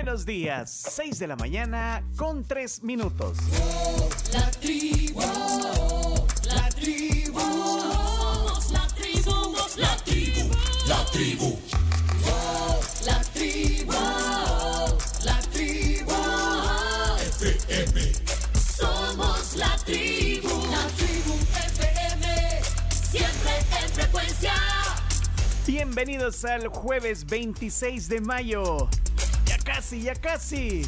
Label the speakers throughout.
Speaker 1: Buenos días, 6 de la mañana con 3 minutos.
Speaker 2: La tribu, la tribu, somos la tribu, somos la tribu, la tribu. La tribu, la tribu, FM. Somos la tribu, la tribu FM, siempre en frecuencia.
Speaker 1: Bienvenidos al jueves 26 de mayo. Casi, ya casi.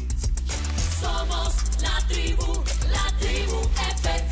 Speaker 2: Somos la tribu, la tribu FM.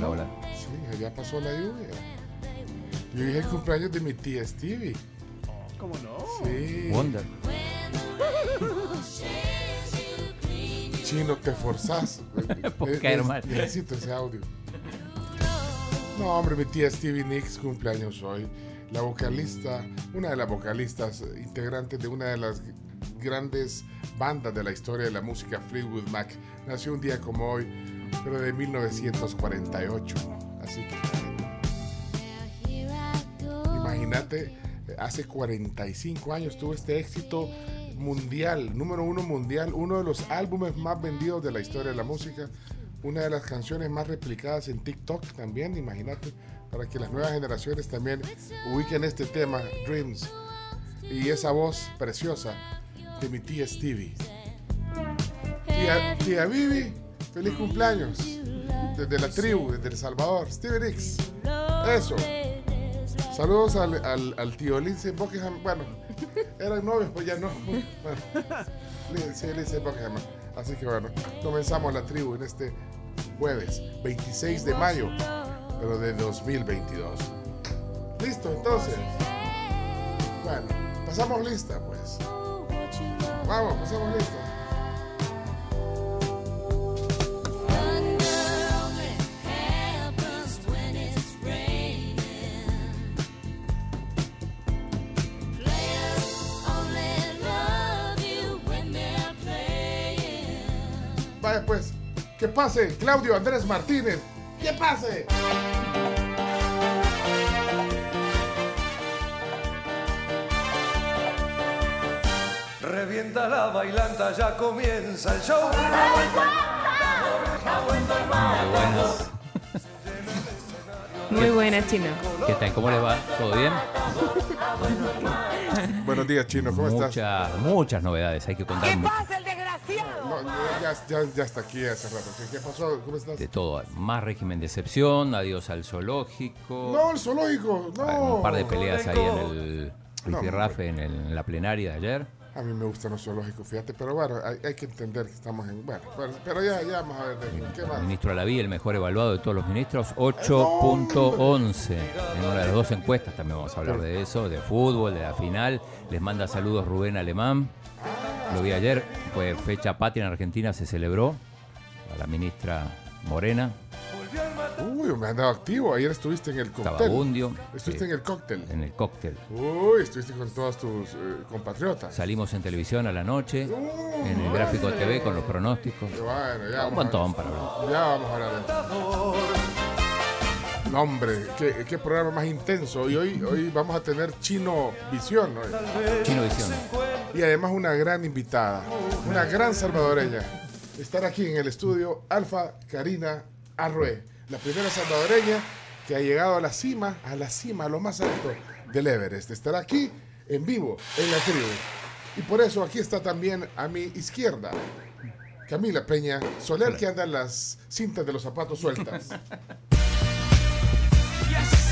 Speaker 3: ¿Ya
Speaker 4: pasó? Sí, ya pasó la lluvia. Yo dije el cumpleaños de mi tía Stevie.
Speaker 1: ¿Cómo no?
Speaker 4: Sí.
Speaker 5: Wonder.
Speaker 4: Chino, te forzás.
Speaker 5: ¿Por
Speaker 4: Ne-
Speaker 5: qué,
Speaker 4: ne-
Speaker 5: hermano?
Speaker 4: Necesito ese audio. No, hombre, mi tía Stevie Nicks cumpleaños hoy. La vocalista, una de las vocalistas integrantes de una de las grandes bandas de la historia de la música, Fleetwood Mac, nació un día como hoy, pero de 1948. Así que. Imagínate, hace 45 años tuvo este éxito mundial, número uno mundial, uno de los álbumes más vendidos de la historia de la música, una de las canciones más replicadas en TikTok también, imagínate, para que las nuevas generaciones también ubiquen este tema, Dreams, y esa voz preciosa de mi tía Stevie. Tía, tía Vivi, feliz cumpleaños, desde la tribu, desde El Salvador, Stevie Nicks, eso. Saludos al, tío Lindsay Buckingham. Bueno, eran novios, pues ya no. Bueno, Lin- sí, Lindsay Buckingham. Así que bueno, comenzamos la tribu en este jueves 26 de mayo, pero de 2022. ¿Listo entonces? Bueno, pasamos lista pues. Vamos, pasamos lista. Vaya pues, que pase Claudio Andrés Martínez. ¡Que pase!
Speaker 6: Revienta la bailanta, ya comienza el show.
Speaker 7: Muy buena, Chino.
Speaker 5: ¿Qué tal? ¿Cómo les va? ¿Todo bien?
Speaker 4: Buenos días, Chino, ¿cómo estás?
Speaker 5: Muchas, muchas novedades, hay que contar mucho.
Speaker 4: No, ya, ya, ya está aquí hace rato. ¿Qué, qué pasó? ¿Cómo estás?
Speaker 5: De todo, más régimen de excepción, adiós al zoológico,
Speaker 4: No, el zoológico, no.
Speaker 5: un par de peleas ahí en el
Speaker 4: No,
Speaker 5: Rifirrafe, en, el- en la plenaria de ayer.
Speaker 4: A mí me gustan los zoológicos, fíjate, pero bueno, hay, hay que entender que estamos en. Bueno, pero, pero ya, ya vamos a ver, de- ¿qué
Speaker 5: El
Speaker 4: más?
Speaker 5: ministro Alaví, el mejor evaluado de todos los ministros, 8.11 en una de las dos encuestas. También vamos a hablar de eso, de fútbol, de la final. Les manda saludos Rubén Alemán. Lo vi ayer, fue fecha patria en Argentina, se celebró a la ministra Morena.
Speaker 4: Uy, me han dado activo. Ayer estuviste en el cóctel. Estuviste
Speaker 5: sí,
Speaker 4: en el cóctel.
Speaker 5: en el cóctel.
Speaker 4: Uy, estuviste con todos tus eh, compatriotas.
Speaker 5: Salimos en televisión a la noche,
Speaker 4: Uh,
Speaker 5: en el gráfico TV con los pronósticos.
Speaker 4: Bueno, ya
Speaker 5: Un montón para hablar.
Speaker 4: ya vamos a hablar No, hombre, qué, qué programa más intenso. Y hoy, hoy vamos a tener Chino Visión. ¿no?
Speaker 5: Chino Visión.
Speaker 4: Y además una gran invitada, una gran salvadoreña. Estar aquí en el estudio Alfa Karina Arrué, la primera salvadoreña que ha llegado a la cima, a la cima, a lo más alto del Everest. Estará aquí en vivo, en la tribu. Y por eso aquí está también a mi izquierda Camila Peña Soler, que anda en las cintas de los zapatos sueltas.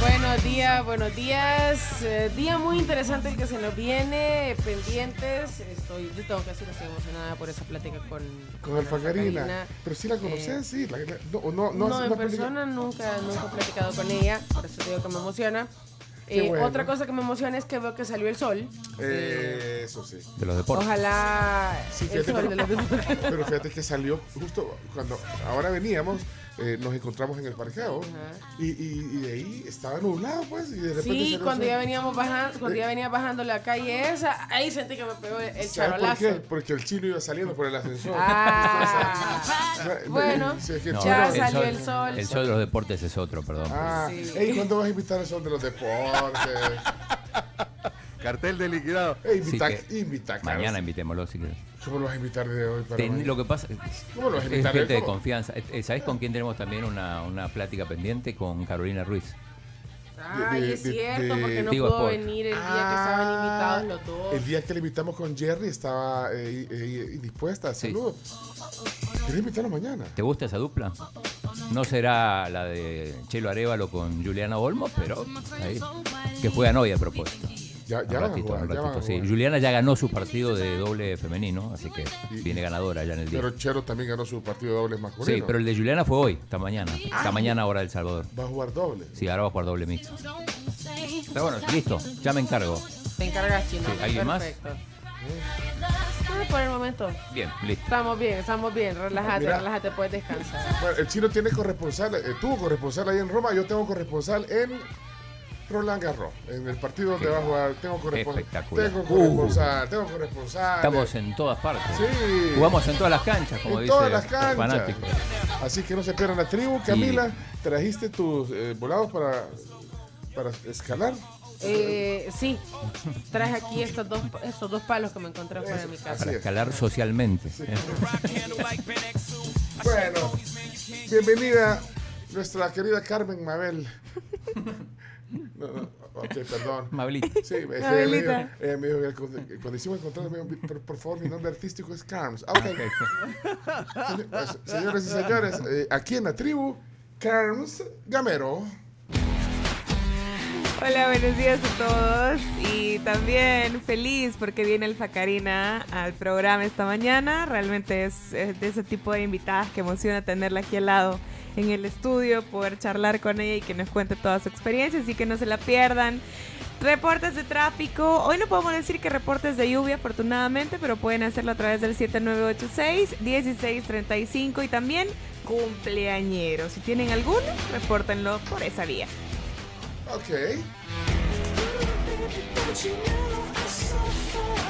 Speaker 7: Buenos días, buenos días. Eh, día muy interesante el que se nos viene, pendientes. Estoy, yo tengo que decir que estoy emocionada por esa plática con,
Speaker 4: Con. Karina. Pero si la
Speaker 7: Eh,
Speaker 4: conoces, sí. la- la- no, no,
Speaker 7: No,
Speaker 4: no,
Speaker 7: en persona nunca, nunca he platicado con ella, por eso digo que me emociona. Eh,
Speaker 4: bueno.
Speaker 7: Otra cosa que me emociona es que veo que salió el sol.
Speaker 4: Eh, eso sí.
Speaker 5: De los deportes.
Speaker 7: Ojalá
Speaker 4: Sí,
Speaker 7: el
Speaker 4: fíjate,
Speaker 7: sol de los deportes.
Speaker 4: Pero fíjate que salió justo cuando ahora veníamos, eh, nos encontramos en el parqueo y, y- y de ahí estaba nublado, pues. Y de repente
Speaker 7: Sí, cuando ya veníamos bajando, cuando ya venía bajando la calle esa, ahí sentí que me pegó el, el
Speaker 4: ¿Sabes por
Speaker 7: charolazo.
Speaker 4: qué? Porque el chino iba saliendo por el ascensor.
Speaker 7: Ah, bueno,
Speaker 4: sí, es que el
Speaker 5: No,
Speaker 4: chino-
Speaker 7: ya
Speaker 5: el
Speaker 7: salió
Speaker 5: sol-
Speaker 7: el sol.
Speaker 5: El sol de los deportes es otro, perdón.
Speaker 4: Ah,
Speaker 7: Sí.
Speaker 4: ey, ¿cuándo vas a invitar al sol de los deportes?
Speaker 1: Cartel de liquidado.
Speaker 5: Sí
Speaker 4: invita,
Speaker 5: que
Speaker 4: invita,
Speaker 5: Mañana invitémoslo si quieres.
Speaker 4: ¿Cómo lo vas a invitar de hoy para
Speaker 5: Ten- lo que pasa
Speaker 4: ¿Cómo lo vas a
Speaker 5: es
Speaker 4: invitar?
Speaker 5: gente de confianza. Eh, ¿Sabés con quién tenemos también una, una plática pendiente? Con Carolina Ruiz.
Speaker 7: Ay,
Speaker 4: de-
Speaker 7: es
Speaker 4: de-
Speaker 7: cierto,
Speaker 4: de-
Speaker 7: porque no pudo
Speaker 5: Sport.
Speaker 7: venir el día que
Speaker 4: Ah,
Speaker 7: estaban invitados los dos.
Speaker 4: El día que le invitamos con Jerry estaba eh, eh, indispuesta.
Speaker 5: Sí.
Speaker 4: Saludos. ¿Querés invitarlo mañana?
Speaker 5: ¿Te gusta esa dupla? No será la de Chelo Arevalo con Juliana Olmo, pero ahí. Que juegan hoy a propósito.
Speaker 4: Ya,
Speaker 5: Un
Speaker 4: ya van a
Speaker 5: ratito,
Speaker 4: jugar,
Speaker 5: un
Speaker 4: ya
Speaker 5: ratito, sí.
Speaker 4: jugar.
Speaker 5: Juliana ya ganó su partido de doble femenino, así que
Speaker 4: Y-
Speaker 5: viene ganadora ya en el día.
Speaker 4: Pero Chero también ganó su partido de dobles masculino.
Speaker 5: Sí, pero el de Juliana fue hoy, esta mañana. Esta mañana hora del Salvador.
Speaker 4: Va a jugar doble.
Speaker 5: Sí, ahora va a jugar doble mixto. Pero bueno, listo, ya me encargo.
Speaker 7: Te encargas, chino.
Speaker 5: Sí, ¿alguien más?
Speaker 7: Perfecto. Ah, por el momento.
Speaker 5: Bien, listo.
Speaker 7: Estamos bien, estamos bien. Relájate,
Speaker 4: Mira.
Speaker 7: relájate, puedes descansar.
Speaker 4: Bueno, el chino tiene corresponsal, eh, tuvo corresponsal ahí en Roma, yo tengo corresponsal en Roland Garros, en el partido donde va a jugar, tengo corresponsal. Tengo corresponsal, tengo corresponsal.
Speaker 5: Estamos en todas partes.
Speaker 4: Sí.
Speaker 5: Jugamos en todas las canchas, como
Speaker 4: en
Speaker 5: dice
Speaker 4: todas las
Speaker 5: el
Speaker 4: canchas.
Speaker 5: fanático.
Speaker 4: Así que no se pierdan la tribu. Camila, ¿trajiste tus eh, volados para, para escalar?
Speaker 7: Eh, sí, traje aquí estos dos, estos dos palos que me encontré fuera de mi casa.
Speaker 5: Para
Speaker 4: es.
Speaker 5: escalar socialmente.
Speaker 4: Bueno, bienvenida nuestra querida Carmen Mabel. No, no, ok, perdón.
Speaker 5: Mabelita.
Speaker 4: Sí, es que ella me dijo,
Speaker 7: Mabelita.
Speaker 4: ella me dijo que cuando, cuando hicimos el contrato, me dijo, por, por favor, mi nombre artístico es Carms. Ah, ok. Señor- pues, Señores y señores, eh, aquí en la tribu, Carms Gamero.
Speaker 8: Hola, buenos días a todos y también feliz porque viene Alfa Karina al programa esta mañana. Realmente es, es de ese tipo de invitadas que emociona tenerla aquí al lado en el estudio, poder charlar con ella y que nos cuente toda su experiencia, así que no se la pierdan. Reportes de tráfico. Hoy no podemos decir que reportes de lluvia, afortunadamente, pero pueden hacerlo a través del 7986-1635 y también cumpleañeros. Si tienen alguno, repórtenlo por esa vía.
Speaker 4: Ok.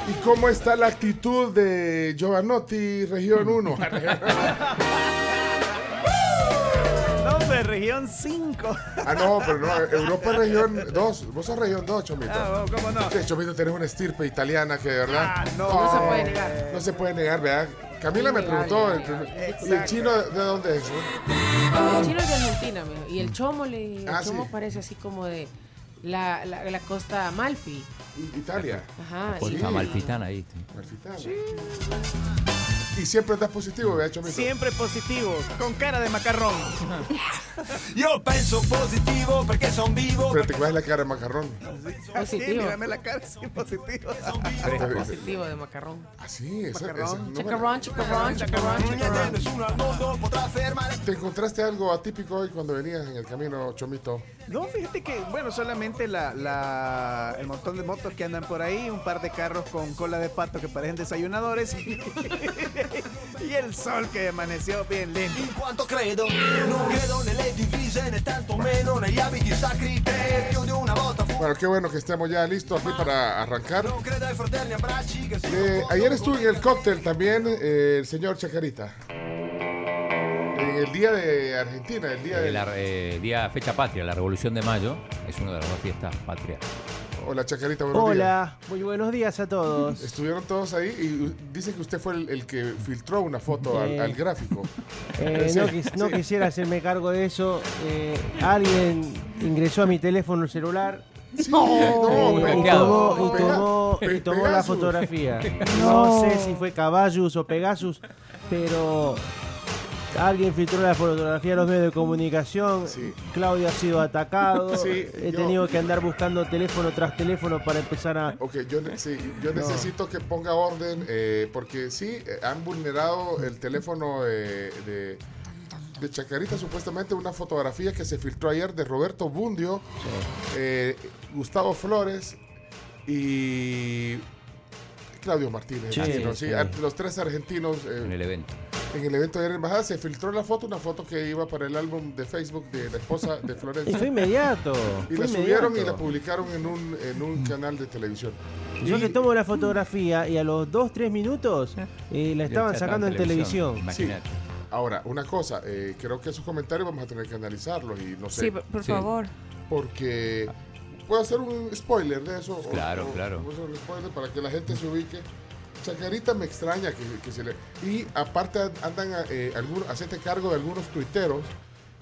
Speaker 4: ¿Y cómo está la actitud de Giovanotti, región 1?
Speaker 1: Nombre, región 5.
Speaker 4: ah, no, pero no, Europa región 2. Vos sos región 2, Chomito.
Speaker 1: Ah, ¿cómo no?
Speaker 4: Sí, Chomito, tenés una estirpe italiana que de verdad.
Speaker 1: Ah, no.
Speaker 7: No se puede negar.
Speaker 4: No se puede negar, ¿verdad? Camila me preguntó, ¿y el chino de dónde es?
Speaker 7: El chino es de Argentina, mijo, y el chomo, le, el
Speaker 4: Ah,
Speaker 7: chomo
Speaker 4: sí.
Speaker 7: parece así como de la, la, la costa Amalfi.
Speaker 4: Italia.
Speaker 7: Ajá.
Speaker 5: Costa Malfitana ahí. sí.
Speaker 4: Y siempre estás positivo, ¿verdad, Chomito?
Speaker 1: Siempre positivo, con cara de macarrón.
Speaker 6: Io penso positivo perché son vivo.
Speaker 4: Pero te cuidas la cara de macarrón.
Speaker 1: Así,
Speaker 7: Positivo.
Speaker 1: mírame la cara, sí, positivo.
Speaker 7: Positivo de macarrón.
Speaker 4: Así, esa, esa-
Speaker 1: Macarrón.
Speaker 7: Chacarrón, chacarrón, chacarrón.
Speaker 4: ¿Te encontraste algo atípico hoy cuando venías en el camino, Chomito?
Speaker 1: No, fíjate que, bueno, solamente la, la- el montón de motos que andan por ahí, un par de carros con cola de pato que parecen desayunadores. Y el sol que amaneció bien lindo.
Speaker 6: In quanto credo, non credo nelle divise né tantomeno negli abiti sacri che più di una volta fu.
Speaker 4: Bueno, qué bueno que estemos ya listos aquí para arrancar. Eh, ayer estuvo en el cóctel también eh, el señor Chacarita. En el día de Argentina, el día
Speaker 5: Eh,
Speaker 4: de
Speaker 5: La eh, día fecha patria, la Revolución de Mayo, es una de las dos fiestas patrias.
Speaker 4: Hola Chacarita, buenos días.
Speaker 1: Hola, muy buenos días a todos.
Speaker 4: Estuvieron todos ahí y dicen que usted fue el, el que filtró una foto al,
Speaker 9: Eh.
Speaker 4: al gráfico.
Speaker 9: Eh, no, quis- no
Speaker 4: sí.
Speaker 9: quisiera hacerme cargo de eso. Eh, alguien ingresó a mi teléfono celular
Speaker 4: Sí, no,
Speaker 9: eh, y tomó, y tomó- y tomó la fotografía. No sé si fue Caballos o Pegasus, pero alguien filtró la fotografía a los medios de comunicación.
Speaker 4: Sí.
Speaker 9: Claudio ha sido atacado.
Speaker 4: Sí,
Speaker 9: He
Speaker 4: yo-
Speaker 9: tenido que andar buscando teléfono tras teléfono para empezar a...
Speaker 4: Ok, yo, ne- sí, yo necesito que ponga orden eh, porque sí, eh, han vulnerado el teléfono eh, de, de Chacarita, supuestamente una fotografía que se filtró ayer de Roberto Bundio, eh, Gustavo Flores y Claudio Martínez.
Speaker 9: Sí,
Speaker 4: argentino, sí,
Speaker 9: sí.
Speaker 4: a- los tres argentinos eh,
Speaker 5: En el evento.
Speaker 4: En el evento de ayer en Embajada se filtró la foto, una foto que iba para el álbum de Facebook de la esposa de
Speaker 9: Y
Speaker 4: Florencia.
Speaker 9: fue inmediato.
Speaker 4: Y
Speaker 9: fue
Speaker 4: la subieron y la publicaron en un, en un canal de televisión.
Speaker 9: Yo
Speaker 4: Y-
Speaker 9: le tomo la fotografía y a los 2-3 minutos eh, la estaban sacando en televisión.
Speaker 5: Imagínate.
Speaker 4: Ahora, una cosa, eh, creo que esos comentarios vamos a tener que analizarlos y no sé,
Speaker 8: Sí, por, por
Speaker 5: Sí.
Speaker 8: favor.
Speaker 4: porque puedo hacer un spoiler de eso. o-
Speaker 5: Claro,
Speaker 4: o-
Speaker 5: claro.
Speaker 4: hacer un spoiler para que la gente se ubique. Chacarita me extraña que, que se le... Y aparte andan eh, algunos, hacete cargo de algunos tuiteros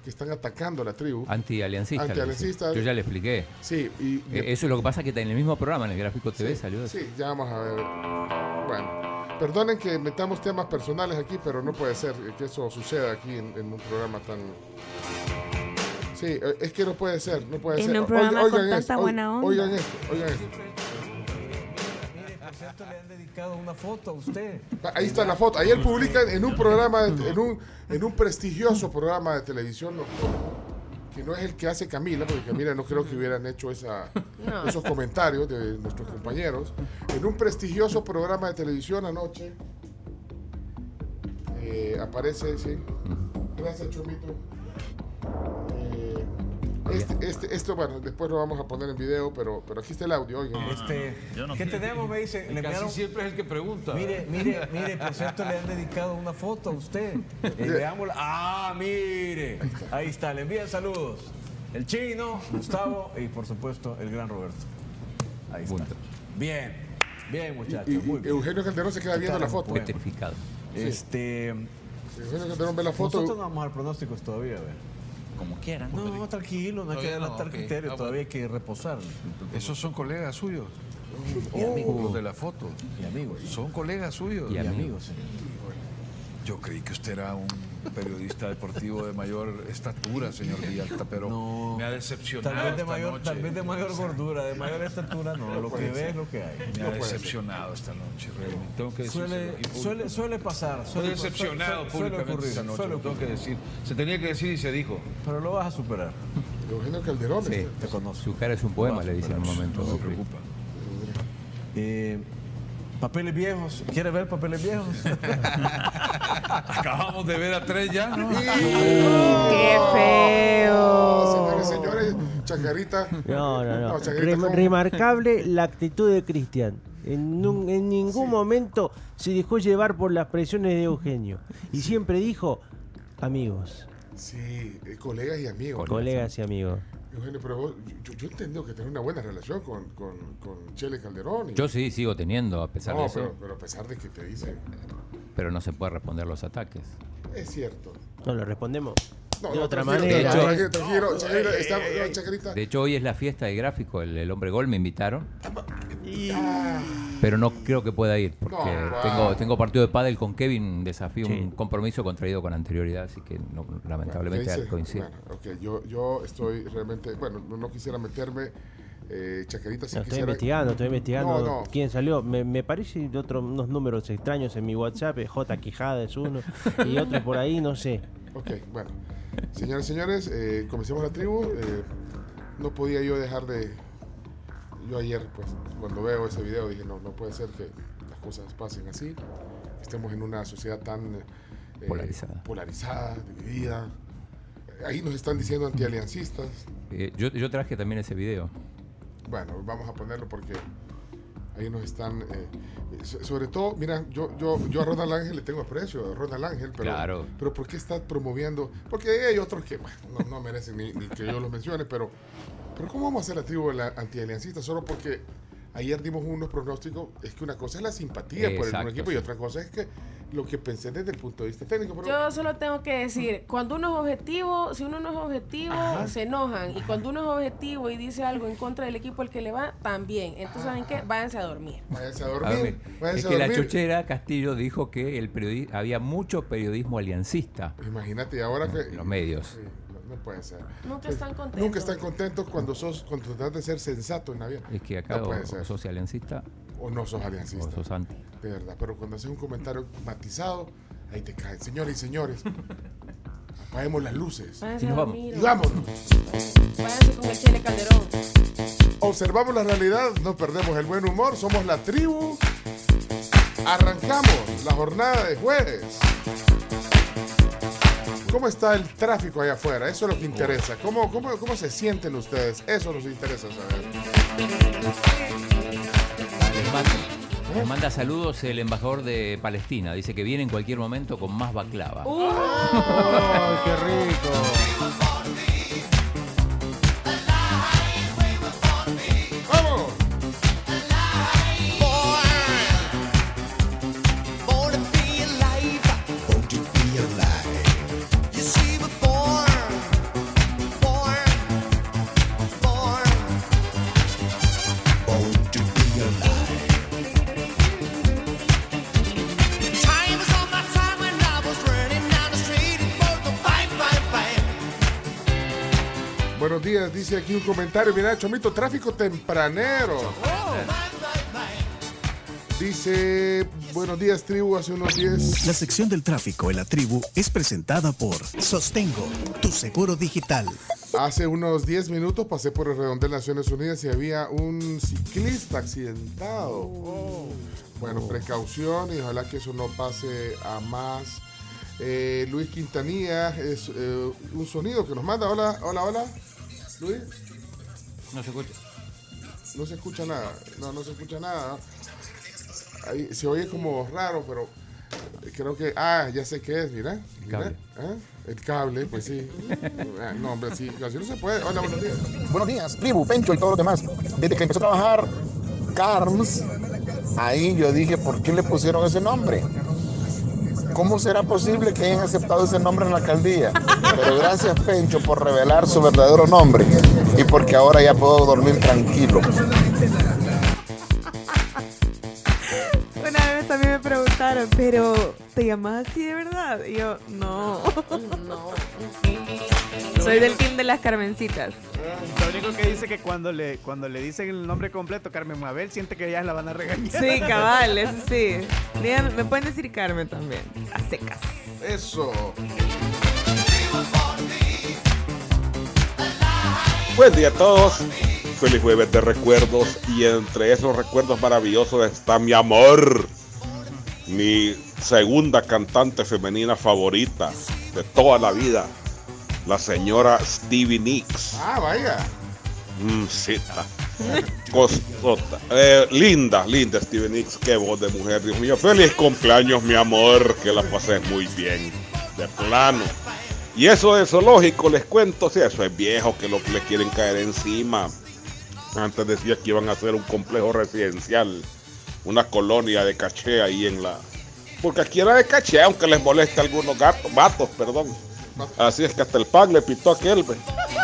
Speaker 4: que están atacando a la tribu.
Speaker 5: Anti-aliancista. le
Speaker 4: Anti-aliancista.
Speaker 5: decía. Yo ya le expliqué.
Speaker 4: Sí, y...
Speaker 5: Eh, Eso es lo que pasa que en el mismo programa, en el Gráfico TV,
Speaker 4: Sí,
Speaker 5: salió eso.
Speaker 4: Sí, ya vamos a ver. Bueno, perdonen que metamos temas personales aquí, pero no puede ser que eso suceda aquí en, en un programa tan... Sí, eh, es que no puede ser, no puede
Speaker 8: En
Speaker 4: ser.
Speaker 8: un programa con
Speaker 4: esto,
Speaker 8: tanta
Speaker 4: oigan-
Speaker 8: buena onda.
Speaker 4: Oigan esto, oigan esto.
Speaker 10: Le han dedicado una foto a usted.
Speaker 4: Ah, Ahí está la foto. Ayer publican en un programa, de- en un, en un prestigioso programa de televisión, que no es el que hace Camila, porque Camila no creo que hubieran hecho esa, esos comentarios de nuestros compañeros. En un prestigioso programa de televisión anoche eh, aparece, sí. Gracias, Chomito. Este, este, esto, bueno, después lo vamos a poner en video, pero, pero aquí está el audio, oigan.
Speaker 10: Este, ¿Qué tenemos? Me dice. Le enviaron-
Speaker 11: siempre es el que pregunta.
Speaker 10: Mire, mire, mire, por cierto, le han dedicado una foto a usted. Eh, veámosla. Ah, mire. Ahí está, le envían saludos. El chino, Gustavo y por supuesto el gran Roberto. Ahí está.
Speaker 5: Punto.
Speaker 10: Bien, bien, muchachos.
Speaker 4: Y, y
Speaker 10: muy bien.
Speaker 4: Eugenio Calderón se queda viendo la foto.
Speaker 5: Petrificado.
Speaker 10: Este,
Speaker 4: Eugenio Calderón ve la foto.
Speaker 10: nosotros no vamos a dar pronósticos todavía, a ver.
Speaker 11: Como quieran.
Speaker 10: No, tranquilo, no hay que adelantar
Speaker 11: ok.
Speaker 10: criterios,
Speaker 11: Ah,
Speaker 10: todavía hay que reposar.
Speaker 11: Esos son colegas suyos.
Speaker 10: Y amigos.
Speaker 11: Los de la foto.
Speaker 10: Y amigos.
Speaker 11: Son colegas suyos.
Speaker 5: Y
Speaker 10: Y
Speaker 5: amigos.
Speaker 11: Yo creí que usted era un periodista deportivo de mayor estatura, señor Villalta, pero
Speaker 10: No.
Speaker 11: me ha decepcionado.
Speaker 10: Tal vez, de
Speaker 11: esta
Speaker 10: mayor,
Speaker 11: noche.
Speaker 10: tal vez de mayor gordura, de mayor estatura, no. Lo que ve es lo que hay.
Speaker 11: Me ha decepcionado esta noche, realmente. Tengo que decir.
Speaker 10: Suele, suele, suele pasar.
Speaker 11: Estoy
Speaker 10: Suele,
Speaker 11: decepcionado
Speaker 10: suele- suele
Speaker 11: públicamente
Speaker 10: ocurrir,
Speaker 11: esta noche. Lo tengo que decir. Se tenía que decir y se dijo.
Speaker 10: Pero lo vas a superar.
Speaker 4: Eugenio Calderón.
Speaker 5: Sí.
Speaker 10: Te conozco.
Speaker 5: Su cara es un poema, le dice en un momento.
Speaker 11: No se preocupa.
Speaker 10: Eh, papeles viejos. ¿Quieres ver papeles viejos?
Speaker 11: Acabamos de ver a tres ya, ¿no?
Speaker 8: ¡Qué feo!
Speaker 4: Señores, señores, Chacarita.
Speaker 9: No, no, no. Remarcable la actitud de Cristian. En ningún momento se dejó llevar por las presiones de Eugenio. Y siempre dijo, amigos,
Speaker 4: Sí, eh, colegas y amigos.
Speaker 9: colegas y amigos.
Speaker 4: Eugenio, pero vos- yo, yo entiendo que tenés una buena relación con, con, con Chele Calderón. y-
Speaker 5: Yo sí sigo teniendo, a pesar de
Speaker 4: no,
Speaker 5: eso.
Speaker 4: pero, pero a pesar de que te dice,
Speaker 5: Pero no se puede responder los ataques.
Speaker 4: es cierto.
Speaker 9: No lo respondemos
Speaker 4: No,
Speaker 9: de
Speaker 4: no,
Speaker 9: otra manera.
Speaker 5: De hecho-
Speaker 4: tranquilo, tranquilo, está-.
Speaker 5: De hecho, hoy es la fiesta de gráfico, el, el hombre gol me invitaron. Pero no creo que pueda ir, porque
Speaker 4: No,
Speaker 5: tengo, tengo partido de pádel con Kevin, desafío
Speaker 9: Sí.
Speaker 5: un compromiso contraído con anterioridad, así que no, lamentablemente
Speaker 4: ¿qué dice?
Speaker 5: coincide.
Speaker 4: Bueno, ok, yo, yo estoy realmente, bueno, no, no quisiera meterme, eh, Chacarita, si
Speaker 9: No, estoy investigando, estoy investigando
Speaker 4: No, no.
Speaker 9: quién salió. Me, me parece de otro, unos números extraños en mi WhatsApp. eh, J. Quijada es uno y otro por ahí, no sé.
Speaker 4: Ok, bueno. Señores, señores, eh, comencemos la tribu. eh, no podía yo dejar de... Yo ayer, pues, cuando veo ese video dije, no, no puede ser que las cosas pasen así. estemos en una sociedad tan eh,
Speaker 5: Polarizada.
Speaker 4: polarizada, dividida. Ahí nos están diciendo antialiancistas.
Speaker 5: Eh, yo, yo traje también ese video.
Speaker 4: Bueno, vamos a ponerlo porque ahí nos están. eh, so- sobre todo, mira, yo, yo, yo a Ronald Ángel le tengo aprecio, a Ronald Ángel, pero,
Speaker 5: Claro.
Speaker 4: pero ¿por qué está promoviendo? Porque hay otros que bueno, no, no merecen ni, ni que yo los mencione, pero, pero ¿cómo vamos a hacer la tribu antialiancista? Solo porque ayer dimos unos pronósticos, es que una cosa es la simpatía por el equipo y otra cosa es que lo que pensé desde el punto de vista técnico. Pero,
Speaker 7: Yo solo tengo que decir, cuando uno es objetivo, si uno no es objetivo, se enojan. Y cuando uno es objetivo y dice algo en contra del equipo al que le va, también. Entonces, ¿saben qué? Váyanse a dormir.
Speaker 4: váyanse a
Speaker 5: A
Speaker 4: dormir. váyanse
Speaker 5: es
Speaker 4: a
Speaker 5: que la chochera Castillo dijo que el periodi- había mucho periodismo aliancista
Speaker 4: Imagínate, ahora que.
Speaker 5: en los medios.
Speaker 4: Sí, no, puede ser.
Speaker 7: Nunca están contentos.
Speaker 4: Nunca están contentos cuando sos, cuando tratas de ser sensato en la vida.
Speaker 5: Es que acá
Speaker 4: No
Speaker 5: o,
Speaker 4: puede ser.
Speaker 5: o sos aliancista
Speaker 4: O no sos
Speaker 5: o
Speaker 4: aliancista.
Speaker 5: sos anti.
Speaker 4: De verdad. Pero cuando haces un comentario matizado, ahí te caen. Señores y señores, apaguemos las luces.
Speaker 7: Váyanse
Speaker 5: Y nos vamos.
Speaker 4: Y vámonos.
Speaker 7: Váyanse con el Chile Calderón.
Speaker 4: Observamos la realidad, no perdemos el buen humor, somos la tribu. Arrancamos la jornada de jueves. ¿Cómo está el tráfico allá afuera? Eso es lo que interesa. ¿Cómo, cómo, cómo se sienten ustedes? Eso nos interesa saber.
Speaker 5: Les manda, les manda saludos el embajador de Palestina. Dice que viene en cualquier momento con más baklava.
Speaker 9: ¡Ay, qué rico!
Speaker 4: Buenos días, dice aquí un comentario. Mira, Chomito, tráfico tempranero. Dice, buenos días, tribu, hace unos 10.
Speaker 12: La sección del tráfico en la tribu es presentada por Sostengo, tu seguro digital.
Speaker 4: Hace unos 10 minutos pasé por el redondel de Naciones Unidas y había un ciclista accidentado. Bueno, precaución y ojalá que eso no pase a más. Eh, Luis Quintanilla es eh, un sonido que nos manda. Hola, hola, hola. Luis,
Speaker 5: No se escucha.
Speaker 4: no se escucha nada. No, no se escucha nada. Ahí, se oye como raro, pero creo que. Ah, ya sé qué es, mira. El cable, pues sí. Ah, no, hombre, sí, así no se puede. Hola, buenos días.
Speaker 3: Buenos días, tribu, Pencho y todos los demás. Desde que empezó a trabajar Carms, ahí yo dije, ¿por qué le pusieron ese nombre? ¿Cómo será posible que hayan aceptado ese nombre en la alcaldía? Pero gracias, Pencho, por revelar su verdadero nombre y porque ahora ya puedo dormir tranquilo.
Speaker 8: Una vez también me preguntaron, pero ¿te llamas así de verdad? Y yo, no.
Speaker 7: No.
Speaker 8: Soy del team de las Carmencitas.
Speaker 1: Lo único que dice que cuando le, cuando le dicen el nombre completo, Carmen Mabel, siente que ya la van a regañar.
Speaker 8: Sí, cabal, eso sí. Díganme, me pueden decir Carmen también. A secas.
Speaker 4: Eso.
Speaker 13: Buen día a todos. Feliz jueves de recuerdos. Y entre esos recuerdos maravillosos está mi amor. Mi segunda cantante femenina favorita de toda la vida. La señora Stevie Nicks.
Speaker 4: Ah, vaya.
Speaker 13: Mm, cita. Costota. Eh, linda, linda Stevie Nicks. Qué voz de mujer, Dios mío. Feliz cumpleaños, mi amor. Que la pases muy bien. De plano. Y eso de zoológico, les cuento, si eso es viejo, que lo que le quieren caer encima. Antes decía que iban a hacer un complejo residencial, una colonia de caché ahí en la... Porque aquí era de caché, aunque les moleste a algunos gatos, vatos, perdón. Así es que hasta el pan le pitó a aquel.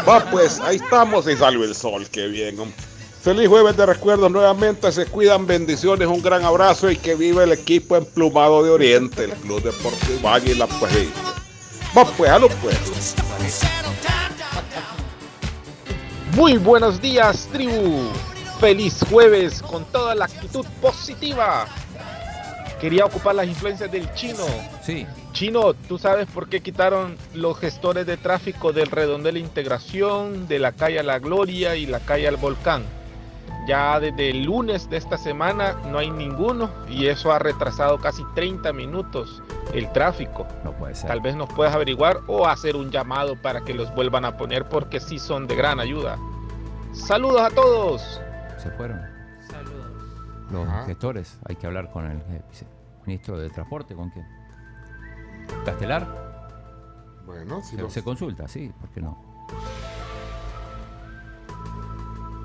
Speaker 13: Va pues, ahí estamos y salió el sol, qué bien. hombre. Feliz jueves de recuerdos nuevamente, se cuidan, bendiciones, un gran abrazo y que vive el equipo emplumado de Oriente, el Club Deportivo Águila, pues. Va pues, salud pues.
Speaker 14: Muy buenos días, tribu. Feliz jueves con toda la actitud positiva. Quería ocupar las influencias del chino.
Speaker 5: Sí.
Speaker 14: Chino, ¿tú sabes por qué quitaron los gestores de tráfico del redondel Integración, de la calle a la Gloria y la calle al Volcán? Ya desde el lunes de esta semana no hay ninguno y eso ha retrasado casi 30 minutos el tráfico.
Speaker 5: No puede ser.
Speaker 14: Tal vez nos puedas averiguar o hacer un llamado para que los vuelvan a poner porque sí son de gran ayuda. Saludos a todos.
Speaker 5: Se fueron. Los gestores, hay que hablar con el eh, ministro de Transporte, ¿con quién? ¿Castelar?
Speaker 4: Bueno, si
Speaker 5: se,
Speaker 4: los-
Speaker 5: se consulta, sí, ¿por qué no?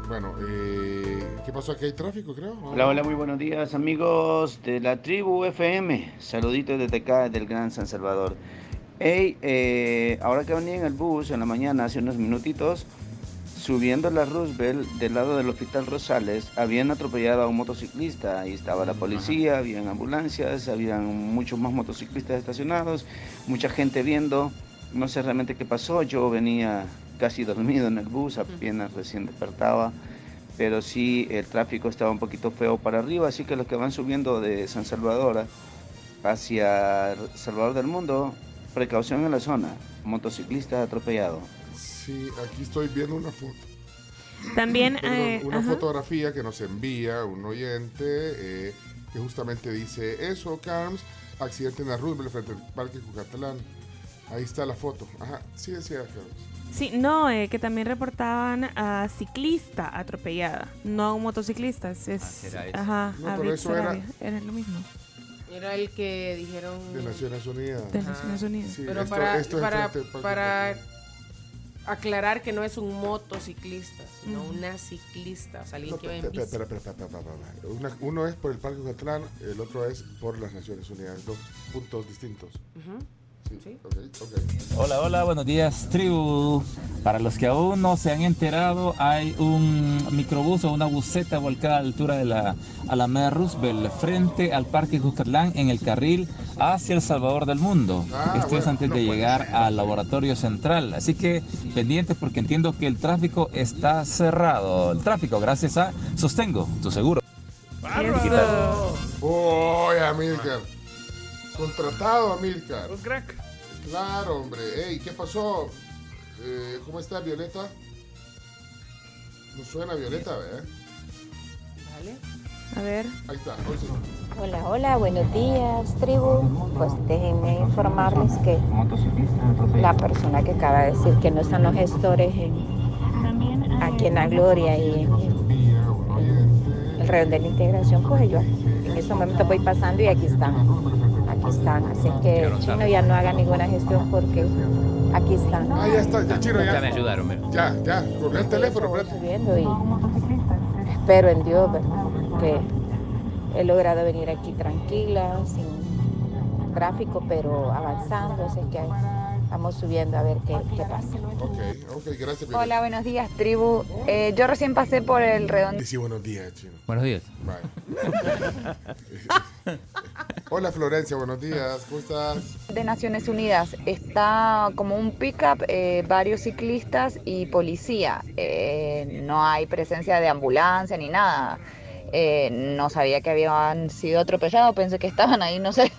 Speaker 4: Bueno, eh, ¿qué pasó? Aquí hay tráfico, creo. ¿no?
Speaker 15: Hola, hola, muy buenos días amigos de la tribu FM. Saluditos desde acá, del Gran San Salvador. Hey, eh, ahora que venía en el bus en la mañana, hace unos minutitos, subiendo la Roosevelt del lado del Hospital Rosales, habían atropellado a un motociclista. Ahí estaba la policía, habían ambulancias, habían muchos más motociclistas estacionados, mucha gente viendo. No sé realmente qué pasó. Yo venía casi dormido en el bus, apenas recién despertaba pero sí el tráfico estaba un poquito feo para arriba, así que los que van subiendo de San Salvador hacia Salvador del Mundo, precaución en la zona, motociclista atropellado.
Speaker 4: Sí, aquí estoy viendo una foto.
Speaker 8: También,
Speaker 4: Perdón,
Speaker 8: eh,
Speaker 4: una
Speaker 8: ajá.
Speaker 4: fotografía que nos envía un oyente eh, que justamente dice eso, Carms, accidente en la Roosevelt frente al Parque Cucatlán. Ahí está la foto. Ajá, sí decía Carms.
Speaker 8: Sí, no, eh, que también reportaban a ciclista atropellada, no a un motociclista. Es,
Speaker 5: será eso.
Speaker 8: ajá,
Speaker 4: No,
Speaker 8: a
Speaker 4: pero eso era-
Speaker 8: era lo mismo.
Speaker 7: Era el que dijeron.
Speaker 4: De Naciones Unidas.
Speaker 8: De Naciones Unidas.
Speaker 4: Sí,
Speaker 7: Pero
Speaker 4: esto-
Speaker 7: para,
Speaker 4: esto es
Speaker 7: para,
Speaker 4: enfrente del Parque
Speaker 7: para aclarar que no es un motociclista, sino una ciclista, o sea, alguien
Speaker 4: No,
Speaker 7: que va en bici.
Speaker 4: espera, espera, espera, uno es por el Parque Cucatlán, el otro es por las Naciones Unidas. Dos puntos distintos. Sí.
Speaker 16: Hola, hola, buenos días, tribu. Para los que aún no se han enterado, hay un microbús o una buseta volcada a la altura de la Alameda Roosevelt, frente al Parque Cucatlán, en el carril hacia El Salvador del Mundo. Esto es antes de llegar al laboratorio central. Así que pendientes porque entiendo que el tráfico está cerrado. El tráfico, gracias a Sostengo, tu seguro.
Speaker 4: ¡Bárbaro! ¡Uy, Amilcar! Contratado, Amilcar.
Speaker 1: Un crack.
Speaker 4: Claro, hombre. Ey, ¿qué pasó? Eh, ¿Cómo está Violeta? No suena Violeta, ¿verdad?
Speaker 8: A ver.
Speaker 4: Ahí está, hoy sí.
Speaker 17: Hola, hola, buenos días, tribu. Pues déjenme informarles que la persona que acaba de decir que no están los gestores en, aquí en la Gloria y en, en el redondel de integración, pues yo en este momento voy pasando y aquí están. Están. Así que Chino ya no haga ninguna gestión porque aquí están.
Speaker 4: Ah, ya está, ya Chino, ya.
Speaker 5: Ya me ayudaron, mira.
Speaker 4: Ya, ya, colgué el teléfono,
Speaker 17: subiendo y espero en Dios ¿verdad? que he logrado venir aquí tranquila, sin tráfico, pero avanzando, así que vamos subiendo a ver qué, qué pasa.
Speaker 4: Ok, ok, gracias.
Speaker 18: Hola, buenos días, tribu. Eh, yo recién pasé por el redondo.
Speaker 4: Sí, buenos días, Chino.
Speaker 5: Buenos días.
Speaker 4: Bye. Hola, Florencia, buenos días. ¿Cómo estás?
Speaker 18: de Naciones Unidas. Está como un pickup, eh, varios ciclistas y policía. Eh, no hay presencia de ambulancia ni nada. Eh, no sabía que habían sido atropellados, pensé que estaban ahí, no sé.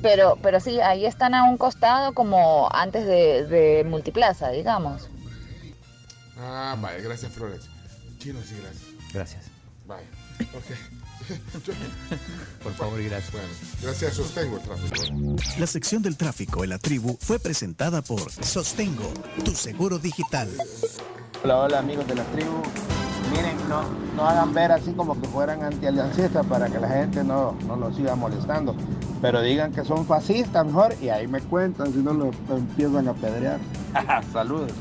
Speaker 18: Pero, pero sí, ahí están a un costado como antes de, de Multiplaza, digamos.
Speaker 4: Ah, vale, gracias, Florencia. Chino, sí, gracias.
Speaker 5: Gracias.
Speaker 4: Vale, ok.
Speaker 5: Por favor y gracias.
Speaker 4: Bueno, gracias, sostengo el tráfico.
Speaker 12: La sección del tráfico en la tribu fue presentada por Sostengo, tu seguro digital.
Speaker 19: Hola, hola amigos de la tribu. Miren, no, no hagan ver así como que fueran antialiancistas para que la gente no, no los siga molestando. Pero digan que son fascistas mejor y ahí me cuentan si no lo empiezan a pedrear. Saludos.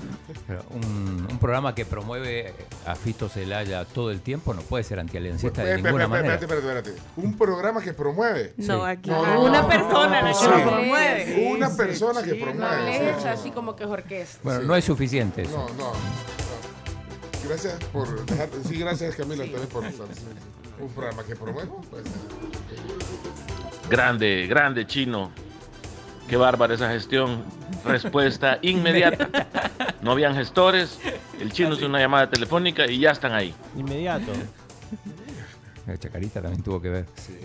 Speaker 5: Pero un, un programa que promueve a Fito Celaya todo el tiempo no puede ser antialiancista de
Speaker 4: Espérate,
Speaker 5: ninguna
Speaker 4: espérate,
Speaker 5: manera.
Speaker 4: espérate, espérate. Un programa que promueve.
Speaker 7: No, aquí
Speaker 4: No,
Speaker 7: no,
Speaker 4: no,
Speaker 7: una
Speaker 4: no,
Speaker 7: persona
Speaker 4: no,
Speaker 7: la que
Speaker 4: sí.
Speaker 7: lo promueve.
Speaker 4: Una
Speaker 7: Sí,
Speaker 4: persona que
Speaker 7: sí,
Speaker 4: promueve. Sí.
Speaker 7: así como que es orquesta.
Speaker 5: Bueno, no es suficiente eso.
Speaker 4: No, no, no. Gracias por dejar. Sí, gracias Camila también por un programa que promueve. Pues,
Speaker 20: Grande, grande chino. Qué bárbara esa gestión. Respuesta inmediata. No habían gestores. El chino hizo una llamada telefónica y ya están ahí.
Speaker 9: Inmediato.
Speaker 5: La Chacarita también tuvo que ver.
Speaker 4: Sí.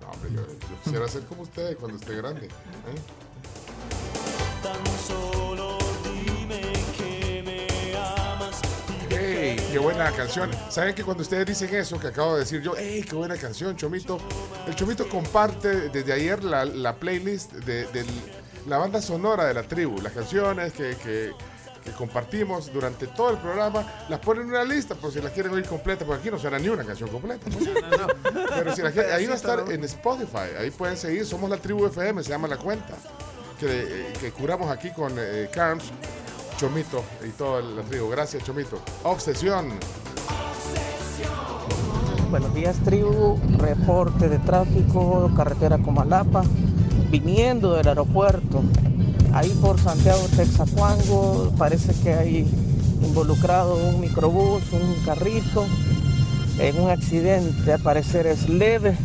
Speaker 4: No, hombre, yo, yo quisiera ser como usted cuando esté grande. ¿eh? Qué buena canción. ¿Saben que cuando ustedes dicen eso que acabo de decir yo, ¡ey, qué buena canción, Chomito! El Chomito comparte desde ayer la, la playlist de, de la banda sonora de la tribu, las canciones que, que- que compartimos durante todo el programa, las ponen en una lista por si las quieren oír completa, porque aquí no suena ni una canción completa. pues. Pero si la quieren- ahí va a estar en Spotify, ahí pueden seguir, somos la tribu FM, se llama la cuenta, que, eh, que curamos aquí con eh, Carms, Chomito y toda la tribu. Gracias, Chomito. Obsesión.
Speaker 21: Buenos días, tribu. Reporte de tráfico, carretera Comalapa, viniendo del aeropuerto. Ahí por Santiago Texacuango parece que hay involucrado un microbús, un carrito, en un accidente. Al parecer es leve.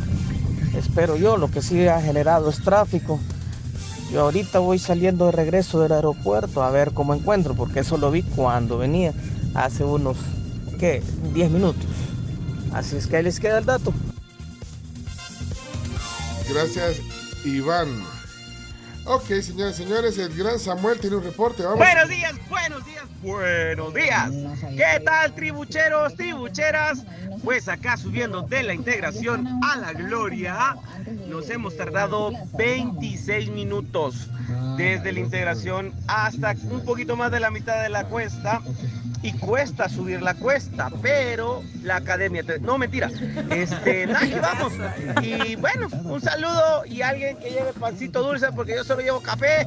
Speaker 21: Espero yo, lo que sí ha generado es tráfico. Yo ahorita voy saliendo de regreso del aeropuerto a ver cómo encuentro, porque eso lo vi cuando venía, hace unos, ¿qué? 10 minutos. Así es que ahí les queda el dato.
Speaker 4: Gracias, Iván. Ok, señores y señores, el gran Samuel tiene un reporte. Vamos.
Speaker 22: Buenos días, buenos días, buenos días. ¿Qué tal, tribucheros, tribucheras? Pues acá subiendo de la integración a la gloria, nos hemos tardado 26 minutos desde la integración hasta un poquito más de la mitad de la cuesta. Y cuesta subir la cuesta, pero la academia. te- No, mentira. Este, nada, vamos. Y bueno, un saludo y alguien que lleve pancito dulce porque yo solo llevo café.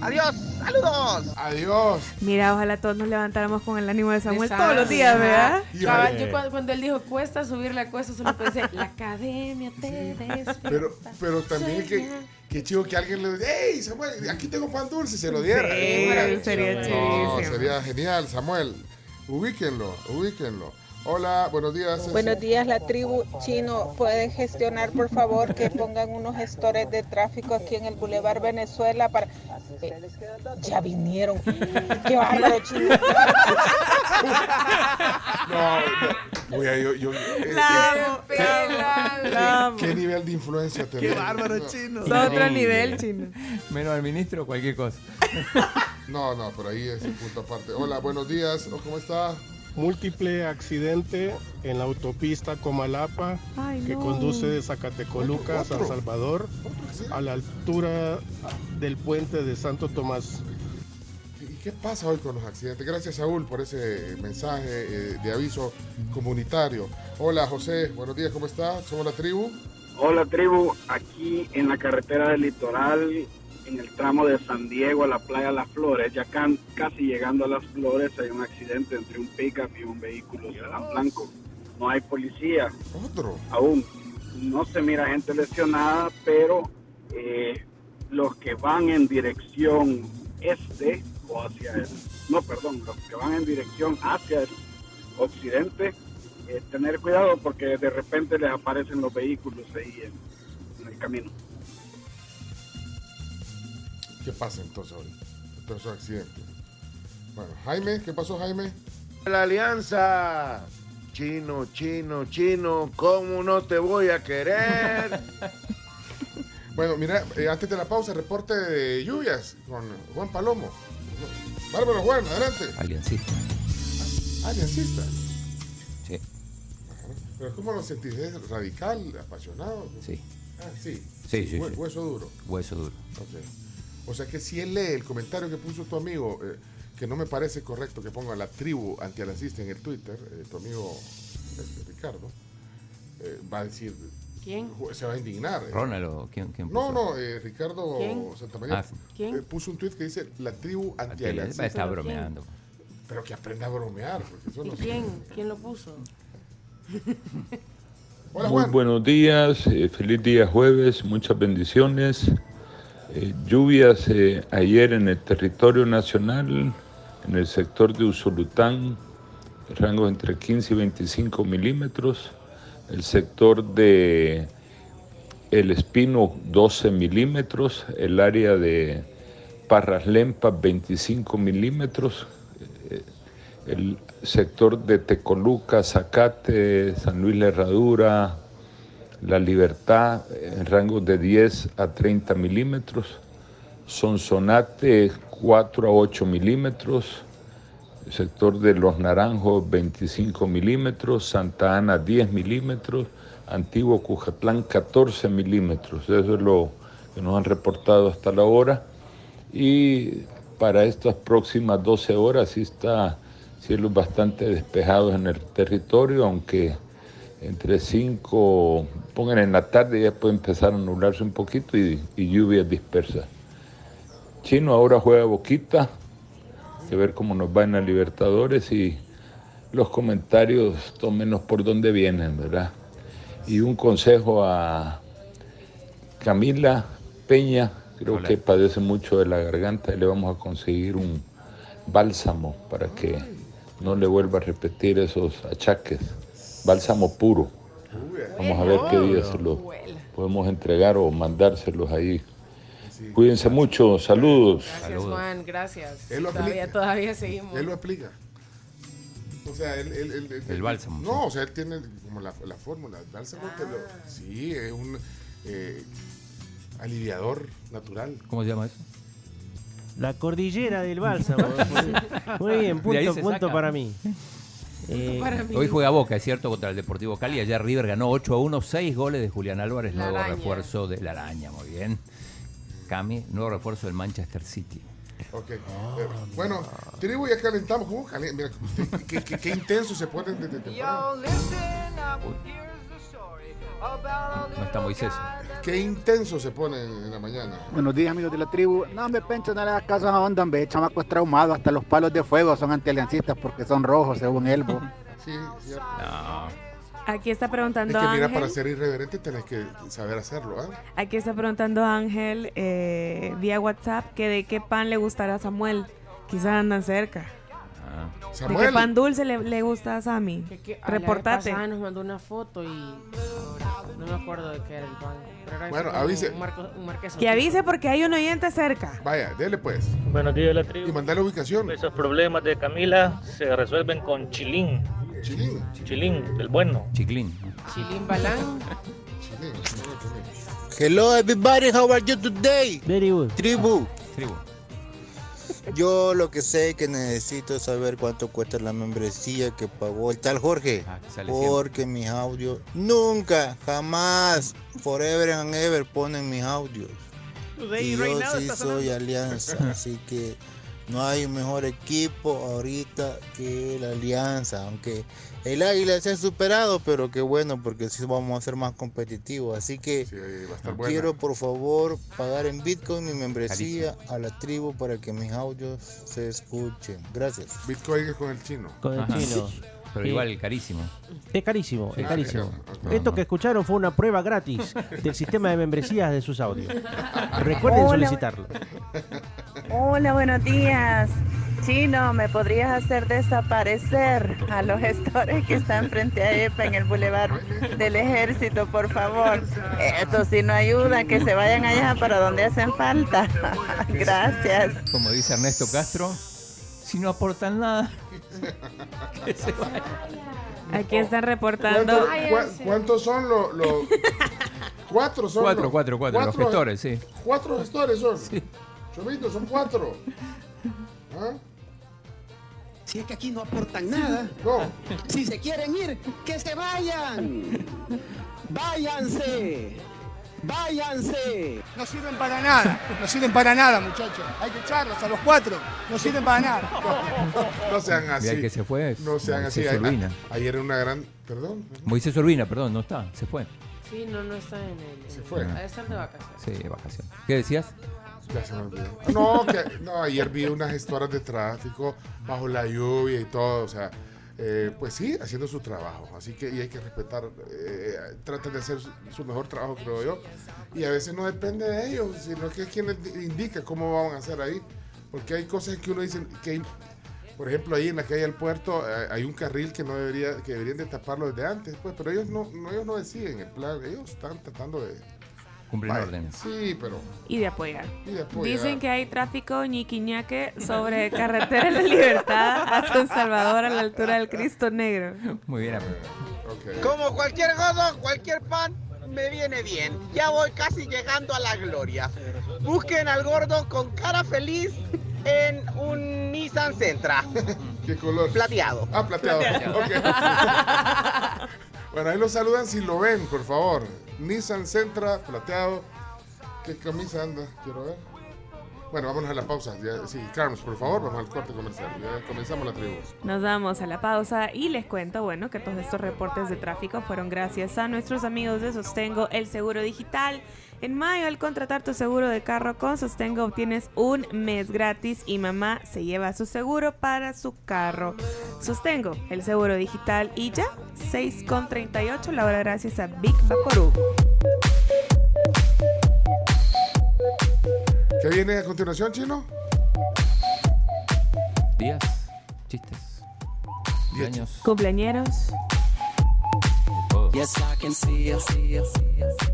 Speaker 22: Adiós, saludos.
Speaker 4: Adiós.
Speaker 8: Mira, ojalá todos nos levantáramos con el ánimo de Samuel
Speaker 7: Exacto.
Speaker 8: todos los días, ¿verdad?
Speaker 7: Cabal, yo cuando, cuando él dijo cuesta subir la cuesta, solo pensé, la academia te despierta.
Speaker 4: Pero, pero también que, que chido que alguien le diga, hey Samuel, aquí tengo pan dulce, se lo diera.
Speaker 8: Sí, sería
Speaker 4: no, sería genial, Samuel. Ubíquenlo, ubíquenlo. Hola, buenos días.
Speaker 23: Buenos días, la tribu chino. ¿Pueden gestionar, por favor, que pongan unos gestores de tráfico aquí en el Boulevard Venezuela para... Eh, ya vinieron. Qué bárbaro, chino.
Speaker 4: No, no. Yo, yo, eh,
Speaker 8: La
Speaker 4: eh,
Speaker 8: amo,
Speaker 4: ¿qué-
Speaker 8: la
Speaker 4: qué-. ¿Qué nivel de influencia tenés?
Speaker 5: bárbaro,
Speaker 4: No.
Speaker 5: chino.
Speaker 8: Es otro nivel, chino.
Speaker 5: Menos al ministro, cualquier cosa.
Speaker 4: No, no, por ahí es el punto aparte. Hola, buenos días. ¿Cómo está?
Speaker 24: Múltiple accidente en la autopista Comalapa
Speaker 4: Ay,
Speaker 24: que
Speaker 4: no.
Speaker 24: conduce de Zacatecoluca a San. Salvador a la altura del puente de Santo Tomás.
Speaker 4: ¿Y qué pasa hoy con los accidentes? Gracias, Saúl, por ese mensaje eh, de aviso comunitario. Hola, José. Buenos días, ¿cómo está? Somos la tribu.
Speaker 25: Hola tribu, aquí en la carretera del litoral, en el tramo de San Diego a la playa Las Flores, ya can- casi llegando a Las Flores hay un accidente entre un pickup y un vehículo sedán blanco. No hay policía.
Speaker 4: Otro.
Speaker 25: Aún. No se mira gente lesionada, pero eh, los que van en dirección este o hacia el... No, perdón, los que van en dirección hacia el occidente, eh, tener cuidado porque de repente les aparecen los vehículos ahí en, en el camino.
Speaker 4: ¿Qué pasa entonces hoy? Todos esos accidentes. Bueno, Jaime, ¿qué pasó, Jaime?
Speaker 26: La alianza. Chino, chino, chino, ¿cómo no te voy a querer?
Speaker 4: Bueno, mira, eh, antes de la pausa, reporte de lluvias con Juan Palomo. Bárbaro Juan, adelante.
Speaker 5: Aliancista.
Speaker 4: Aliancista.
Speaker 5: Sí.
Speaker 4: Pero ¿cómo lo sentís? ¿Es radical, apasionado?
Speaker 5: Sí.
Speaker 4: Ah, sí.
Speaker 5: Sí, sí,
Speaker 4: Hue-
Speaker 5: sí.
Speaker 4: Hueso duro.
Speaker 5: Hueso duro.
Speaker 4: Ok. O sea que si él lee el comentario que puso tu amigo, eh, que no me parece correcto que ponga la tribu antialacista en el Twitter, eh, tu amigo este, Ricardo, eh, va a decir...
Speaker 7: ¿Quién?
Speaker 4: Se va a indignar. eh.
Speaker 5: Ronald o quién, quién
Speaker 4: No,
Speaker 5: puso?
Speaker 4: no, eh, Ricardo
Speaker 7: ¿Quién?
Speaker 4: Santamaría
Speaker 5: Ah.
Speaker 7: ¿Quién?
Speaker 4: eh, puso un tweet que dice la tribu
Speaker 5: Está
Speaker 4: antialacista.
Speaker 5: bromeando.
Speaker 4: Pero que aprenda a bromear, porque eso
Speaker 7: ¿Y
Speaker 4: no se-
Speaker 7: quién? ¿Quién lo puso?
Speaker 4: Hola,
Speaker 27: Muy buenos días, eh, feliz día jueves, muchas bendiciones. Eh, lluvias eh, ayer en el territorio nacional, en el sector de Usulután, rango entre 15 y 25 milímetros. El sector de El Espino, 12 milímetros. El área de Parras Lempas, 25 milímetros. Eh, el sector de Tecoluca, Zacate, San Luis La Herradura, La Libertad, en rangos de 10 a 30 milímetros, Sonsonate 4 a 8 milímetros, sector de Los Naranjos 25 milímetros, Santa Ana 10 milímetros, Antiguo Cujatlán 14 milímetros. Eso es lo que nos han reportado hasta la hora. Y para estas próximas 12 horas sí está cielos bastante despejados en el territorio, aunque entre 5, pongan en la tarde ya puede empezar a nublarse un poquito y, y lluvias dispersas. Chino ahora juega Boquita, hay que ver cómo nos va en la Libertadores y los comentarios tómenos por dónde vienen, ¿verdad? Y un consejo a Camila Peña, creo
Speaker 5: Hola.
Speaker 27: que padece mucho de la garganta y le vamos a conseguir un bálsamo para que no le vuelva a repetir esos achaques. Bálsamo puro. Vamos a ver qué día se lo podemos entregar o mandárselos ahí. Cuídense mucho, saludos.
Speaker 7: Gracias, Juan, gracias.
Speaker 4: Él lo
Speaker 7: todavía, todavía seguimos.
Speaker 4: Él lo aplica. O sea, él, él- él- él-
Speaker 5: El bálsamo,
Speaker 4: No, o sea, él tiene como la, la fórmula. El bálsamo te lo-
Speaker 7: Ah.
Speaker 4: Sí, es un eh, aliviador natural.
Speaker 5: ¿Cómo se llama eso?
Speaker 9: La cordillera del bálsamo. Muy bien, punto, punto
Speaker 5: saca.
Speaker 9: para mí. Eh,
Speaker 5: Hoy juega Boca, es cierto, contra el Deportivo Cali. Ayer River ganó 8 a 1, 6 goles de Julián Álvarez,
Speaker 7: La
Speaker 5: nuevo
Speaker 7: araña.
Speaker 5: refuerzo de la araña, muy bien. Cami, nuevo refuerzo del Manchester City.
Speaker 4: Ok. Eh, bueno, tribu ya calentamos. ¿Cómo calen- Mira, qué, qué- qué intenso se pone desde temprano.
Speaker 5: No está Moisés.
Speaker 4: Qué intenso se pone en, la mañana.
Speaker 28: Buenos días, amigos de la tribu. No, me pencho, no le hagas caso a Honda, hombre. Chamaco es traumado. Hasta los palos de fuego son antialiancistas porque son rojos, según él.
Speaker 4: Sí, ya.
Speaker 5: No.
Speaker 8: Aquí está
Speaker 4: Es
Speaker 8: preguntando
Speaker 4: que mira,
Speaker 8: Ángel.
Speaker 4: para ser irreverente tenés que saber hacerlo. ¿ah?
Speaker 8: Aquí está preguntando Ángel eh, vía WhatsApp que de qué pan le gustará a Samuel. Quizás andan cerca.
Speaker 5: Ah.
Speaker 8: ¿De qué
Speaker 4: Samuel.
Speaker 8: pan dulce le, le gusta a Sammy?
Speaker 7: Que- que a la vez
Speaker 8: Reportate.
Speaker 7: nos mandó una foto y no me acuerdo de qué era el pan. Pero era
Speaker 4: Bueno, avise.
Speaker 7: Un, marco, un marqués
Speaker 8: Que avise porque hay un oyente cerca.
Speaker 4: Vaya, dele pues.
Speaker 29: Buenos días, la tribu.
Speaker 4: Y mandar la ubicación.
Speaker 29: Esos problemas de Camila se resuelven con chilín.
Speaker 4: Chilín.
Speaker 29: Chilín, el bueno.
Speaker 5: Chiclín.
Speaker 7: Chilín Balán.
Speaker 30: Hello everybody, how are you today?
Speaker 9: Very good.
Speaker 30: Tribu.
Speaker 5: Tribu.
Speaker 30: Yo lo que sé que necesito es saber cuánto cuesta la membresía que pagó el tal Jorge.
Speaker 5: Ah,
Speaker 30: Porque mis audios nunca, jamás, forever and ever ponen mis audios. Y yo sí soy alianza, así que no hay un mejor equipo ahorita que la alianza, aunque el águila se ha superado, pero qué bueno porque sí vamos a ser más competitivos. Así que
Speaker 4: va a estar buena.
Speaker 30: quiero por favor pagar en Bitcoin mi membresía a la tribu para que mis audios se escuchen. Gracias.
Speaker 4: Bitcoin es con el chino.
Speaker 9: Con el
Speaker 5: Ajá.
Speaker 9: chino.
Speaker 5: Pero igual carísimo.
Speaker 9: Es carísimo, es
Speaker 4: Ah,
Speaker 9: carísimo. Esto que escucharon fue una prueba gratis del sistema de membresías de sus audios. Recuerden
Speaker 31: Hola.
Speaker 9: solicitarlo.
Speaker 31: Hola, buenos días. Chino, ¿me podrías hacer desaparecer a los gestores que están frente a EPA en el Boulevard del Ejército, por favor? Esto sí no ayuda, que se vayan allá para donde hacen falta. Gracias.
Speaker 5: Como dice Ernesto Castro, si no aportan nada, que se vayan.
Speaker 8: Aquí están reportando.
Speaker 4: ¿Cuánto- cua- ¿Cuántos son los.? cuatro son.
Speaker 5: Cuatro,
Speaker 4: los-
Speaker 5: cuatro, cuatro, los gestores, sí.
Speaker 4: Cuatro gestores son. Chomito, son cuatro. ¿Ah?
Speaker 32: Si es que aquí no aportan nada.
Speaker 4: No.
Speaker 32: Si se quieren ir, que se vayan. Váyanse. Váyanse.
Speaker 33: No sirven para nada, no sirven para nada, muchachos. Hay que echarlos a los cuatro, no sirven para nada.
Speaker 4: No sean así.
Speaker 5: Mira que se fue.
Speaker 4: No sean así.
Speaker 5: Moisés
Speaker 4: A- a-
Speaker 5: Urbina.
Speaker 4: Ayer era una gran. Perdón.
Speaker 5: Moisés Urbina, perdón, no está, se fue.
Speaker 7: Sí, no, no está en el. Se
Speaker 4: fue.
Speaker 7: A estar de vacaciones.
Speaker 5: Sí, de vacaciones. ¿Qué decías?
Speaker 4: Ya se me olvidó. No, que, no, ayer vi unas gestoras de tráfico bajo la lluvia y todo, o sea, eh, pues sí, haciendo su trabajo. Así que y hay que respetar, eh, tratan de hacer su, su mejor trabajo, creo yo. Y a veces no depende de ellos, sino que es quien les di- indica cómo van a hacer ahí. Porque hay cosas que uno dice que, por ejemplo, ahí en la calle del puerto eh, hay un carril que no debería, que deberían de taparlo desde antes, pues, pero ellos no, no, ellos no deciden el plan, ellos están tratando de Vaya,
Speaker 5: órdenes.
Speaker 4: Sí, pero
Speaker 8: Y de apoyar.
Speaker 4: y de apoyar.
Speaker 8: Dicen que hay tráfico ñiquiñaque sobre carretera de la Libertad a San Salvador a la altura del Cristo Negro.
Speaker 5: Muy bien.
Speaker 22: Como cualquier godo, cualquier pan me viene bien. Ya voy casi llegando a la gloria. Busquen al gordo con cara feliz en un Nissan Sentra.
Speaker 4: ¿Qué color?
Speaker 34: Plateado.
Speaker 4: Ah, plateado. Bueno, ahí lo saludan si lo ven, por favor. Nissan Sentra, plateado. ¿Qué camisa anda? Quiero ver. Bueno, vámonos a la pausa. Ya- sí, Carlos, por favor, vamos al corte comercial. Ya comenzamos la tribu.
Speaker 8: Nos damos a la pausa y les cuento, bueno, que todos estos reportes de tráfico fueron gracias a nuestros amigos de Sostengo, el seguro digital. En mayo, al contratar tu seguro de carro con Sostengo, obtienes un mes gratis y mamá se lleva su seguro para su carro. Sostengo, el seguro digital y ya, 6,38 la hora gracias a Big Vaporub.
Speaker 4: ¿Qué viene a continuación, Chino?
Speaker 5: Días, chistes, años.
Speaker 8: Cumpleañeros.
Speaker 2: Yes, I can see you. see you, see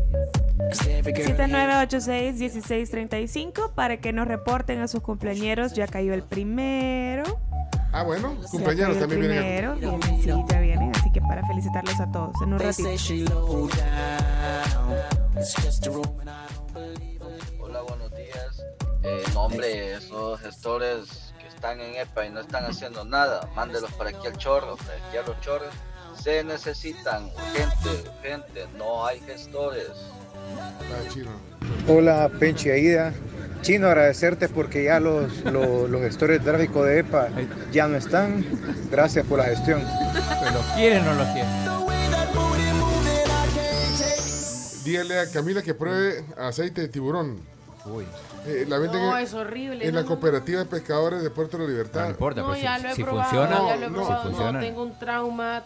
Speaker 8: 7986-1635 para que nos reporten a sus cumpleañeros. Ya cayó el primero.
Speaker 4: Ah, bueno, cumpleaños también vienen.
Speaker 8: primero. Vienen, sí, ya vienen. Así que para felicitarlos a todos en un ratito.
Speaker 35: Hola, buenos días. Eh, no, hombre, esos gestores que están en EPA y no están haciendo nada, mándelos para aquí al chorro, para aquí a los chorros. Se necesitan urgente, urgente, no hay gestores.
Speaker 36: Hola, Penchi Aida. Chino, agradecerte porque ya los, los, los gestores de tráfico de EPA ya no están. Gracias por la gestión.
Speaker 5: ¿Los quieren o no los quieren?
Speaker 4: Dígale a Camila que pruebe aceite de tiburón.
Speaker 5: Uy.
Speaker 4: Eh, la venden
Speaker 7: No,
Speaker 4: en,
Speaker 7: es horrible.
Speaker 4: en
Speaker 7: no,
Speaker 4: la
Speaker 7: no.
Speaker 4: cooperativa de pescadores de Puerto de la Libertad.
Speaker 5: No importa,
Speaker 7: No,
Speaker 5: pero
Speaker 7: ya
Speaker 5: si,
Speaker 7: lo he
Speaker 5: si
Speaker 7: probado,
Speaker 5: funciona,
Speaker 7: ya lo he
Speaker 4: no,
Speaker 7: probado.
Speaker 5: si
Speaker 7: No,
Speaker 5: funciona.
Speaker 7: tengo un trauma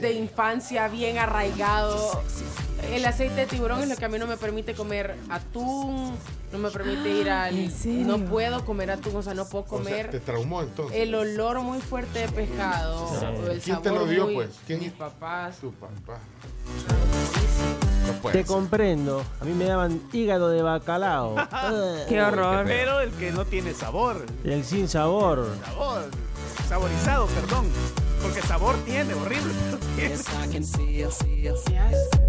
Speaker 7: de infancia bien arraigado. El aceite de tiburón es lo que a mí no me permite comer atún, no me permite ir al...
Speaker 8: ¿En serio?
Speaker 7: No puedo comer atún, o sea, no puedo
Speaker 4: O sea,
Speaker 7: comer
Speaker 4: te traumó entonces.
Speaker 7: el olor muy fuerte de pescado. el
Speaker 4: ¿Quién te lo dio,
Speaker 7: muy-
Speaker 4: pues? ¿Quién?
Speaker 7: Mis papás.
Speaker 4: Tu papá.
Speaker 9: Te comprendo. A mí me daban hígado de bacalao.
Speaker 8: Qué horror.
Speaker 37: Pero el que no tiene sabor.
Speaker 9: El sin sabor.
Speaker 37: Sabor. Saborizado, perdón. Porque sabor tiene, horrible. tiene.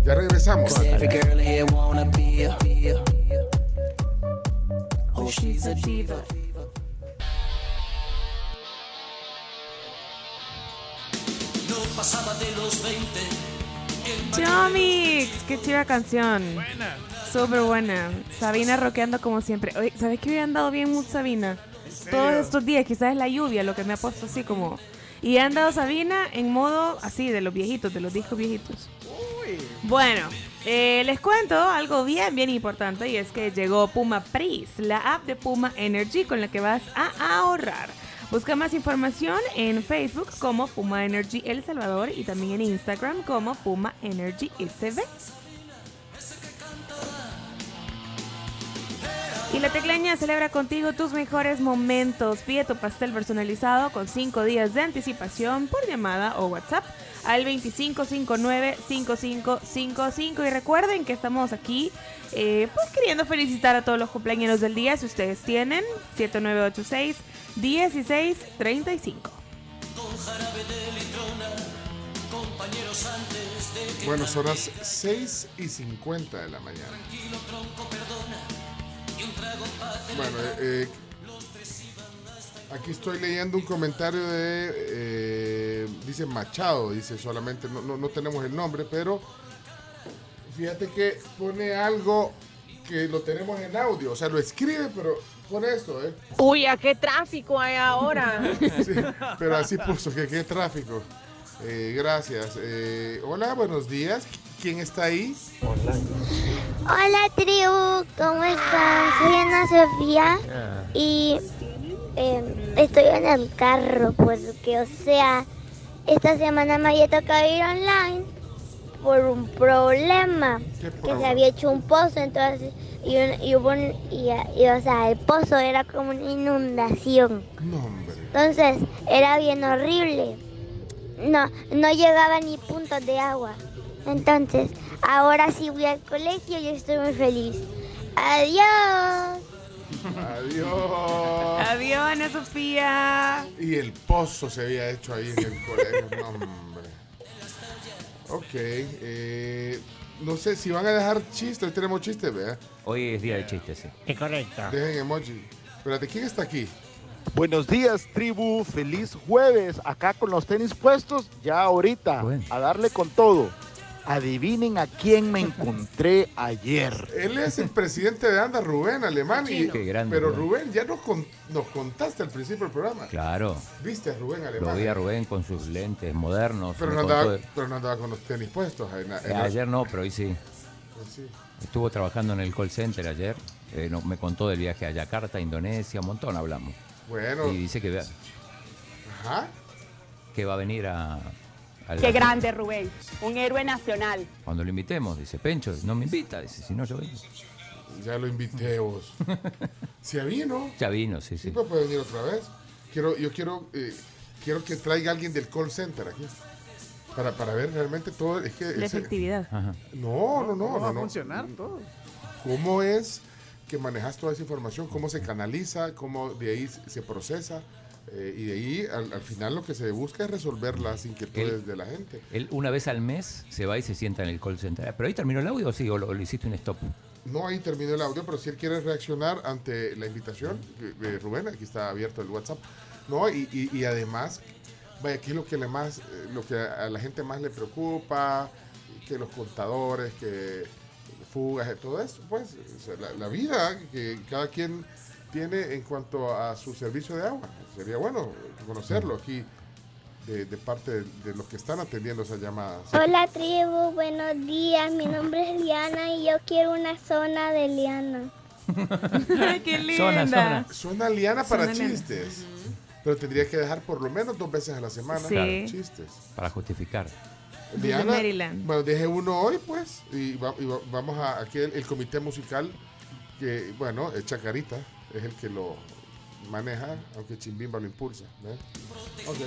Speaker 4: Ya regresamos.
Speaker 2: Oh, she's a diva. No pasaba de los 20.
Speaker 8: Chomix, qué chiva canción. Súper buena. Sabina rockeando como siempre. Oye, ¿sabes que hubiera andado bien mood Sabina? Todos estos días, quizás es la lluvia lo que me ha puesto así como... Y ha andado Sabina en modo así, de los viejitos, de los discos viejitos. Bueno, eh, les cuento algo bien, bien importante y es que llegó Puma Pris, la app de Puma Energy con la que vas a ahorrar. Busca más información en Facebook como Puma Energy El Salvador y también en Instagram como Puma Energy SB. Y la tecleña celebra contigo tus mejores momentos. Pide tu pastel personalizado con 5 días de anticipación por llamada o WhatsApp al 2559-5555. Y recuerden que estamos aquí eh, pues queriendo felicitar a todos los cumpleaños del día. Si ustedes tienen 7986-1635.
Speaker 2: Compañeros antes de que
Speaker 4: Bueno, son las 6 y 50 de la mañana. Bueno, eh, aquí estoy leyendo un comentario de, eh, dice Machado, dice solamente, no, no, no tenemos el nombre, pero fíjate que pone algo que lo tenemos en audio, o sea, lo escribe, pero pone esto, ¿eh?
Speaker 23: Uy, ¿a qué tráfico hay ahora?
Speaker 4: Sí, pero así puso que qué tráfico. Eh, gracias. Eh, hola, buenos días. ¿Quién está ahí?
Speaker 38: Hola tribu, ¿cómo están? Soy Ana Sofía y eh, estoy en el carro porque, o sea, esta semana me había tocado ir online por un problema que se había hecho un pozo, entonces, y, un- y hubo un- y, y, o sea, el pozo era como una inundación.
Speaker 4: No, hombre.
Speaker 38: Entonces, era bien horrible. No, no llegaba ni puntos de agua. Entonces, ahora sí voy al colegio y estoy muy feliz. Adiós.
Speaker 4: Adiós.
Speaker 8: Adiós, Ana Sofía.
Speaker 4: Y el pozo se había hecho ahí en el colegio. No, hombre. Ok. eh, no sé si van a dejar chistes. Hoy tenemos chistes, ¿verdad?
Speaker 5: Hoy es día de chistes, sí.
Speaker 9: Es correcto.
Speaker 4: Dejen emoji. Espérate, ¿quién está aquí?
Speaker 34: Buenos días, tribu. Feliz jueves. Acá con los tenis puestos, ya ahorita. A darle con todo. Adivinen a quién me encontré ayer.
Speaker 4: Él es el presidente de ANDA, Rubén Alemán. y-
Speaker 5: Qué grande,
Speaker 4: pero
Speaker 5: Rubén.
Speaker 4: Ya nos, con- nos contaste al principio del programa.
Speaker 5: Claro.
Speaker 4: ¿Viste a Rubén
Speaker 5: Lo
Speaker 4: Alemán?
Speaker 5: vi a Rubén con sus lentes modernos.
Speaker 4: Pero no, andaba,
Speaker 5: de-
Speaker 4: pero no andaba con los tenis puestos. en
Speaker 5: Eh, ayer no, pero hoy sí.
Speaker 4: Sí.
Speaker 5: Estuvo trabajando en el call center ayer. Eh, no- me contó del viaje a Yakarta, Indonesia, un montón hablamos.
Speaker 4: Bueno.
Speaker 5: Y dice que, va-
Speaker 4: Ajá.
Speaker 5: que va a venir a... a la-
Speaker 39: Qué grande, Rubén. Un héroe nacional.
Speaker 5: Cuando lo invitemos, dice Pencho, no me invita, dice, si no yo vengo.
Speaker 4: Ya lo invité vos. ¿Se vino?
Speaker 5: Ya vino, sí,
Speaker 4: Sí,
Speaker 5: sí.
Speaker 4: pues puede venir otra vez. Quiero, yo quiero, eh, quiero que traiga alguien del call center aquí. Para, para ver realmente todo. Es que
Speaker 8: La
Speaker 4: ese-
Speaker 8: efectividad.
Speaker 4: No, no, no,
Speaker 37: ¿Cómo
Speaker 4: no,
Speaker 37: va a
Speaker 4: no.
Speaker 37: funcionar todo?
Speaker 4: ¿Cómo es que manejas toda esa información? ¿Cómo se canaliza? ¿Cómo de ahí se procesa? Eh, y de ahí al, al final lo que se busca es resolver las inquietudes de la gente.
Speaker 5: Él una vez al mes se va y se sienta en el call center. ¿Pero ahí terminó el audio o sí? ¿O lo, lo hiciste un stop?
Speaker 4: No, ahí terminó el audio, pero si él quiere reaccionar ante la invitación de, de Rubén, aquí está abierto el WhatsApp. No, y, y- y además, vaya, ¿qué es lo que, le más, eh, lo que a la gente más le preocupa? Que los contadores, que fugas, todo eso, pues, o sea, la, la vida que cada quien tiene en cuanto a su servicio de agua. Sería bueno conocerlo aquí de, de parte de, de los que están atendiendo esas llamadas.
Speaker 38: Hola tribu, buenos días. Mi nombre es Liana y yo quiero una zona de Liana.
Speaker 8: ¡Qué
Speaker 4: Zona, zona. Suena liana para
Speaker 8: Zona liana.
Speaker 4: chistes. Pero tendría que dejar por lo menos dos veces a la semana
Speaker 8: Sí.
Speaker 4: Claro, chistes.
Speaker 5: Para justificar.
Speaker 8: Maryland.
Speaker 4: bueno, deje uno hoy, pues, y, va- y va- vamos a aquí el, el comité musical, que, bueno, el Chacarita es el que lo maneja, aunque Chimbimba lo impulsa. ¿ves? Ok.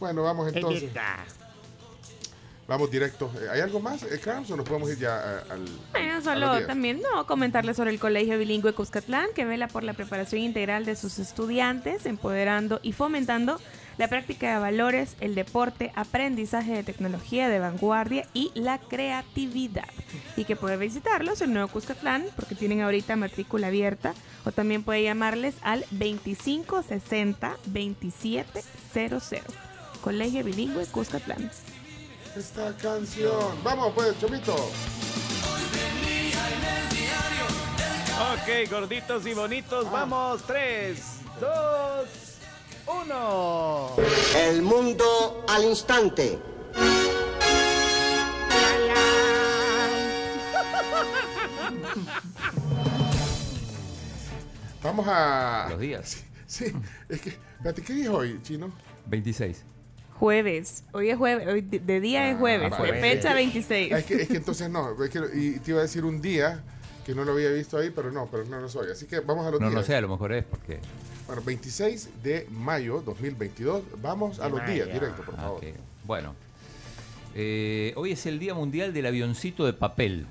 Speaker 4: Bueno, vamos entonces. Vamos directo. Eh, ¿Hay algo más, eh, Carms, o nos podemos ir ya a- al...
Speaker 8: Bueno, solo también no comentarles sobre el Colegio Bilingüe Cuscatlán, que vela por la preparación integral de sus estudiantes, empoderando y fomentando la práctica de valores, el deporte, aprendizaje de tecnología de vanguardia y la creatividad. Y que puede visitarlos el nuevo Cuscatlán, porque tienen ahorita matrícula abierta, o también puede llamarles al 2560 2700. Colegio Bilingüe Cuscatlán.
Speaker 4: Esta canción. Vamos, pues, Chomito.
Speaker 37: Ok, gorditos y bonitos, vamos. 3, 2, 1.
Speaker 32: El mundo al instante.
Speaker 4: Vamos a...
Speaker 5: Los días.
Speaker 4: Sí, es que... Espérate, ¿qué dijo hoy, Chino?
Speaker 5: 26.
Speaker 8: Jueves. Hoy es jueves. Hoy de- día es jueves.
Speaker 4: Ah, vale.
Speaker 8: de fecha 26.
Speaker 4: Es que, es que entonces no, es que- y te iba a decir un día que no lo había visto ahí, pero no, pero no lo soy. Así que vamos a los
Speaker 5: No
Speaker 4: días.
Speaker 5: lo sé, a lo mejor es porque...
Speaker 4: Bueno, 26 de mayo 2022. Vamos a
Speaker 5: De
Speaker 4: los días,
Speaker 5: mayo.
Speaker 4: directo, por
Speaker 5: Ah,
Speaker 4: favor.
Speaker 5: ok. Bueno. Eh, hoy es el Día Mundial del Avioncito de Papel.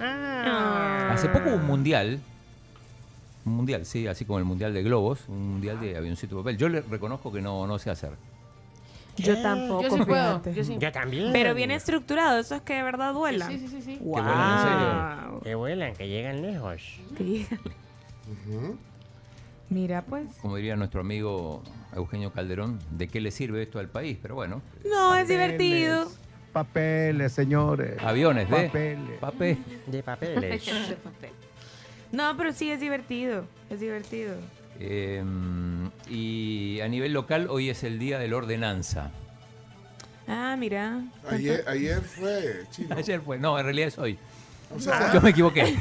Speaker 8: Ah.
Speaker 5: Hace poco hubo un mundial. Un mundial, sí, así como el mundial de globos. Un mundial de avioncito de papel. Yo le reconozco que no, no sé hacer.
Speaker 8: Yo tampoco.
Speaker 7: Yo sí puedo,
Speaker 8: fíjate.
Speaker 7: yo sí.
Speaker 9: Yo también.
Speaker 8: Pero bien estructurado, eso es que de verdad duela.
Speaker 7: Sí, sí, sí, sí.
Speaker 8: Wow.
Speaker 9: Que vuelan, en serio. Que vuelan, que llegan lejos.
Speaker 8: Que llegan. Mira, pues.
Speaker 5: Como diría nuestro amigo Eugenio Calderón, ¿de qué le sirve esto al país? Pero bueno.
Speaker 8: No, es divertido.
Speaker 36: Papeles, señores.
Speaker 5: Aviones de
Speaker 36: Papeles.
Speaker 5: papel.
Speaker 9: De papeles.
Speaker 8: De papel. No, pero sí es divertido. Es divertido.
Speaker 5: Eh, y a nivel local, hoy es el Día de la Ordenanza.
Speaker 8: Ah, mira.
Speaker 4: Ayer, ayer fue, Chino.
Speaker 5: Ayer fue, no, en realidad es hoy.
Speaker 4: O sea-
Speaker 5: Yo me equivoqué.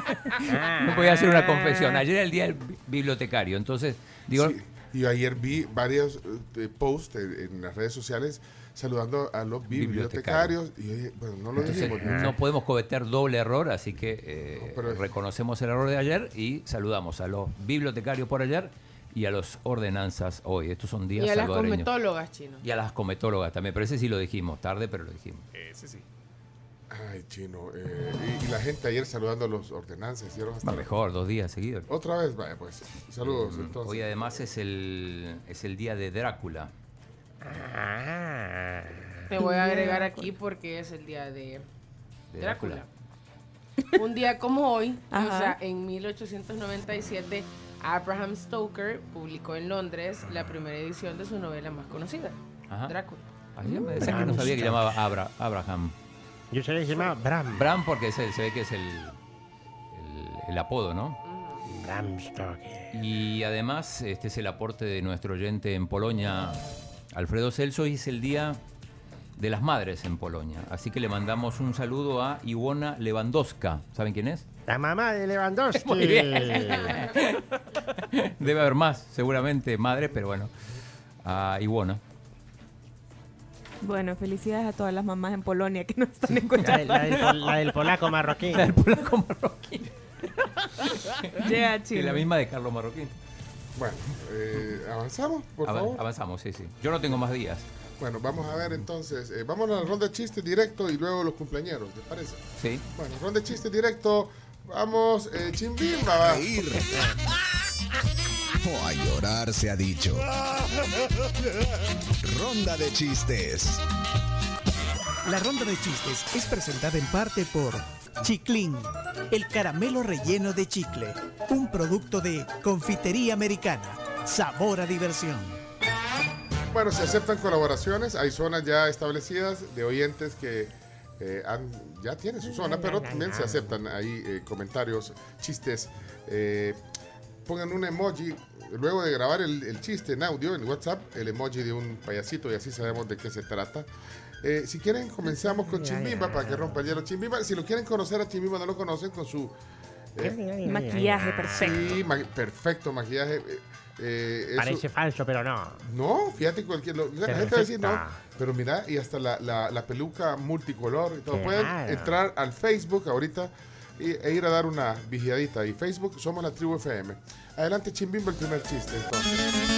Speaker 5: no voy a hacer una confesión. Ayer era el Día del bi- bibliotecario, entonces digo...
Speaker 4: Sí, y ayer vi varios eh, posts en, en las redes sociales saludando a los bibliotecarios. Y yo dije, bueno, no lo
Speaker 5: Entonces,
Speaker 4: dijimos. ¿no?
Speaker 5: podemos cometer doble error, así que eh,
Speaker 4: pero-
Speaker 5: reconocemos el error de ayer y saludamos a los bibliotecarios por ayer y a los ordenanzas hoy. Estos son días
Speaker 7: Y a las cometólogas, chino.
Speaker 5: Y a las cometólogas también, pero ese sí lo dijimos, tarde, pero lo dijimos.
Speaker 37: Ese sí.
Speaker 4: Ay, chino. eh, y, y la gente ayer saludando a los ordenanzas. hicieron hasta-
Speaker 5: Va mejor, dos días seguidos.
Speaker 4: Otra vez, vaya, pues. Saludos,
Speaker 5: Mm,
Speaker 4: entonces.
Speaker 5: Hoy además es el, es el día de Drácula.
Speaker 9: Ah.
Speaker 7: Te voy a agregar aquí porque es el día de
Speaker 5: De
Speaker 7: Drácula. Un día como hoy, o sea, en 1897, Abraham Stoker publicó en Londres la primera edición de su novela más conocida,
Speaker 5: Ajá.
Speaker 7: Drácula.
Speaker 5: Ayer me decían que no sabía que llamaba Abra- Abraham.
Speaker 9: Yo sabía que se llamaba Bram.
Speaker 5: Bram porque se, se ve que es el, el, el apodo, ¿no?
Speaker 9: Bram Stoker.
Speaker 5: Y además, este es el aporte de nuestro oyente en Polonia, Alfredo Celso, y es el Día de las Madres en Polonia. Así que le mandamos un saludo a Iwona Lewandowska. ¿Saben quién es?
Speaker 9: La mamá de Lewandowski.
Speaker 5: Muy bien. Debe haber más, seguramente madre, pero bueno, a Iwona.
Speaker 8: Bueno, felicidades a todas las mamás en Polonia que nos están
Speaker 9: La,
Speaker 8: escuchando.
Speaker 9: la del, pol- la del polaco marroquí.
Speaker 5: La del polaco marroquí.
Speaker 8: Llega a
Speaker 5: Que
Speaker 8: Chile.
Speaker 5: la misma de Carlos Marroquín.
Speaker 4: Bueno, eh, avanzamos, por
Speaker 5: Ava-
Speaker 4: favor.
Speaker 5: Avanzamos, sí, sí. Yo no tengo más días.
Speaker 4: Bueno, vamos a ver entonces. eh, vamos a la ronda de chistes directo y luego los cumpleaños, ¿te parece?
Speaker 5: Sí.
Speaker 4: Bueno, ronda de chistes directo. Vamos, eh, Chimbimba,
Speaker 40: a llorar se ha dicho. Ronda de chistes.
Speaker 41: La ronda de chistes es presentada en parte por Chiclin, el caramelo relleno de chicle, un producto de confitería americana. Sabor a diversión.
Speaker 4: Bueno, se aceptan colaboraciones. Hay zonas ya establecidas de oyentes que eh, han- ya tienen su zona, pero también se aceptan ahí eh, comentarios, chistes. eh, pongan un emoji. Luego de grabar el, el chiste en audio en WhatsApp, el emoji de un payasito y así sabemos de qué se trata. Eh, si quieren, comenzamos con Chimbimba para que rompa el hielo. Chimbimba, si lo quieren conocer a Chimbimba, no lo conocen con su eh,
Speaker 8: Maquillaje perfecto.
Speaker 4: Sí, ma- perfecto maquillaje. eh, eso-
Speaker 9: Parece falso, pero no.
Speaker 4: no, fíjate cualquier. lo- la gente va a decir no, pero mira, y hasta la, la- la peluca multicolor y todo. Pueden entrar al Facebook ahorita e ir a dar una vigiadita. Y Facebook somos la tribu FM. Adelante, Chimbimba, el primer chiste. entonces.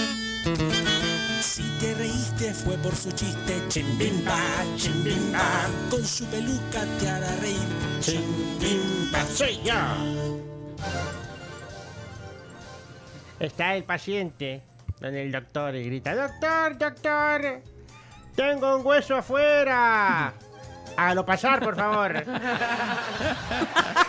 Speaker 41: Si te reíste fue por su chiste, chimbimba, chimbimba. Con su peluca te hará reír, chimbimba, soy yo.
Speaker 9: Está el paciente donde el doctor y grita, doctor, doctor, tengo un hueso afuera. Hágalo pasar, por favor.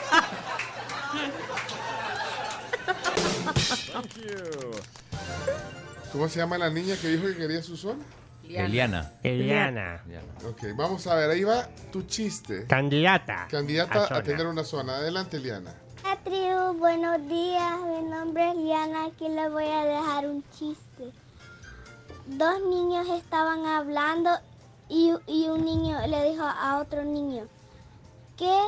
Speaker 4: ¿Cómo se llama la niña que dijo que quería su zona?
Speaker 5: Eliana.
Speaker 9: Eliana.
Speaker 4: Ok, vamos a ver, ahí va tu chiste.
Speaker 9: Candidata.
Speaker 4: Candidata
Speaker 9: a
Speaker 4: tener una zona. Adelante, Eliana.
Speaker 38: Hola tribu, buenos días. Mi nombre es Liana. Aquí les voy a dejar un chiste. Dos niños estaban hablando y, y un niño le dijo a otro niño, ¿qué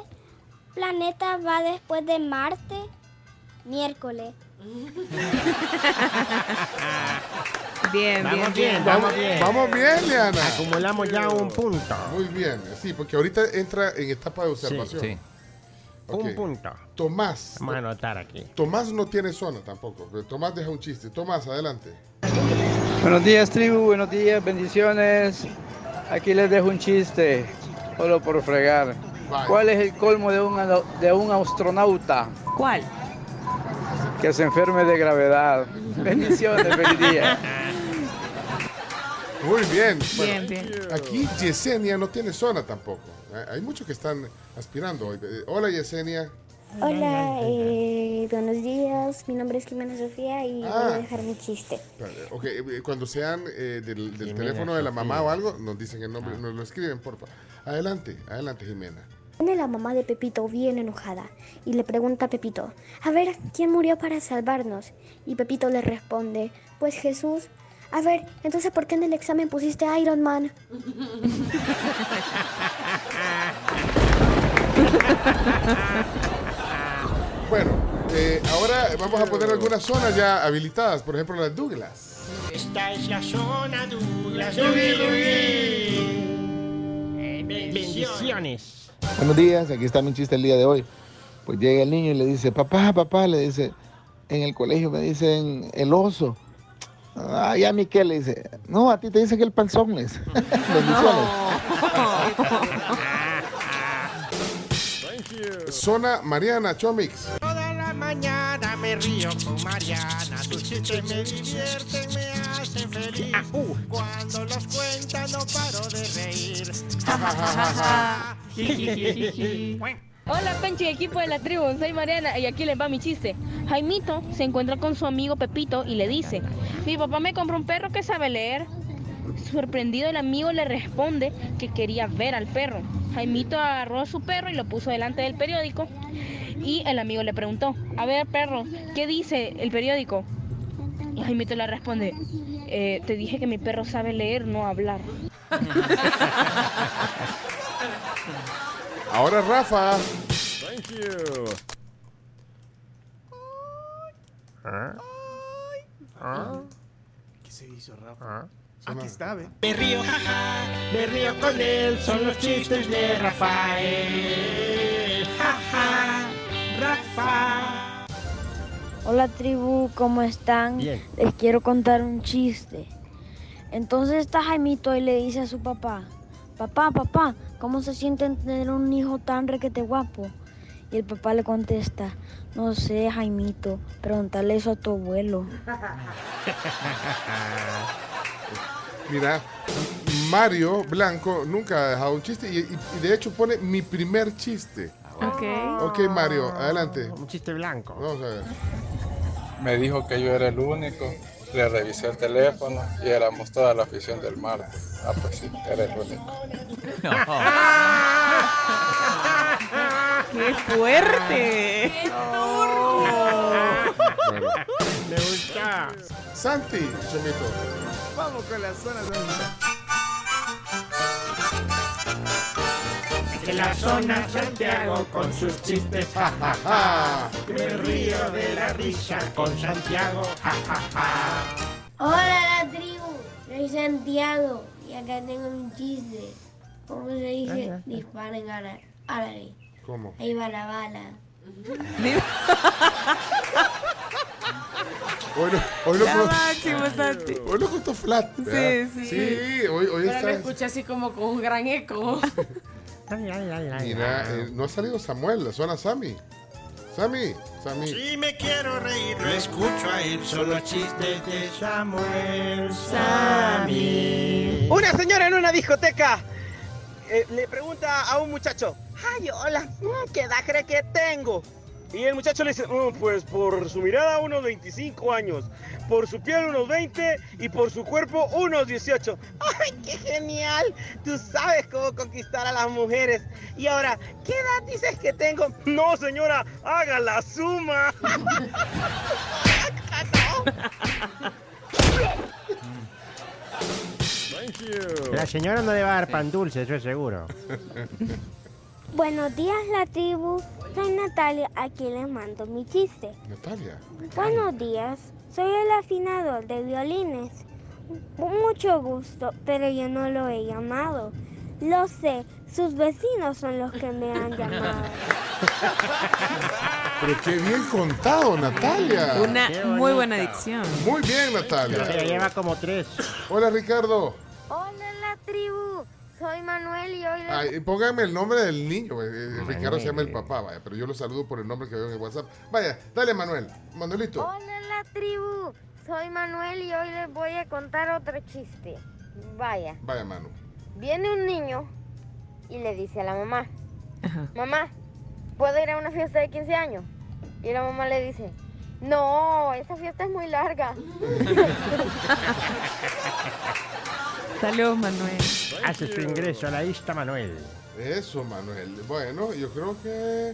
Speaker 38: planeta va después de Marte? Miércoles.
Speaker 8: Bien,
Speaker 9: Vamos
Speaker 8: bien,
Speaker 9: bien, vamos bien.
Speaker 4: Vamos bien, Liana.
Speaker 9: Acumulamos ya un punto.
Speaker 4: Muy bien, sí, porque ahorita entra en etapa de observación.
Speaker 9: sí.
Speaker 4: Ok.
Speaker 9: Un punto.
Speaker 4: Tomás.
Speaker 9: Vamos a anotar aquí.
Speaker 4: Tomás no tiene zona tampoco. pero Tomás deja un chiste. Tomás, adelante.
Speaker 42: Buenos días, tribu, buenos días, bendiciones. Aquí les dejo un chiste, solo por fregar. ¿Cuál es el colmo de un, de un astronauta?
Speaker 8: ¿Cuál?
Speaker 42: Que se enferme de gravedad. Bendiciones, feliz día.
Speaker 4: Muy bien. Bueno,
Speaker 8: Bien, bien.
Speaker 4: Aquí Yesenia no tiene zona tampoco. Hay muchos que están aspirando hoy. Eh, Hola, Yesenia.
Speaker 38: Hola, eh, buenos días. Mi nombre es Jimena Sofía y
Speaker 4: Ah.
Speaker 38: voy a dejar mi chiste.
Speaker 4: Ok, eh, cuando sean eh, del, teléfono de la mamá o algo, nos dicen el nombre, nos lo escriben, por favor. Adelante, adelante, Jimena.
Speaker 38: Viene la mamá de Pepito bien enojada y le pregunta a Pepito, a ver, ¿quién murió para salvarnos? Y Pepito le responde, pues Jesús. A ver, entonces ¿por qué en el examen pusiste Iron Man?
Speaker 4: Bueno, eh, ahora vamos a poner algunas zonas ya habilitadas, por ejemplo, las Douglas.
Speaker 9: Esta es la zona Douglas. Eh, Bendiciones.
Speaker 43: Buenos días, aquí está mi chiste el día de hoy. Pues llega el niño y le dice, papá, papá, le dice, en el colegio me dicen el oso. Ah, ya Miquel le dice, no, a ti te dicen que el panzón es. Bendiciones.
Speaker 4: Zona Mariana Chomix.
Speaker 9: Toda la mañana me río con Mariana. Tus chistes me divierten, me hacen feliz. Cuando los cuenta no paro de reír.
Speaker 44: Hola, Penchi, equipo de la tribu, soy Mariana y aquí les va mi chiste. Jaimito se encuentra con su amigo Pepito y le dice, mi papá me compró un perro que sabe leer. Sorprendido el amigo le responde que quería ver al perro. Jaimito agarró a su perro y lo puso delante del periódico y el amigo le preguntó, a ver perro, ¿qué dice el periódico? Y Jaimito le responde, "Eh, te dije que mi perro sabe leer, no hablar.
Speaker 4: Ahora Rafa.
Speaker 37: Thank you.
Speaker 33: ¿Qué se hizo, Rafa? Aquí está, ve.
Speaker 9: Me río, jaja, me río con él, son los chistes de Rafael. Jaja, Rafa.
Speaker 45: Hola tribu, ¿cómo están?
Speaker 9: Bien.
Speaker 45: Les quiero contar un chiste. Entonces está Jaimito y le dice a su papá, papá, papá, ¿cómo se siente tener un hijo tan requete guapo? Y el papá le contesta, no sé, Jaimito, pregúntale eso a tu abuelo.
Speaker 4: Mira, Mario Blanco nunca ha dejado un chiste y, y- y de hecho pone mi primer chiste.
Speaker 8: Ok.
Speaker 4: Ok, Mario, adelante.
Speaker 9: Un chiste blanco.
Speaker 4: Vamos a ver.
Speaker 42: Me dijo que yo era el único. Le revisé el teléfono y éramos toda la afición del mar. Ah, pues sí, era el único.
Speaker 8: ¡Qué fuerte!
Speaker 9: Me gusta.
Speaker 4: Santi, Chomito.
Speaker 37: Vamos con la zona de
Speaker 9: En la zona Santiago con sus chistes, jajaja. Me río de la risa con Santiago, jajaja.
Speaker 38: Hola la tribu, soy Santiago y acá tengo un chiste. ¿Cómo se dice?
Speaker 9: Ajá.
Speaker 38: Disparen árabe. árabe.
Speaker 4: ¿Cómo?
Speaker 38: Ahí va la bala.
Speaker 4: Hoy lo, hoy lo,
Speaker 7: máximo, Santi.
Speaker 4: hoy lo flat. ¿verdad?
Speaker 7: Sí, sí.
Speaker 4: Sí, hoy, hoy
Speaker 7: Pero lo
Speaker 4: está.
Speaker 7: escuché así como con un gran eco.
Speaker 4: Mira, eh, no ha salido Samuel, la zona Sammy. Sammy, Sammy.
Speaker 9: Si me quiero reír, lo escucho a él. Son los chistes de Samuel Sammy.
Speaker 22: Una señora en una discoteca eh, le pregunta a un muchacho, ay, hola, ¿qué edad cree que tengo? Y el muchacho le dice, "Mm, pues por su mirada unos 25 años, por su piel unos 20 y por su cuerpo unos 18. ¡Ay, qué genial! Tú sabes cómo conquistar a las mujeres. Y ahora, ¿qué edad dices que tengo? No, señora, haga la suma.
Speaker 37: Thank you.
Speaker 9: La señora no le va a dar pan dulce, eso es seguro.
Speaker 38: Buenos días la tribu, soy Natalia, aquí les mando mi chiste.
Speaker 4: Natalia.
Speaker 38: Buenos días, soy el afinador de violines. Mucho gusto, pero yo no lo he llamado. Lo sé, sus vecinos son los que me han llamado.
Speaker 4: Pero qué bien contado, Natalia.
Speaker 8: Una muy buena dicción.
Speaker 4: Muy bien, Natalia.
Speaker 9: Se lleva como tres.
Speaker 4: Hola, Ricardo.
Speaker 38: Hola la tribu, soy Manuel y hoy les...
Speaker 4: Ay, póngame el nombre del niño. eh, eh, Ricardo se llama el papá, vaya, pero yo lo saludo por el nombre que veo en el WhatsApp. Vaya, dale, Manuel. Manuelito.
Speaker 38: Hola la tribu, soy Manuel y hoy les voy a contar otro chiste. Vaya,
Speaker 4: Vaya, Manu.
Speaker 38: viene un niño y le dice a la mamá, mamá, ¿puedo ir a una fiesta de 15 años? Y la mamá le dice, no, esa fiesta es muy larga.
Speaker 8: Saludos, Manuel.
Speaker 9: Hace su ingreso a la lista Manuel.
Speaker 4: Eso, Manuel. Bueno, yo creo que.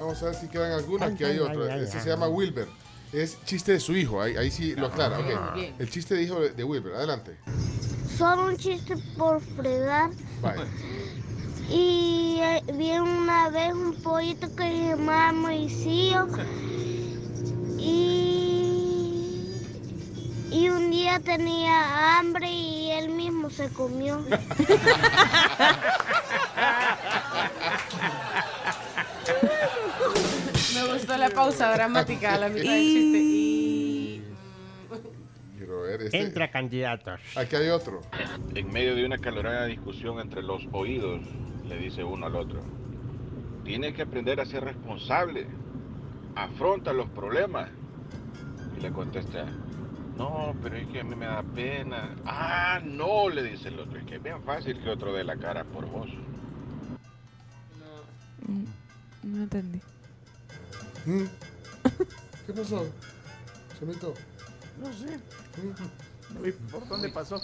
Speaker 4: Vamos a ver si quedan algunas. Aquí hay Ese
Speaker 9: ay.
Speaker 4: se llama Wilber. Es chiste de su hijo. Ahí, ahí sí lo aclara.
Speaker 38: Ah.
Speaker 4: El chiste de hijo de, Wilber. Adelante.
Speaker 38: Solo un chiste por fregar. Y eh, vi una vez un pollito que se llamaba Moisío. Y, y un día tenía hambre y él mismo se comió.
Speaker 7: Me gustó la pausa dramática a la mitad del chiste. Y...
Speaker 4: Quiero ver. Este.
Speaker 9: Entra candidatos.
Speaker 4: Aquí hay otro.
Speaker 46: En medio de una calorada discusión entre los oídos, le dice uno al otro, tienes que aprender a ser responsable, afronta los problemas. Y le contesta, no, pero es que a mí me da pena. Ah, no, le dice el otro, es que es bien fácil que otro dé la cara por vos.
Speaker 7: No entendí.
Speaker 4: ¿Mm? ¿Qué pasó? Chomito.
Speaker 37: No sé. No vi ¿Por dónde pasó?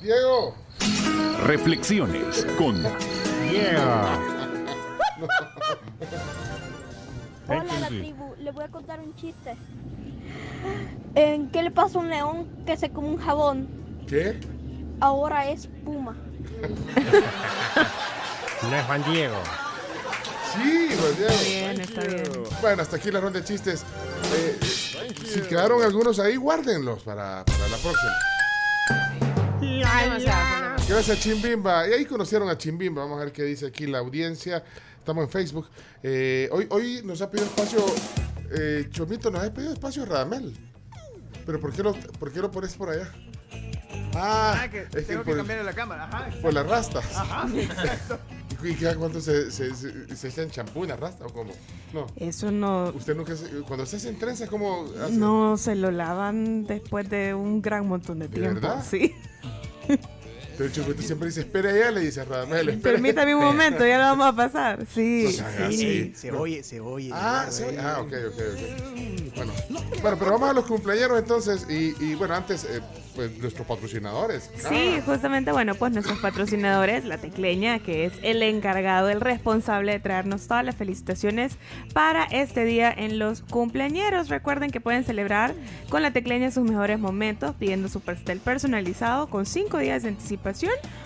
Speaker 4: Diego.
Speaker 47: Reflexiones con
Speaker 45: Hola la tribu, les voy a contar un chiste. ¿En qué le pasa a un león que se come un jabón?
Speaker 4: ¿Qué?
Speaker 45: Ahora es Puma.
Speaker 9: No es Juan Diego.
Speaker 4: Sí, Juan Diego.
Speaker 7: Está bien, está bien.
Speaker 4: Bueno, hasta aquí la ronda de chistes. Eh, si quedaron algunos ahí, guárdenlos para, para la próxima. Gracias, Chimbimba. Y ahí conocieron a Chimbimba. Vamos a ver qué dice aquí la audiencia. Estamos en Facebook. Eh, hoy, hoy nos ha pedido espacio. Eh, Chomito, nos ha pedido espacio Radamel. Pero ¿por qué lo, por qué lo pones por allá? Ah,
Speaker 37: Ah, que
Speaker 4: es que
Speaker 37: tengo que
Speaker 4: por,
Speaker 37: cambiarle la cámara. Ajá.
Speaker 4: por las rastas.
Speaker 37: Ajá, exacto.
Speaker 4: ¿Y qué- cuánto se, se, se, se echan champú en la rasta o cómo? No.
Speaker 7: Eso no,
Speaker 4: Usted nunca se- cuando se hacen trenzas, ¿cómo hace?
Speaker 7: no se lo lavan después de un gran montón de
Speaker 4: ¿De
Speaker 7: tiempo.
Speaker 4: verdad?
Speaker 7: Sí.
Speaker 4: Pero Chomito siempre dice, espere allá, le dice a Radamel. espere.
Speaker 7: Permítame un momento, ya lo vamos a pasar. Sí. Sí.
Speaker 33: Se oye, se oye.
Speaker 4: Ah, se oye. Ah, ok, ok, ok. Bueno, bueno, pero vamos a los cumpleaños entonces. Y, y bueno, antes, eh, pues nuestros patrocinadores.
Speaker 8: Sí, justamente, bueno, pues nuestros patrocinadores, La Tecleña, que es el encargado, el responsable de traernos todas las felicitaciones para este día en los cumpleañeros. Recuerden que pueden celebrar con La Tecleña sus mejores momentos pidiendo su pastel personalizado con 5 días de anticipación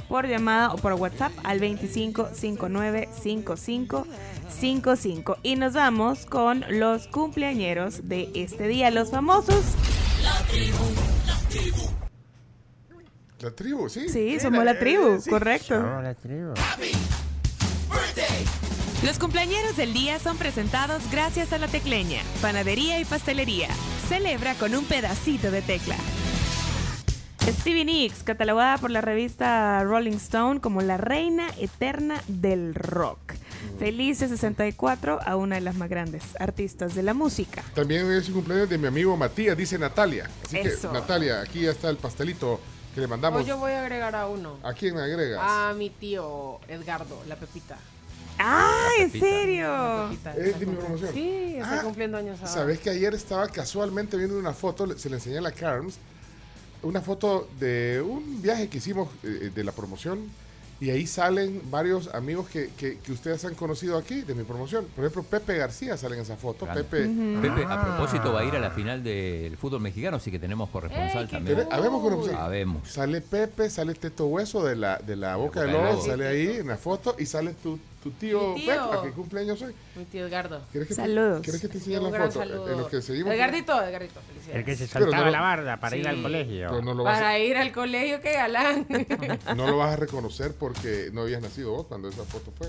Speaker 8: por llamada o por WhatsApp al 25595555. Y nos vamos con los cumpleañeros de este día, los famosos.
Speaker 4: La tribu, sí.
Speaker 8: Sí, somos la tribu, correcto.
Speaker 9: la tribu.
Speaker 8: Los cumpleañeros del día son presentados gracias a La Tecleña, panadería y pastelería. Celebra con un pedacito de tecla. Stevie Nicks, catalogada por la revista Rolling Stone como la reina eterna del rock. Felices 64 a una de las más grandes artistas de la música.
Speaker 4: También es el cumpleaños de mi amigo Matías, dice Natalia. Así
Speaker 7: Eso.
Speaker 4: que, Natalia, aquí ya está el pastelito que le mandamos.
Speaker 7: Hoy yo voy a agregar a uno.
Speaker 4: ¿A quién me agregas?
Speaker 7: A mi tío Edgardo, la Pepita.
Speaker 8: ¡Ah, en
Speaker 4: Pepita.
Speaker 8: serio!
Speaker 7: Pepita,
Speaker 4: Es
Speaker 7: está
Speaker 4: de mi
Speaker 7: cum-
Speaker 4: promoción.
Speaker 7: Sí, está
Speaker 4: Ah,
Speaker 7: cumpliendo años ahora.
Speaker 4: ¿Sabes que ayer estaba casualmente viendo una foto, se le enseñé a la Carms, una foto de un viaje que hicimos eh, de la promoción y ahí salen varios amigos que, que- que ustedes han conocido aquí de mi promoción. Por ejemplo, Pepe García sale en esa foto. Pepe,
Speaker 5: Pepe, a propósito, va a ir a la final del fútbol mexicano, así que tenemos corresponsal también.
Speaker 4: ¿Tiene- ¿Habemos corresponsal?
Speaker 5: Habemos.
Speaker 4: Sale Pepe, sale Teto Hueso de la, de la Boca de
Speaker 5: Boca de
Speaker 4: Lobo,
Speaker 5: Lobo.
Speaker 4: sale ahí en la foto y sale tu, tu tío,
Speaker 7: tío.
Speaker 4: Pepe, ¿a qué cumpleaños hoy?
Speaker 7: Mi tío Edgardo.
Speaker 4: ¿Quieres que te-
Speaker 8: Saludos.
Speaker 4: ¿Quieres que te enseñe la foto?
Speaker 7: saludo.
Speaker 4: En los que seguimos.
Speaker 7: Edgardito, Edgardito, felicidades.
Speaker 9: El que se saltaba
Speaker 4: no-
Speaker 9: la barda para ir al
Speaker 7: Sí.
Speaker 9: colegio.
Speaker 4: No vas a,
Speaker 7: Para ir al colegio, qué galán.
Speaker 4: no lo vas a reconocer porque no habías nacido vos cuando esa foto fue.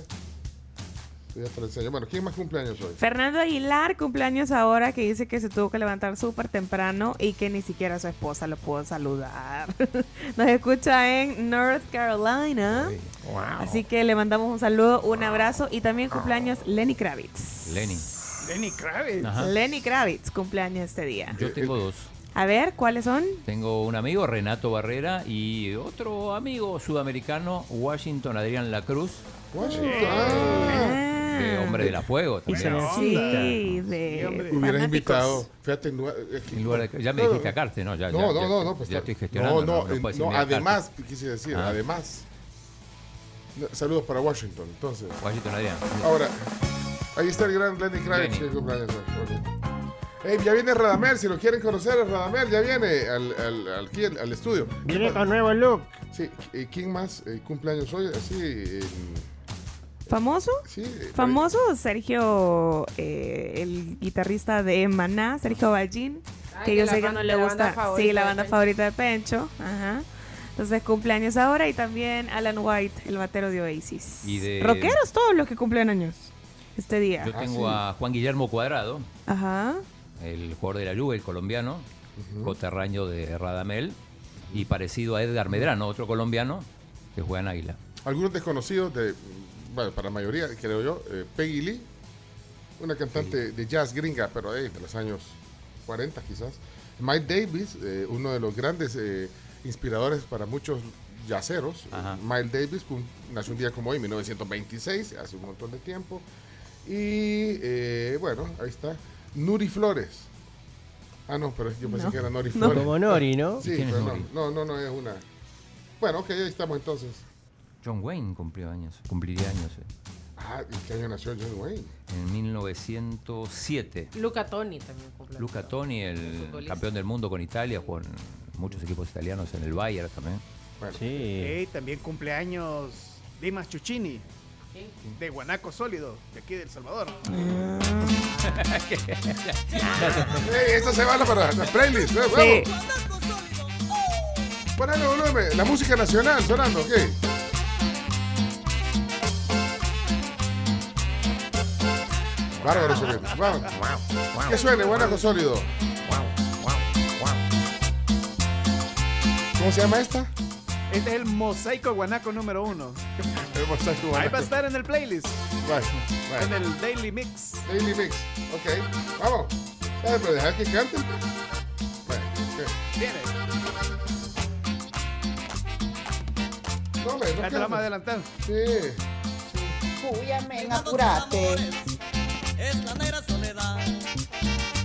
Speaker 4: Bueno, ¿quién más cumpleaños hoy?
Speaker 8: Fernando Aguilar, cumpleaños ahora, que dice que se tuvo que levantar súper temprano y que ni siquiera su esposa lo pudo saludar. Nos escucha en North Carolina. Así que le mandamos un saludo, un abrazo y también cumpleaños Lenny Kravitz.
Speaker 5: Lenny.
Speaker 37: Lenny Kravitz.
Speaker 5: Ajá.
Speaker 8: Lenny Kravitz, cumpleaños este día.
Speaker 5: Yo tengo dos.
Speaker 8: A ver, ¿cuáles son?
Speaker 5: Tengo un amigo, Renato Barrera, y otro amigo sudamericano, Washington Adrián Lacruz.
Speaker 4: Washington.
Speaker 5: De hombre de la fuego. también.
Speaker 8: Sí, de
Speaker 4: Hubieras invitado. Fíjate, en lugar,
Speaker 5: En lugar de- ya me dijiste a Carte, ¿no? Ya,
Speaker 4: no,
Speaker 5: ya,
Speaker 4: no, no, no, pues
Speaker 5: ya
Speaker 4: está-
Speaker 5: estoy gestionando.
Speaker 4: No, no, además,
Speaker 5: Carte.
Speaker 4: quise decir,
Speaker 5: Ah.
Speaker 4: además. Saludos para Washington, entonces.
Speaker 5: Washington Adrián.
Speaker 4: Ahora, ahí está el gran Lenny Kravitz.
Speaker 5: Lenny.
Speaker 4: que cumpleaños hoy. Ok. Ey, ya viene Radamel, si lo quieren conocer, Radamel ya viene al, al, al- aquí al, al estudio.
Speaker 9: Viene con nuevo look.
Speaker 4: Sí, ¿quién más eh, cumpleaños hoy? Así, en-
Speaker 8: ¿Famoso?
Speaker 4: sí.
Speaker 8: Famoso Sergio, eh, el guitarrista de Maná, Sergio Ballín,
Speaker 7: Ay,
Speaker 8: que yo sé que no le gusta. Sí, la banda favorita de Pencho. Ajá. Entonces cumpleaños ahora y también Alan White, el batero de Oasis.
Speaker 5: Y de-
Speaker 8: Rockeros todos los que cumplen años este día.
Speaker 5: Yo tengo a Juan Guillermo Cuadrado,
Speaker 8: Ajá.
Speaker 5: el jugador de la Juve, el colombiano, coterráneo de Radamel, y parecido a Edgar Medrano, otro colombiano, que juega en Águila.
Speaker 4: Algunos desconocidos de, bueno, para la mayoría, creo yo, eh, Peggy Lee, una cantante de jazz gringa, pero eh, de los años 40 quizás. Mike Davis, eh, uno de los grandes eh, inspiradores para muchos yaceros. Miles Davis nació un día como hoy, 1926, hace un montón de tiempo. Y eh, bueno, ahí está. Nuri Flores. Ah, no, pero yo pensé
Speaker 9: No.
Speaker 4: que era Nori
Speaker 9: No.
Speaker 4: Flores.
Speaker 9: Como Nori, ¿no?
Speaker 4: Sí,
Speaker 5: ¿Quién es
Speaker 4: pero no, no, no, no es una. Bueno, ok, ahí estamos entonces.
Speaker 5: John Wayne cumplió años, cumpliría años eh,
Speaker 4: Ah, ¿en qué año nació John Wayne?
Speaker 5: en 1907.
Speaker 7: Luca Toni también cumple.
Speaker 5: Luca Toni, el
Speaker 7: futbolista.
Speaker 5: campeón del mundo con Italia, jugó en muchos equipos italianos en el Bayern también.
Speaker 9: Sí.
Speaker 37: Ok, también cumpleaños Dimas Chuchini. De Guanaco Sólido, de aquí de El Salvador.
Speaker 4: Ey, esto se va para la playlist. ¿eh?
Speaker 37: Sí.
Speaker 4: Volumen. La música nacional sonando, ¿ok? Bárbaro, Soquete. Vamos. Que suene, Guanaco Sólido. ¿Cómo se llama esta?
Speaker 37: Este es el Mosaico Guanaco número uno.
Speaker 4: El Mosaico
Speaker 37: Ahí
Speaker 4: Guanaco.
Speaker 37: va a estar en el playlist.
Speaker 4: Vale, vale.
Speaker 37: En el Daily Mix.
Speaker 4: Daily Mix. Ok, vamos. Eh, pero dejar que canten. Vale, ok.
Speaker 37: Viene.
Speaker 4: No, hombre, no
Speaker 37: Ya te vamos a adelantar.
Speaker 4: Sí.
Speaker 48: Cúyame, apurate.
Speaker 49: Es la negra soledad,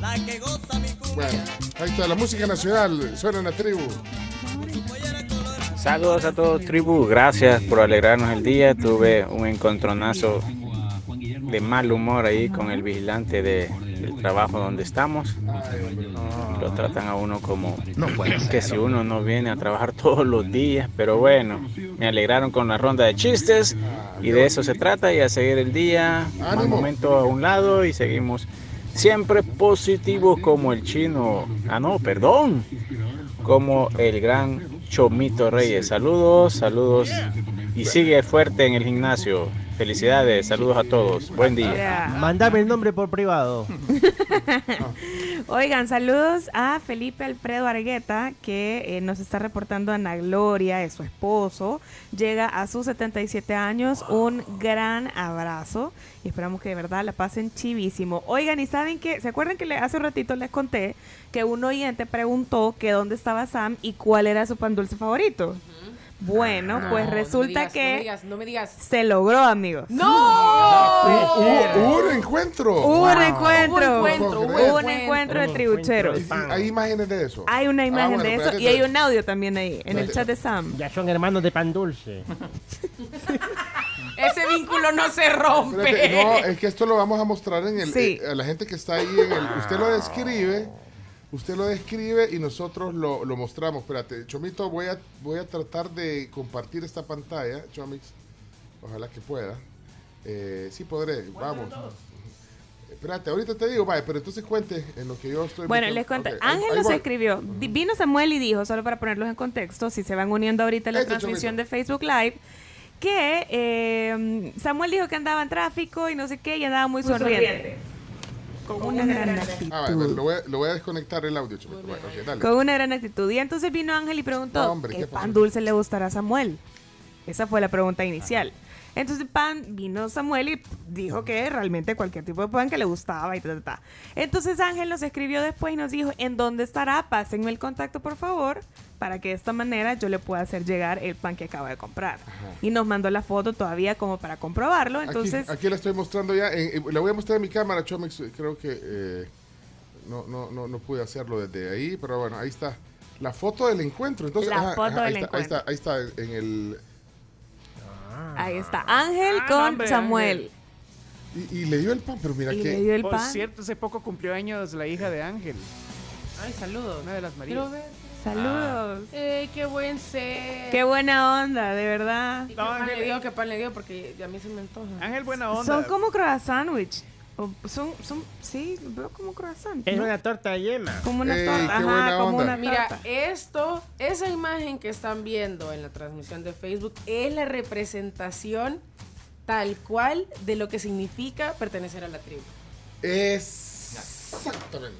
Speaker 49: la que goza mi
Speaker 4: Bueno, ahí está la música nacional. Suena en la tribu.
Speaker 50: Saludos a todos, tribu. Gracias por alegrarnos el día. Tuve un encontronazo de mal humor ahí con el vigilante de- del trabajo donde estamos. Lo tratan a uno como que si uno no viene a trabajar todos los días. Pero bueno, me alegraron con la ronda de chistes y de eso se trata. Y a seguir el día, un momento a un lado y seguimos siempre positivos como el chino. Ah, no, perdón. Como el gran Chomito Reyes. Saludos, saludos. Y sigue fuerte en el gimnasio. Felicidades, saludos a todos. Buen día.
Speaker 9: Mándame el nombre por privado.
Speaker 8: Oigan, saludos a Felipe Alfredo Argueta, que eh, nos está reportando Ana Gloria, es su esposo. Llega a sus 77 años. Un gran abrazo. Y esperamos que de verdad la pasen chivísimo. Oigan, ¿y saben qué? ¿Se acuerdan que le- hace un ratito les conté que un oyente preguntó que dónde estaba Sam y cuál era su pan dulce favorito? Bueno,
Speaker 7: No,
Speaker 8: pues
Speaker 7: no
Speaker 8: resulta
Speaker 7: digas,
Speaker 8: que
Speaker 7: No me digas, no me digas.
Speaker 8: se logró, amigos.
Speaker 7: ¡No!
Speaker 4: Hubo, hubo un encuentro.
Speaker 8: Hubo un encuentro. Hubo
Speaker 4: creer.
Speaker 8: un encuentro de tribucheros.
Speaker 4: ¿Hay imágenes de eso?
Speaker 8: Hay una
Speaker 4: Ah,
Speaker 8: imagen
Speaker 4: bueno,
Speaker 8: de eso y hay un audio también ahí en el chat de Sam.
Speaker 9: Ya son hermanos de pan dulce.
Speaker 7: Ese vínculo no se rompe.
Speaker 4: Espérate, no, es que esto lo vamos a mostrar en el.
Speaker 7: Sí.
Speaker 4: eh, a la gente que está ahí en el. Usted lo describe. Usted lo describe y nosotros lo, lo mostramos. Espérate, Chomito, voy a, voy a tratar de compartir esta pantalla, Chomix. Ojalá que pueda. Eh, sí podré, vamos. Espérate, ahorita te digo, vaya, pero entonces cuente en lo que yo estoy.
Speaker 8: Bueno,
Speaker 4: buscando.
Speaker 8: les cuento. Ángel nos escribió. Vino Samuel y dijo, solo para ponerlos en contexto, si se van uniendo ahorita a la
Speaker 4: Este
Speaker 8: transmisión
Speaker 4: chomito.
Speaker 8: de Facebook Live, que eh, Samuel dijo que andaba en tráfico y no sé qué, y andaba muy,
Speaker 7: Muy
Speaker 8: sonriente.
Speaker 7: sonriente.
Speaker 8: Con una gran actitud.
Speaker 4: Ah, lo, voy a, lo voy a desconectar el audio. Bueno, dale.
Speaker 8: Con una gran actitud. Y entonces vino Ángel y preguntó,
Speaker 4: No, hombre,
Speaker 8: ¿qué pan dulce le gustará a Samuel? Esa fue la pregunta inicial. Entonces pan vino Samuel y dijo que realmente cualquier tipo de pan que le gustaba y ta, ta, ta. Entonces Ángel nos escribió después y nos dijo, ¿en dónde estará? Pásenme el contacto, por favor, para que de esta manera yo le pueda hacer llegar el pan que acaba de comprar. Y nos mandó la foto todavía como para comprobarlo. Entonces,
Speaker 4: aquí, aquí la estoy mostrando ya. en- la voy a mostrar en mi cámara, Chomix. Creo que eh, no, no, no, no pude hacerlo desde ahí, pero bueno, ahí está. La foto del encuentro. Entonces,
Speaker 8: La foto del
Speaker 4: ahí, está, ahí está, ahí está, en el.
Speaker 8: Ahí está Ángel
Speaker 37: Ah,
Speaker 8: con
Speaker 37: hombre,
Speaker 8: Samuel.
Speaker 4: Y, y le dio el pan, pero mira
Speaker 8: Y
Speaker 4: que.
Speaker 8: le dio el
Speaker 37: Por
Speaker 8: pan.
Speaker 37: cierto, hace poco cumplió años la hija de Ángel.
Speaker 7: Ay, saludos.
Speaker 37: Una de las Marías.
Speaker 7: Quiero ver.
Speaker 8: Saludos.
Speaker 7: Eh, qué buen ser.
Speaker 8: Qué buena onda, de verdad.
Speaker 7: ¿Y ¿Qué pan le dio? ¿Qué pan le dio? Porque a mí se me antoja.
Speaker 37: Ángel, buena onda.
Speaker 8: Son como croissant sandwich. O Son, son, sí, veo como croissant.
Speaker 9: Es
Speaker 8: ¿no?
Speaker 9: una torta yema.
Speaker 8: Como una
Speaker 4: Ey,
Speaker 8: torta, ajá, como
Speaker 4: onda.
Speaker 8: una
Speaker 7: Mira,
Speaker 8: torta.
Speaker 7: esto, esa imagen que están viendo en la transmisión de Facebook es la representación tal cual de lo que significa pertenecer a la tribu.
Speaker 4: Exactamente.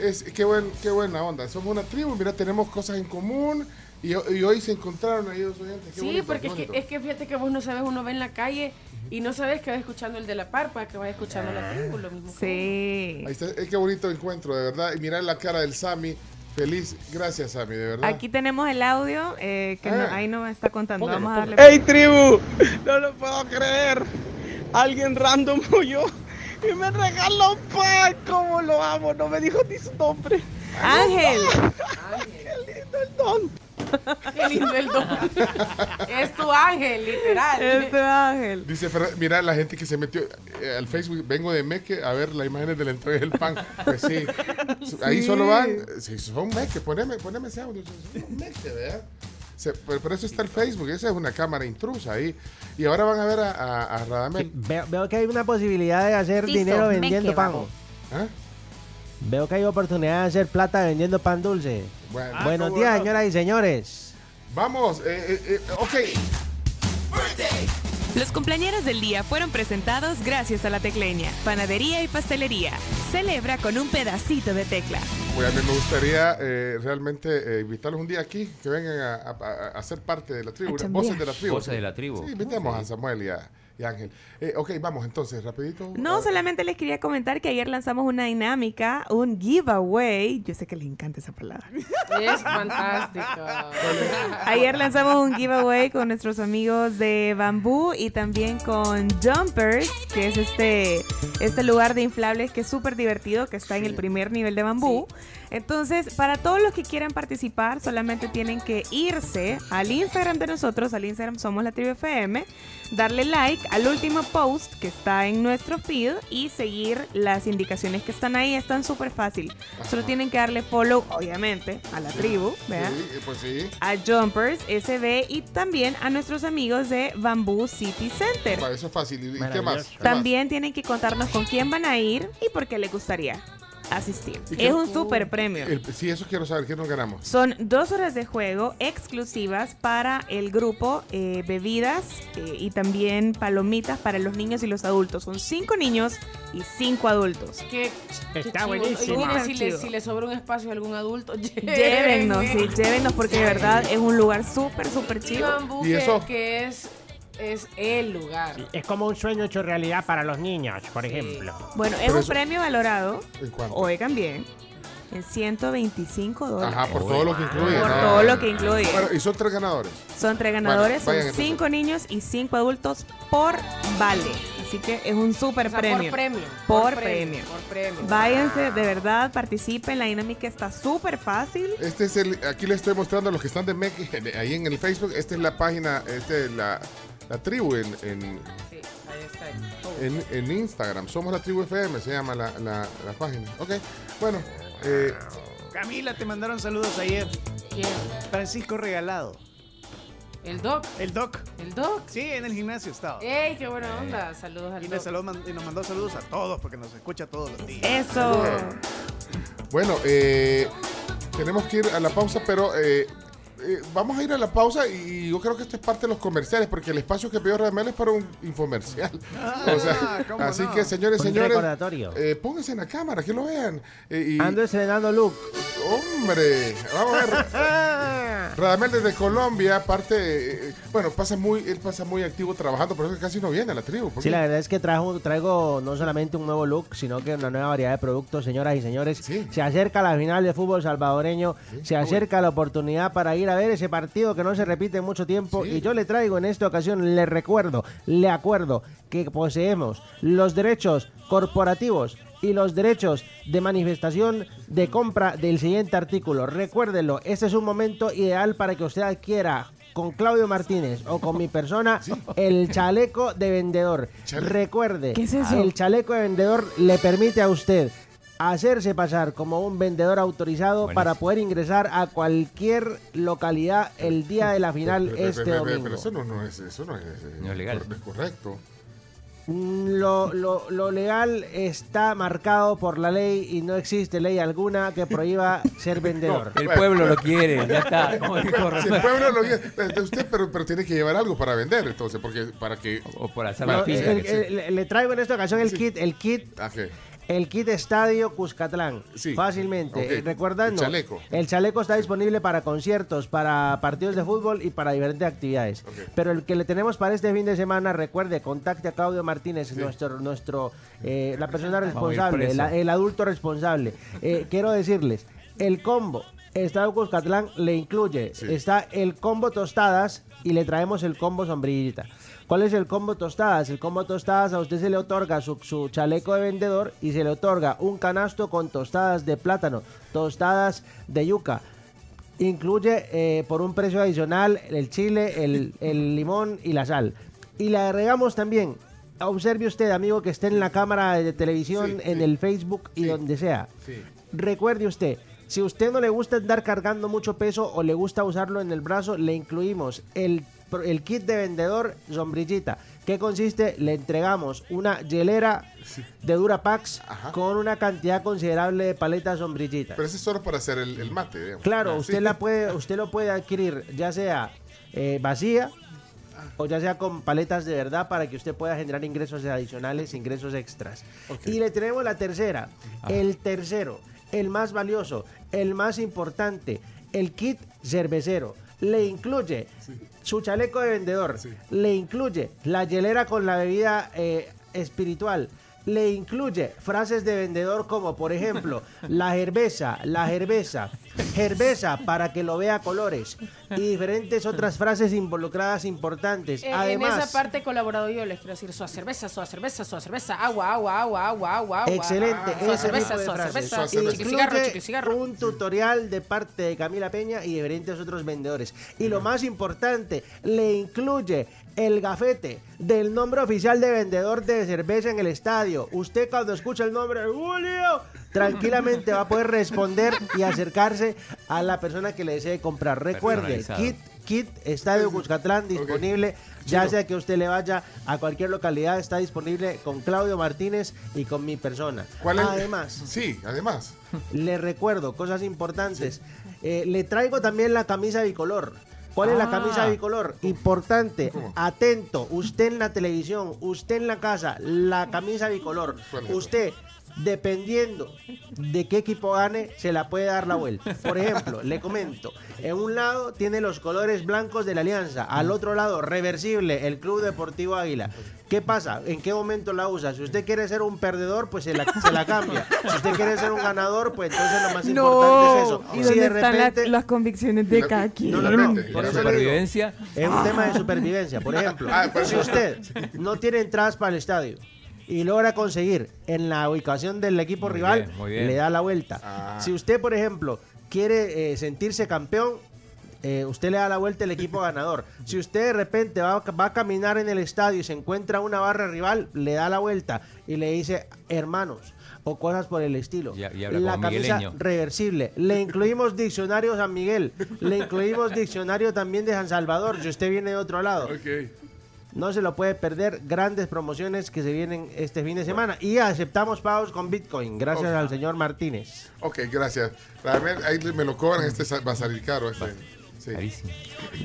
Speaker 4: Es, qué, buen, qué buena onda. Somos una tribu, mira, tenemos cosas en común. Y, y hoy se encontraron ahí dos oyentes. Qué
Speaker 7: sí,
Speaker 4: bonito,
Speaker 7: porque es que, es que fíjate que vos no sabes, uno ve en la calle y no sabes que va escuchando el de la parpa, que va escuchando la tribu, lo mismo. que
Speaker 8: Sí.
Speaker 4: Ahí está, eh, qué bonito encuentro, de verdad. Y mira la cara del Sammy. Feliz, gracias, Sammy, de verdad.
Speaker 8: Aquí tenemos el audio eh, que no-
Speaker 4: Ah.
Speaker 8: ahí nos está contando.
Speaker 4: Póngalo,
Speaker 8: Vamos a darle.
Speaker 22: ¡Ey, tribu! No lo puedo creer. Alguien random yo y me regaló pan. ¿Cómo lo amo? No me dijo ni su nombre.
Speaker 8: Ángel.
Speaker 22: ¡Qué lindo el don!
Speaker 7: Qué lindo el don. es tu ángel, literal.
Speaker 8: Es tu ángel.
Speaker 4: Dice mira la gente que se metió eh, al Facebook, vengo de Meque a ver las imágenes de la entrega del pan. Pues sí, ahí solo van, si son Meque, poneme, poneme ese audio, son Meque, ¿verdad? Se- por, por eso está el Facebook, esa es una cámara intrusa ahí. Y ahora van a ver a, a, a Radamel.
Speaker 9: Veo, veo que hay una posibilidad de hacer
Speaker 4: Tito,
Speaker 9: dinero vendiendo pan.
Speaker 4: ¿Ah?
Speaker 9: Veo que hay oportunidad de hacer plata vendiendo pan dulce.
Speaker 4: Bueno.
Speaker 9: Buenos
Speaker 4: Ah,
Speaker 9: días, señoras y señores.
Speaker 4: Vamos, eh, eh, eh, ok.
Speaker 51: Los cumpleañeros del día fueron presentados gracias a la Tecleña, Panadería y Pastelería. Celebra con un pedacito de tecla.
Speaker 4: Pues a mí me gustaría eh, realmente eh, invitarlos un día aquí, que vengan a, a- a- a ser parte de la tribu, voces de la tribu.
Speaker 5: Voces de la tribu.
Speaker 4: Sí, invitemos a Samuel y a, y Ángel. Eh, ok, vamos entonces, rapidito.
Speaker 8: No, solamente les quería comentar que ayer lanzamos una dinámica, un giveaway. Yo sé que les encanta esa palabra.
Speaker 7: Es fantástico.
Speaker 8: Ayer lanzamos un giveaway con nuestros amigos de Bambú y también con Jumpers, que es este, este lugar de inflables que es súper divertido, que está en el primer nivel de Bambú. Entonces, para todos los que quieran participar, solamente tienen que irse al Instagram de nosotros, al Instagram Somos la Tribu FM, darle like al último post que está en nuestro feed y seguir las indicaciones que están ahí. Están súper fácil. Solo tienen que darle follow, obviamente, a la tribu, ¿vean?
Speaker 4: Sí, pues sí.
Speaker 8: a Jumpers SB y también a nuestros amigos de Bamboo City Center.
Speaker 4: Para eso es fácil. ¿Y-. ¿Qué más?
Speaker 8: También tienen que contarnos con quién van a ir y por qué les gustaría asistir.
Speaker 4: ¿Y qué-
Speaker 8: Es un super premio.
Speaker 4: El- sí, eso quiero saber. ¿Qué nos ganamos?
Speaker 8: Son dos horas de juego exclusivas para el grupo, eh, bebidas eh, y también palomitas para los niños y los adultos. Son cinco niños y cinco adultos.
Speaker 7: Qué, qué
Speaker 9: Está
Speaker 7: chivo.
Speaker 9: buenísimo.
Speaker 7: Si le,
Speaker 8: chivo.
Speaker 7: si le sobra un espacio a algún adulto,
Speaker 8: Llévennos, sí, llévennos porque de verdad es un lugar súper, súper.
Speaker 7: Bambú,
Speaker 4: ¿Y eso?
Speaker 7: que es, es el lugar.
Speaker 9: Es como un sueño hecho realidad para los niños, por ejemplo.
Speaker 8: Bueno, es
Speaker 4: Pero
Speaker 8: un
Speaker 4: eso-
Speaker 8: premio valorado, oigan bien, en 125 dólares.
Speaker 4: Ajá, por todo lo que incluye.
Speaker 8: Por
Speaker 4: ¿no?
Speaker 8: todo lo que incluye.
Speaker 4: Bueno, y son tres ganadores.
Speaker 8: Son tres ganadores,
Speaker 4: Bueno, vayan
Speaker 8: son
Speaker 4: entonces.
Speaker 8: cinco niños y cinco adultos por vale. Así que es un súper
Speaker 7: O sea,
Speaker 8: premio.
Speaker 7: Por premio.
Speaker 8: Por premio.
Speaker 7: Por premio.
Speaker 8: Váyanse, de verdad, participen. La dinámica está súper fácil.
Speaker 4: Este es el, aquí les estoy mostrando a los que están de Meque, ahí en el Facebook. Esta es la página, esta es la, la tribu en, en,
Speaker 7: Sí, ahí está.
Speaker 4: en, en Instagram. Somos la tribu FM, se llama la, la, la página. Ok, bueno. eh,
Speaker 37: Camila, te mandaron saludos ayer.
Speaker 7: ¿Quién?
Speaker 37: Francisco Regalado.
Speaker 7: El doc.
Speaker 37: El Doc.
Speaker 7: El doc.
Speaker 37: Sí, en el gimnasio estaba.
Speaker 7: ¡Ey, qué buena onda! Saludos al
Speaker 37: Y,
Speaker 7: doc.
Speaker 37: y nos mandó saludos a todos porque nos escucha todos los días.
Speaker 8: Eso.
Speaker 4: bueno, eh, tenemos que ir a la pausa, pero eh, eh, vamos a ir a la pausa y yo creo que esto es parte de los comerciales, porque el espacio que pidió Radamel es para un infomercial. O sea,
Speaker 37: ¿cómo
Speaker 4: así
Speaker 37: no?
Speaker 4: que, señores,
Speaker 9: Un
Speaker 4: señores, eh, pónganse en la cámara, que lo vean. Eh, y,
Speaker 9: Ando estrenando look.
Speaker 4: Hombre, vamos a ver. Radamel desde Colombia, aparte, eh, bueno, pasa muy, él pasa muy activo trabajando, por eso casi no viene a la tribu. ¿por
Speaker 9: Sí, la verdad es que traigo, traigo no solamente un nuevo look, sino que una nueva variedad de productos, señoras y señores. Se acerca la final de fútbol salvadoreño, se acerca la oportunidad para ir a ver ese partido que no se repite en mucho tiempo. Y yo le traigo en esta ocasión, le recuerdo, le acuerdo que poseemos los derechos corporativos y los derechos de manifestación de compra del siguiente artículo. Recuérdenlo, este es un momento ideal para que usted adquiera con Claudio Martínez o con mi persona el chaleco de vendedor. Recuerde,
Speaker 8: ¿Qué es eso?
Speaker 9: el chaleco de vendedor le permite a usted hacerse pasar como un vendedor autorizado
Speaker 5: Buenísimo.
Speaker 9: para poder ingresar a cualquier localidad el día de la final
Speaker 4: Pero- pero-
Speaker 9: este
Speaker 4: pero-
Speaker 9: domingo.
Speaker 4: Pero eso no, no es, eso no es, eh,
Speaker 5: No es legal.
Speaker 4: cor- no es correcto.
Speaker 9: Mm, Lo, lo- lo legal está marcado por la ley y no existe ley alguna que prohíba ser vendedor.
Speaker 5: El pueblo lo quiere, ya está.
Speaker 4: Si el pueblo lo quiere, usted, pero, pero tiene que llevar algo para vender, entonces, porque para que.
Speaker 5: O por hacer la fila.
Speaker 9: le- le traigo en esta ocasión el kit, el kit,
Speaker 4: Ah, ¿qué?
Speaker 9: El kit Estadio Cuscatlán.
Speaker 4: Sí.
Speaker 9: Fácilmente.
Speaker 4: Ok.
Speaker 9: Eh, Recordando,
Speaker 4: El chaleco.
Speaker 9: el chaleco está disponible para conciertos, para partidos de fútbol y para diferentes actividades. Pero el que le tenemos para este fin de semana, recuerde, contacte a Claudio Martínez, nuestro, nuestro, eh, la persona responsable, la- el adulto responsable. Eh, quiero decirles, el combo Estadio Cuscatlán le incluye, está el combo tostadas y le traemos el combo sombrillita. ¿Cuál es el combo tostadas? El combo tostadas a usted se le otorga su, su chaleco de vendedor y se le otorga un canasto con tostadas de plátano, tostadas de yuca. Incluye eh, por un precio adicional el chile, el, el limón y la sal. Y le agregamos también, observe usted, amigo, que esté en la cámara de televisión, en el Facebook y donde sea. Recuerde usted, si a usted no le gusta andar cargando mucho peso o le gusta usarlo en el brazo, le incluimos el, el kit de vendedor sombrillita. ¿Qué consiste? Le entregamos una hielera de Durapax con una cantidad considerable de paletas sombrillitas.
Speaker 4: Pero ese es solo para hacer el, el mate, digamos.
Speaker 9: Claro,
Speaker 4: Ah,
Speaker 9: usted
Speaker 4: sí.
Speaker 9: la puede, usted lo puede adquirir ya sea eh, vacía o ya sea con paletas de verdad para que usted pueda generar ingresos adicionales, ingresos extras. Y le tenemos la tercera, el tercero, el más valioso, el más importante, el kit cervecero. Le incluye su chaleco de vendedor, le incluye la hielera con la bebida eh, espiritual, le incluye frases de vendedor como por ejemplo la cerveza, la cerveza, cerveza para que lo vea colores y diferentes otras frases involucradas importantes.
Speaker 7: Eh, en
Speaker 9: Además,
Speaker 7: esa parte he colaborado yo, les quiero decir, su cerveza, su cerveza, su cerveza, agua, agua, agua, agua, agua, agua.
Speaker 9: Excelente,
Speaker 7: Su
Speaker 9: ese
Speaker 7: cerveza,
Speaker 9: tipo de
Speaker 7: su
Speaker 9: frases.
Speaker 7: cerveza,
Speaker 9: Incluye un tutorial de parte de Camila Peña y diferentes otros vendedores. Y lo más importante, le incluye el gafete del nombre oficial de vendedor de cerveza en el estadio. Usted cuando escucha el nombre Julio, tranquilamente va a poder responder y acercarse a la persona que le desee comprar. Recuerde, kit Kit Estadio Cuscatlán disponible, ya sea que usted le vaya a cualquier localidad, está disponible con Claudio Martínez y con mi persona.
Speaker 4: ¿Cuál es?
Speaker 9: Además,
Speaker 4: Sí, además.
Speaker 9: le recuerdo cosas importantes. Eh, le traigo también la camisa bicolor. ¿Cuál es la
Speaker 5: Ah.
Speaker 9: camisa bicolor? Importante, atento, usted en la televisión, usted en la casa, la camisa bicolor. Usted, dependiendo de qué equipo gane, se la puede dar la vuelta. Por ejemplo, le comento, en un lado tiene los colores blancos de la Alianza, al otro lado, reversible, el Club Deportivo Águila. ¿Qué pasa? ¿En qué momento la usa? Si usted quiere ser un perdedor, pues se la, se la cambia. Si usted quiere ser un ganador, pues entonces lo más importante es eso.
Speaker 8: ¿Y
Speaker 9: Si
Speaker 8: dónde
Speaker 9: de
Speaker 8: están la-
Speaker 9: repente-
Speaker 8: las convicciones de cada quien?
Speaker 9: no, no, no, por eso
Speaker 5: Supervivencia.
Speaker 9: Es un tema de supervivencia. Por ejemplo,
Speaker 4: Ah, por
Speaker 9: si usted no tiene entradas para el estadio y logra conseguir en la ubicación del equipo
Speaker 5: Muy
Speaker 9: rival,
Speaker 5: bien, muy bien.
Speaker 9: le da la vuelta.
Speaker 4: Ah.
Speaker 9: Si usted, por ejemplo, quiere eh, sentirse campeón, eh, usted le da la vuelta al equipo ganador. Si usted de repente va, va a caminar en el estadio y se encuentra una barra rival, le da la vuelta y le dice hermanos o cosas por el estilo.
Speaker 5: Y-
Speaker 9: la camisa
Speaker 5: migueleño.
Speaker 9: reversible. Le incluimos diccionario San Miguel. Le incluimos diccionario también de San Salvador, si usted viene de otro lado.
Speaker 4: Ok.
Speaker 9: No se lo puede perder. Grandes promociones que se vienen este fin de semana. Y aceptamos pagos con Bitcoin, gracias al señor Martínez.
Speaker 4: Ok, gracias. Realmente, ahí me lo cobran, este va a salir caro. Este. Sí.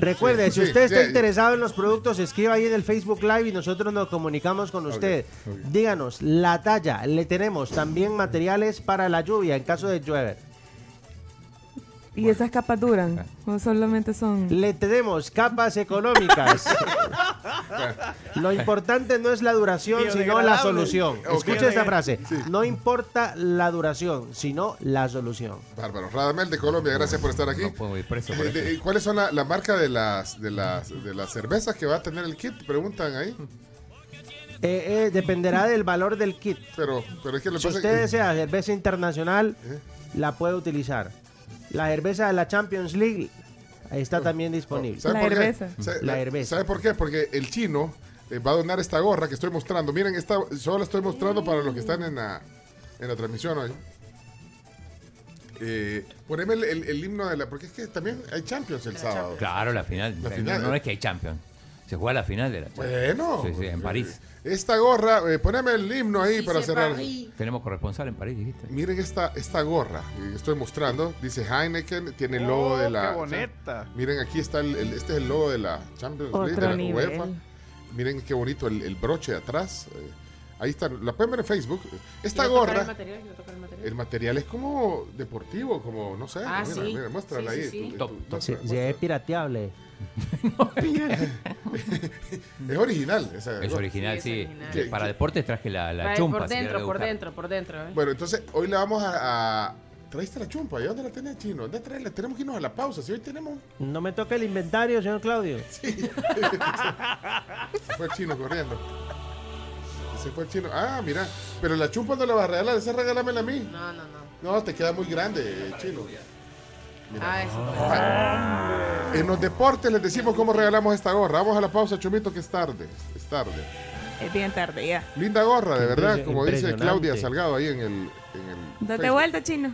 Speaker 9: Recuerde,
Speaker 4: Sí,
Speaker 9: si
Speaker 4: sí,
Speaker 9: usted está
Speaker 4: sí.
Speaker 9: interesado en los productos, escriba ahí en el Facebook Live y nosotros nos comunicamos con usted. Díganos la talla. Le tenemos también materiales para la lluvia en caso de llueve.
Speaker 8: ¿Y esas capas duran? ¿O solamente son...?
Speaker 9: Le tenemos capas económicas. Lo importante no es la duración, sino la solución.
Speaker 4: Ok.
Speaker 9: Escucha esta frase. No importa la duración, sino la solución.
Speaker 4: Bárbaro. Radamel de Colombia, gracias por estar aquí.
Speaker 5: No puedo ir preso por
Speaker 4: Eh, de-
Speaker 5: esto.
Speaker 4: ¿Cuáles son la, la marca de las, de, las, de las cervezas que va a tener el kit? Preguntan ahí.
Speaker 9: Eh, eh, dependerá del valor del kit.
Speaker 4: Pero, pero es que lo
Speaker 9: Si usted
Speaker 4: que-
Speaker 9: desea cerveza internacional,
Speaker 4: ¿Eh?
Speaker 9: la puede utilizar. La cerveza de la Champions League está también disponible.
Speaker 4: ¿Sabe
Speaker 8: La
Speaker 4: por qué?
Speaker 8: cerveza.
Speaker 4: ¿Sabe-
Speaker 9: La cerveza.
Speaker 4: ¿Sabe por qué? Porque el chino eh, va a donar esta gorra que estoy mostrando. Miren, esta solo la estoy mostrando para los que están en la, en la transmisión hoy. Eh, poneme el, el- el himno de la... Porque es que también hay Champions el sábado.
Speaker 5: Claro, la final.
Speaker 4: La
Speaker 5: No-
Speaker 4: final.
Speaker 5: No, es que hay Champions. Se juega la final de la Champions.
Speaker 4: Bueno.
Speaker 5: Sí, sí, en París.
Speaker 4: Esta gorra, eh, poneme el himno ahí para cerrar.
Speaker 5: Tenemos corresponsal en París, dijiste.
Speaker 4: Miren esta, esta gorra que estoy mostrando. Dice Heineken, tiene el logo
Speaker 37: Oh,
Speaker 4: de la.
Speaker 37: qué bonita.
Speaker 4: Miren, aquí está el, el- este es el logo de la Champions League,
Speaker 8: Otro
Speaker 4: de la
Speaker 8: nivel.
Speaker 4: UEFA. Miren qué bonito el, el broche de atrás. eh, ahí está, la pueden ver en Facebook. Esta
Speaker 7: Quiero tocar
Speaker 4: gorra,
Speaker 7: el material, quiero tocar el material.
Speaker 4: el material es como deportivo, como no sé.
Speaker 7: Ah,
Speaker 4: mira,
Speaker 7: sí.
Speaker 4: mira, muéstrala
Speaker 7: Sí,
Speaker 4: ahí.
Speaker 7: sí,
Speaker 5: Top, top.
Speaker 9: es pirateable.
Speaker 4: Es original. esa
Speaker 5: Es original,
Speaker 7: Sí,
Speaker 5: sí.
Speaker 7: es original.
Speaker 4: ¿Qué-
Speaker 5: Para
Speaker 4: qué-
Speaker 5: deportes traje la, la chumpa.
Speaker 7: por dentro, por dentro, por dentro. ¿eh?
Speaker 4: Bueno, entonces hoy le vamos a, a- traíste la chumpa. ¿Y dónde la tenés, chino? ¿Dónde traerla? Tenemos que irnos a la pausa. Si hoy tenemos.
Speaker 9: No me toca el inventario, señor Claudio.
Speaker 4: Se fue el chino corriendo. Se fue el chino. Ah, mira. Pero la chumpa no la vas a regalar. Esa regálamela a mí.
Speaker 7: No, no, no.
Speaker 4: No, te queda muy grande, chino.
Speaker 7: Ah, eso.
Speaker 4: Ah. En los deportes les decimos cómo regalamos esta gorra. Vamos a la pausa, Chumito, que es tarde. Es tarde.
Speaker 8: Es bien tarde ya.
Speaker 4: Linda gorra, de verdad, como dice. Claudia Salgado ahí en el. En el
Speaker 8: Date
Speaker 4: Facebook.
Speaker 8: vuelta, chino.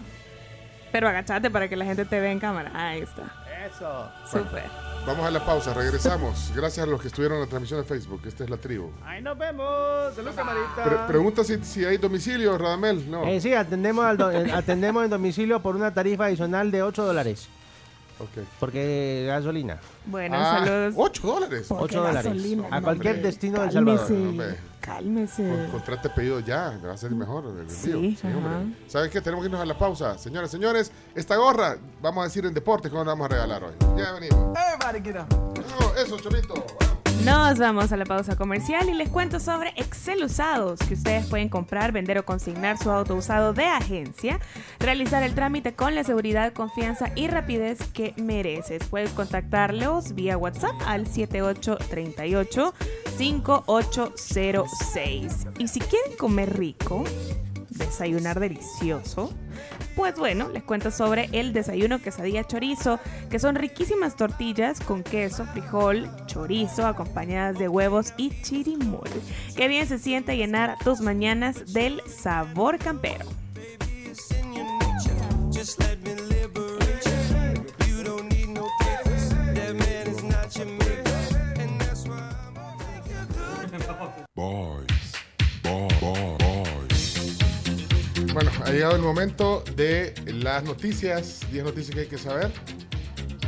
Speaker 8: Pero agachate para que la gente te vea en cámara. Ahí está.
Speaker 37: Eso.
Speaker 8: Súper.
Speaker 4: Vamos a la pausa, regresamos. Gracias a los que estuvieron en la transmisión de Facebook. Esta es la tribu.
Speaker 37: Ahí nos vemos. Salud, camarita.
Speaker 4: Pre- pregunta si, si hay domicilio, Radamel. No.
Speaker 9: Eh, sí, atendemos, al do- eh, atendemos en domicilio por una tarifa adicional de 8 dólares.
Speaker 4: Ok.
Speaker 9: Porque gasolina.
Speaker 8: Bueno,
Speaker 4: Ah,
Speaker 8: saludos.
Speaker 4: 8 dólares.
Speaker 9: 8 dólares.
Speaker 8: gasolina?
Speaker 9: A cualquier destino del
Speaker 8: Cálmese.
Speaker 9: Salvador.
Speaker 8: Cálmese.
Speaker 4: Con- Contrate pedido ya, va a ser mejor el
Speaker 8: Sí,
Speaker 4: hombre. ¿Sabes qué? Tenemos que irnos a la pausa. Señoras, señores, esta gorra, vamos a decir en deportes cómo la vamos a regalar hoy. Ya venimos.
Speaker 37: Everybody get up.
Speaker 4: Eso, Chomito.
Speaker 8: Nos vamos a la pausa comercial y les cuento sobre Excel usados, que ustedes pueden comprar, vender o consignar su auto usado de agencia, realizar el trámite con la seguridad, confianza y rapidez que mereces. Puedes contactarlos vía WhatsApp al 7838 5806. Y si quieren comer rico, desayunar delicioso, pues bueno, les cuento sobre el desayuno quesadilla chorizo, que son riquísimas tortillas con queso, frijol, chorizo, acompañadas de huevos y chirimol. Qué bien se siente llenar tus mañanas del sabor campero.
Speaker 4: Bueno, ha llegado el momento de las noticias. 10 noticias que hay que saber.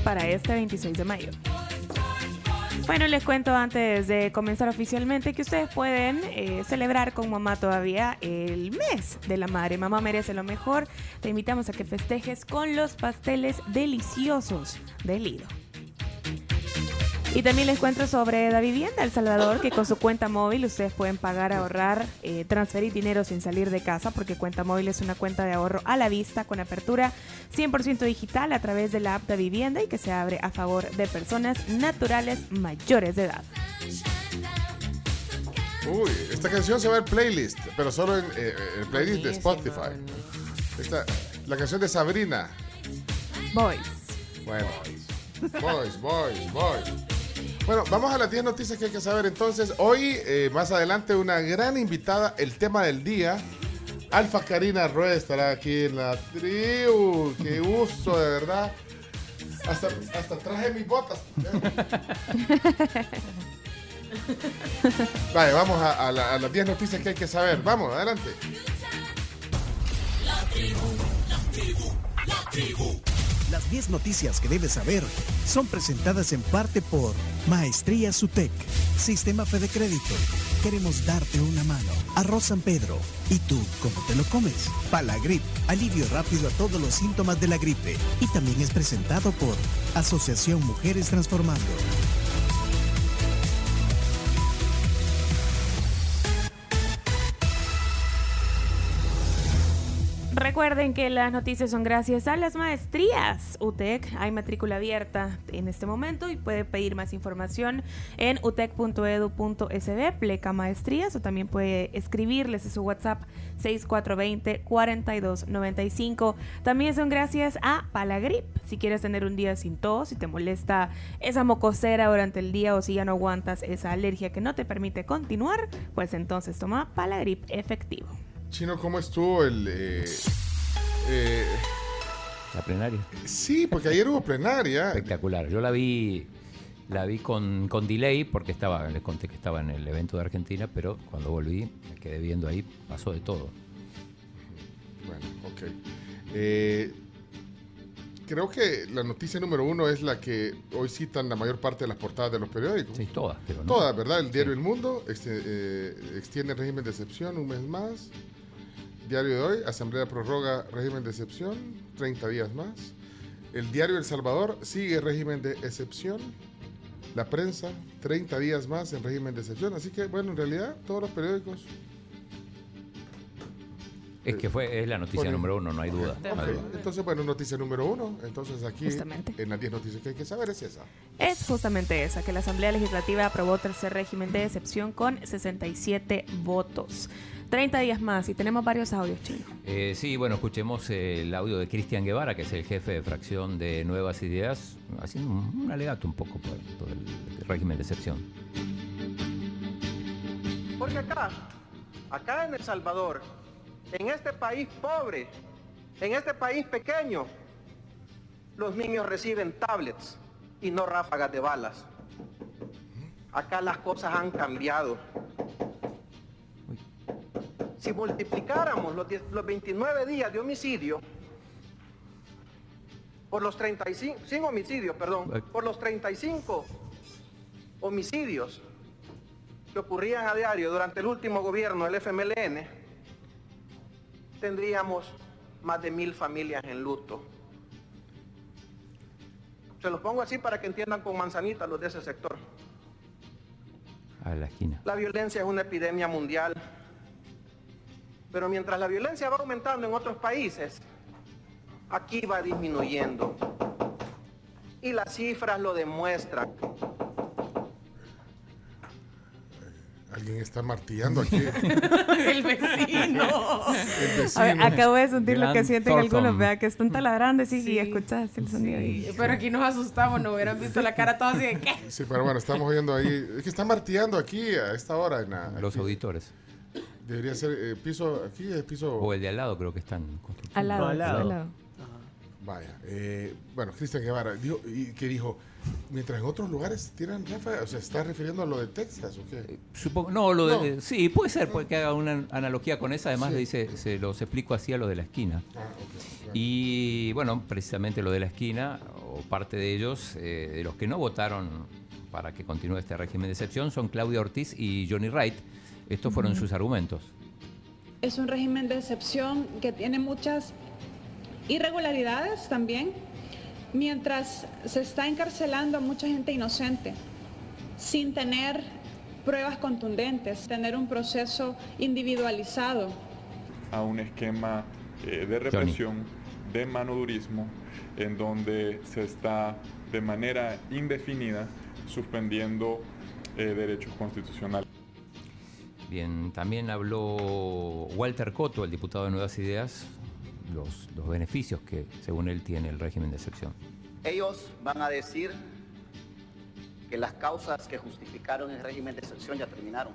Speaker 8: para este 26 de mayo. Bueno, les cuento antes de comenzar oficialmente que ustedes pueden eh, celebrar con mamá todavía el mes de la madre. Mamá merece lo mejor. Te invitamos a que festejes con los pasteles deliciosos de Lido. Y también les cuento sobre la vivienda El Salvador, que con su cuenta móvil ustedes pueden pagar, ahorrar, eh, transferir dinero sin salir de casa, porque cuenta móvil es una cuenta de ahorro a la vista con apertura 100% digital a través de la app de vivienda y que se abre a favor de personas naturales mayores de edad.
Speaker 4: Uy, esta canción se va al playlist, pero solo en eh, el playlist de Spotify. Esta, la canción de Sabrina.
Speaker 8: Boys.
Speaker 4: Bueno, boys, boys, boys. Bueno, vamos a las 10 noticias que hay que saber. Entonces, hoy, eh, más adelante, una gran invitada, el tema del día. Alfa Karina Rueda estará aquí en la tribu. Qué gusto, de verdad. Hasta, hasta traje mis botas. Vale, vamos a, a la- a las 10 noticias que hay que saber. Vamos, adelante.
Speaker 41: Las 10 noticias que debes saber son presentadas en parte por Maestría Sutec, Sistema Fede Crédito. Queremos darte una mano. Arroz San Pedro. ¿Y tú cómo te lo comes? Palagrip, alivio rápido a todos los síntomas de la gripe. Y también es presentado por Asociación Mujeres Transformando.
Speaker 8: Recuerden que las noticias son gracias a las maestrías UTEC. Hay matrícula abierta en este momento y puede pedir más información en utec.edu.sb, pleca maestrías, o también puede escribirles a su WhatsApp 6420-4295. También son gracias a Palagrip. Si quieres tener un día sin tos, si te molesta esa mocosera durante el día o si ya no aguantas esa alergia que no te permite continuar, pues entonces toma Palagrip efectivo.
Speaker 4: Chino, ¿cómo estuvo el... eh, eh,
Speaker 5: La plenaria.
Speaker 4: sí, porque ayer hubo plenaria.
Speaker 5: Espectacular. Yo la vi, la vi con, con delay porque estaba, les conté que estaba en el evento de Argentina, pero cuando volví me quedé viendo ahí, pasó de todo.
Speaker 4: Bueno, ok. Eh, creo que la noticia número uno es la que hoy citan la mayor parte de las portadas de los periódicos.
Speaker 5: Sí, todas, pero no.
Speaker 4: Todas, ¿verdad? El diario El Mundo este, eh, extiende el régimen de excepción un mes más. Diario de hoy, Asamblea prorroga régimen de excepción, 30 días más. El diario El Salvador sigue régimen de excepción. La prensa, 30 días más en régimen de excepción. Así que, bueno, en realidad, todos los periódicos
Speaker 5: Es que fue, es la noticia
Speaker 4: Bueno.
Speaker 5: número uno, no hay duda. no hay
Speaker 4: Ok,
Speaker 5: duda.
Speaker 4: Entonces, bueno, noticia número uno. Entonces aquí,
Speaker 8: Justamente.
Speaker 4: en las 10 noticias que hay que saber es esa.
Speaker 8: Es justamente esa, que la Asamblea Legislativa aprobó tercer régimen de excepción con 67 votos. 30 días más y tenemos varios audios, chino.
Speaker 5: Eh, sí, bueno, escuchemos el audio de Cristian Guevara, que es el jefe de fracción de Nuevas Ideas, haciendo un, un alegato un poco por, por el régimen de excepción.
Speaker 52: Porque acá, acá en El Salvador, en este país pobre, en este país pequeño, los niños reciben tablets y no ráfagas de balas. Acá las cosas han cambiado. Si multiplicáramos los, 10 los 29 días de homicidio por los 35, sin homicidios, perdón, por los 35 homicidios que ocurrían a diario durante el último gobierno del FMLN, tendríamos más de mil familias en luto. Se los pongo así para que entiendan con manzanita los de ese sector.
Speaker 5: A la esquina.
Speaker 52: La violencia es una epidemia mundial, pero mientras la violencia va aumentando en otros países, aquí va disminuyendo. Y las cifras lo demuestran.
Speaker 4: Alguien está martillando aquí.
Speaker 8: El vecino.
Speaker 4: El vecino.
Speaker 8: A ver, acabo de sentir lo que sienten
Speaker 5: Thornton.
Speaker 8: algunos, vea que están taladrando sí, y
Speaker 7: Sí.
Speaker 8: escuchas el sonido.
Speaker 7: Sí, pero aquí nos asustamos, no hubieran visto la cara todos así de ¿qué?
Speaker 4: Sí, pero bueno, estamos oyendo ahí. Es que está martillando aquí a esta hora. En la-
Speaker 5: Los
Speaker 4: aquí.
Speaker 5: auditores.
Speaker 4: Debería ser eh, piso, aquí es piso.
Speaker 5: O el de al lado creo que están construyendo.
Speaker 8: Al lado,
Speaker 9: No, al lado.
Speaker 8: al lado.
Speaker 4: Vaya, eh, bueno, Cristian Guevara, dijo, y que dijo, mientras en otros lugares tiran ráfagas, o sea, ¿está refiriendo a lo de Texas o qué?
Speaker 5: Supongo, no, lo de, sí, puede ser, puede que haga una analogía con esa. Además,
Speaker 4: Sí.
Speaker 5: le dice, se los explico así a lo de la esquina.
Speaker 4: Ah.
Speaker 5: Y bueno, precisamente lo de la esquina, o parte de ellos, eh, de los que no votaron para que continúe este régimen de excepción, son Claudia Ortiz y Johnny Wright. Estos fueron sus argumentos.
Speaker 53: Es un régimen de excepción que tiene muchas irregularidades también, mientras se está encarcelando a mucha gente inocente, sin tener pruebas contundentes, tener un proceso individualizado.
Speaker 54: a un esquema eh, de represión, de manodurismo, en donde se está de manera indefinida suspendiendo eh, derechos constitucionales.
Speaker 5: Bien, también habló Walter Coto, el diputado de Nuevas Ideas, los, los beneficios que, según él, tiene el régimen de excepción.
Speaker 55: Ellos van a decir que las causas que justificaron el régimen de excepción ya terminaron.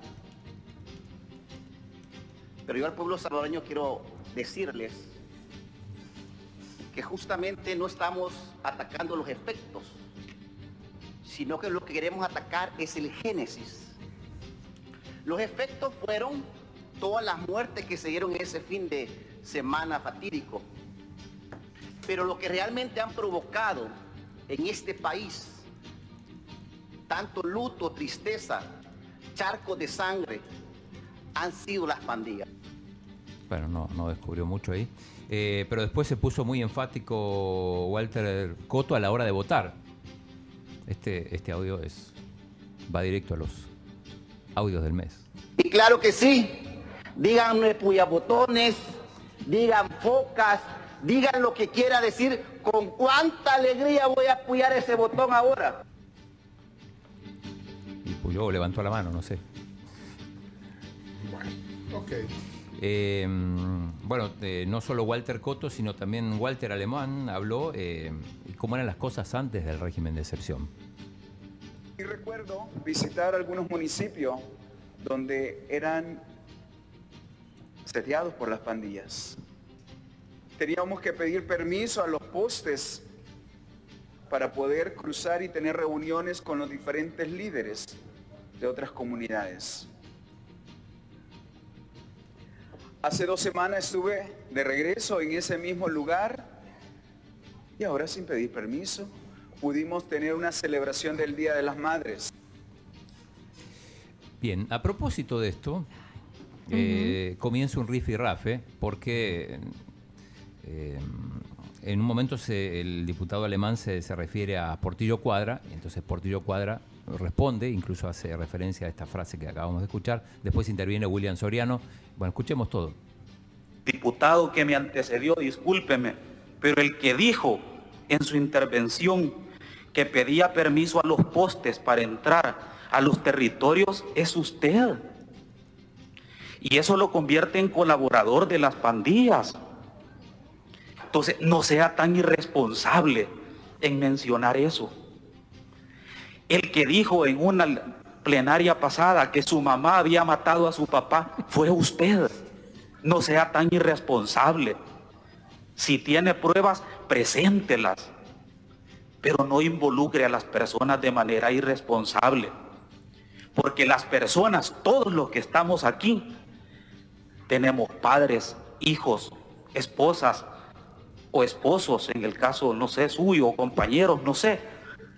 Speaker 55: Pero yo al pueblo salvadoreño quiero decirles que justamente no estamos atacando los efectos, sino que lo que queremos atacar es el génesis. Los efectos fueron todas las muertes que se dieron ese fin de semana fatídico. Pero lo que realmente han provocado en este país, tanto luto, tristeza, charcos de sangre, han sido las pandillas.
Speaker 5: Bueno, no, no descubrió mucho ahí. Eh, pero después se puso muy enfático Walter Coto a la hora de votar. Este, este audio es va directo a los audios del mes.
Speaker 55: Y claro que sí, díganme puyabotones, digan focas, digan lo que quiera decir, con cuánta alegría voy a apoyar ese botón ahora.
Speaker 5: Y Puyó levantó la mano, no sé.
Speaker 4: Ok.
Speaker 5: Eh, bueno, eh, no solo Walter Coto, sino también Walter Alemán habló eh, cómo eran las cosas antes del régimen de excepción.
Speaker 56: Y recuerdo visitar algunos municipios donde eran sediados por las pandillas. Teníamos que pedir permiso a los postes para poder cruzar y tener reuniones con los diferentes líderes de otras comunidades. Hace dos semanas estuve de regreso en ese mismo lugar y ahora sin pedir permiso pudimos tener una celebración del Día de las Madres.
Speaker 5: Bien, a propósito de esto, eh, comienza un riff y rafe, porque eh, en un momento se- el diputado alemán se, se refiere a Portillo Cuadra, y entonces Portillo Cuadra responde, incluso hace referencia a esta frase que acabamos de escuchar. Después interviene William Soriano. Bueno, escuchemos todo.
Speaker 57: Diputado que me antecedió, discúlpeme, pero el que dijo en su intervención que pedía permiso a los postes para entrar a los territorios es usted. Y eso lo convierte en colaborador de las pandillas. Entonces, no sea tan irresponsable en mencionar eso. El que dijo en una plenaria pasada que su mamá había matado a su papá fue usted. No sea tan irresponsable. Si tiene pruebas, preséntelas. Pero no involucre a las personas de manera irresponsable. Porque las personas, todos los que estamos aquí, tenemos padres, hijos, esposas o esposos, en el caso, no sé, suyo, o compañeros, no sé.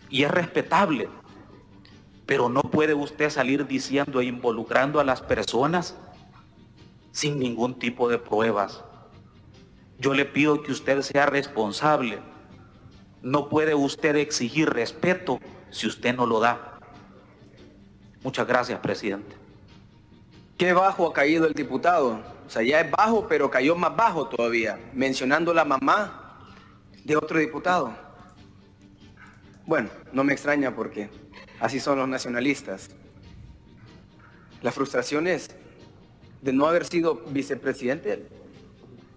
Speaker 57: Y es respetable. Pero no puede usted salir diciendo e involucrando a las personas sin ningún tipo de pruebas. Yo le pido que usted sea responsable. No puede usted exigir respeto si usted no lo da. Muchas gracias, presidente.
Speaker 58: Qué bajo ha caído el diputado. O sea, ya es bajo, pero cayó más bajo todavía, mencionando la mamá de otro diputado. Bueno, no me extraña porque así son los nacionalistas. Las frustraciones de no haber sido vicepresidente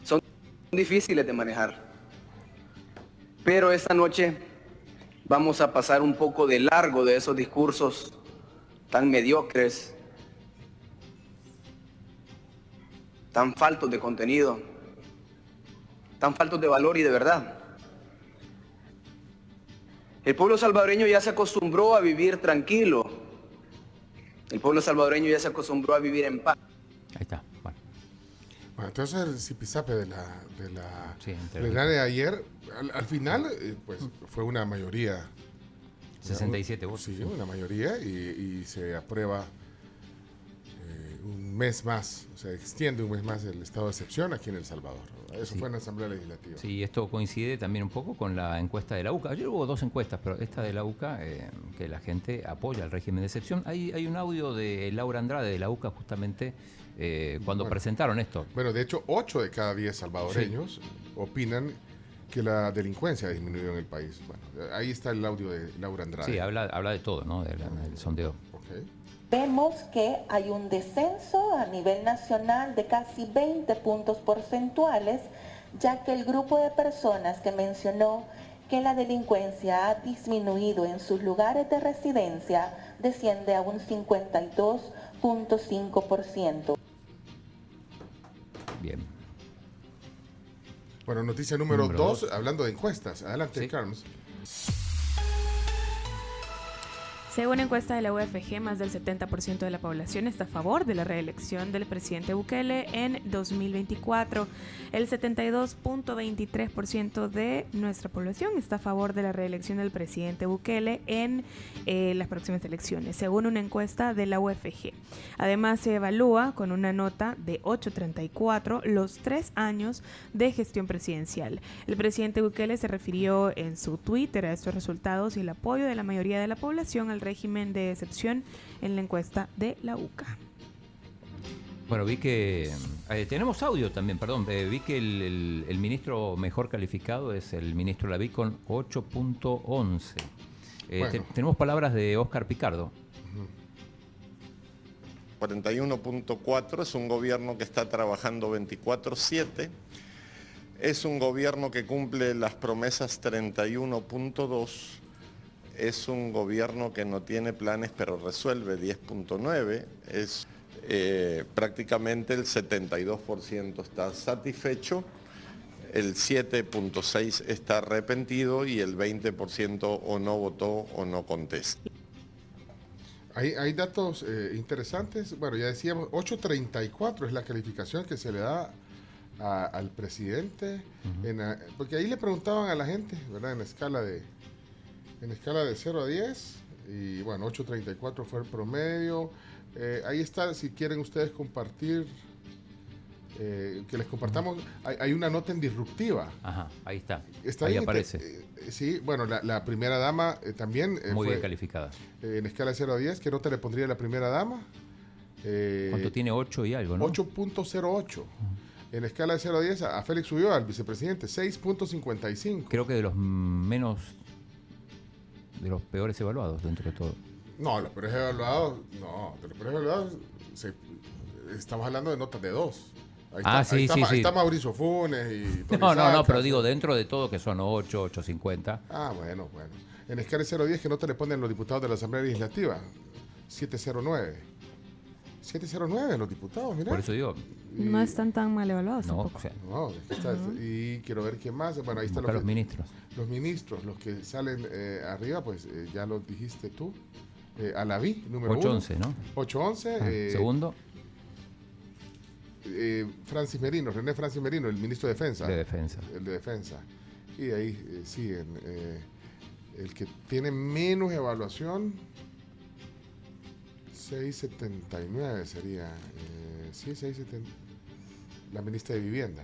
Speaker 58: son difíciles de manejar. Pero esta noche vamos a pasar un poco de largo de esos discursos tan mediocres, tan faltos de contenido, tan faltos de valor y de verdad. El pueblo salvadoreño ya se acostumbró a vivir tranquilo. El pueblo salvadoreño ya se acostumbró a vivir en paz.
Speaker 5: Ahí está.
Speaker 4: Bueno, entonces el zipizape de la, de la
Speaker 5: Sí,
Speaker 4: de ayer, al, al final, eh, pues fue una mayoría.
Speaker 5: 67 votos.
Speaker 4: Sí, una mayoría y, y se aprueba un mes más, o sea, extiende un mes más el estado de excepción aquí en El Salvador. Eso
Speaker 5: Sí.
Speaker 4: fue en la Asamblea Legislativa.
Speaker 5: Sí, esto coincide también un poco con la encuesta de la UCA. Ayer hubo dos encuestas, pero esta de la UCA, eh, que la gente apoya el régimen de excepción. Hay, hay un audio de Laura Andrade de la UCA justamente eh, cuando
Speaker 4: Bueno.
Speaker 5: presentaron esto.
Speaker 4: Bueno, de hecho, 8 de cada 10 salvadoreños opinan que la delincuencia ha disminuido en el país. Bueno, ahí está el audio de Laura Andrade.
Speaker 5: Sí, habla, habla de todo, ¿no? Del, sondeo.
Speaker 59: Vemos que hay un descenso a nivel nacional de casi 20 puntos porcentuales, ya que el grupo de personas que mencionó que la delincuencia ha disminuido en sus lugares de residencia desciende a un 52.5%.
Speaker 5: Bien.
Speaker 4: Bueno, noticia número
Speaker 5: Número
Speaker 4: 2,
Speaker 5: dos.
Speaker 4: hablando de encuestas. Adelante, Carlos.
Speaker 8: Según encuesta de la UFG, más del 70% de la población está a favor de la reelección del presidente Bukele en 2024. El 72.23% de nuestra población está a favor de la reelección del presidente Bukele en eh, las próximas elecciones, según una encuesta de la UFG. Además, se evalúa con una nota de 8.34 los tres años de gestión presidencial. El presidente Bukele se refirió en su Twitter a estos resultados y el apoyo de la mayoría de la población al régimen de excepción en la encuesta de la UCA.
Speaker 5: Bueno, vi que. eh, tenemos audio también, perdón. eh, vi que el, el- el ministro mejor calificado es el ministro Laví con 8.11. Eh,
Speaker 60: Bueno.
Speaker 5: te- tenemos palabras de Oscar Picardo.
Speaker 60: 41.4 es un gobierno que está trabajando 24/7. Es un gobierno que cumple las promesas 31.2. Es un gobierno que no tiene planes pero resuelve 10.9. Es eh, prácticamente el 72% está satisfecho. El 7.6 está arrepentido y el 20% o no votó o no contesta.
Speaker 4: Hay, hay datos eh, interesantes. Bueno, ya decíamos, 8.34 es la calificación que se le da a- al presidente. en la- porque ahí le preguntaban a la gente, ¿verdad? En escala de, en escala de 0 a 10. Y bueno, 8.34 fue el promedio. Eh, ahí está, si quieren ustedes compartir, eh, que les compartamos. Hay, hay una nota en disruptiva.
Speaker 5: Ajá, ahí está.
Speaker 4: Está
Speaker 5: ahí
Speaker 4: bien,
Speaker 5: aparece.
Speaker 4: eh, eh, sí, bueno, la, la primera dama eh, también.
Speaker 5: Muy
Speaker 4: fue,
Speaker 5: bien calificada.
Speaker 4: en escala de 0 a 10, ¿qué nota le pondría la primera dama? Eh,
Speaker 5: ¿Cuánto tiene? 8 y algo, ¿no?
Speaker 4: 8.08. En escala de 0 a 10, a Félix subió al vicepresidente, 6.55.
Speaker 5: Creo que de los menos, de los peores evaluados dentro de todo.
Speaker 4: No, los peores evaluados, no, de los peores evaluados, se- estamos hablando de notas de 2. Ahí
Speaker 5: Ah,
Speaker 4: está, ahí
Speaker 5: sí,
Speaker 4: está
Speaker 5: sí,
Speaker 4: ahí
Speaker 5: sí.
Speaker 4: está Mauricio Funes y Tony
Speaker 5: No, no, no, pero digo dentro de todo que son 8, 850.
Speaker 4: Ah, bueno, bueno. En escala de 0 a 10, ¿qué nota le ponen los diputados de la Asamblea Legislativa? 709. 709 los diputados, mira.
Speaker 5: Por eso digo,
Speaker 8: No están tan mal evaluados
Speaker 5: no,
Speaker 8: tampoco.
Speaker 5: o sea,
Speaker 4: No, y quiero ver quién más. Bueno, ahí están los,
Speaker 5: los ministros.
Speaker 4: los ministros, los que salen eh, arriba, pues eh, ya lo dijiste tú. Eh, Alaví, número 1.
Speaker 5: 811, ¿no?
Speaker 4: 811.
Speaker 5: Ah,
Speaker 4: eh,
Speaker 5: Segundo,
Speaker 4: eh, Francis Merino, René Francis Merino, el ministro de Defensa.
Speaker 5: de defensa.
Speaker 4: El de Defensa. Y de ahí eh, siguen. eh, el que tiene menos evaluación, 679 sería. eh, sí, 670. La ministra de Vivienda.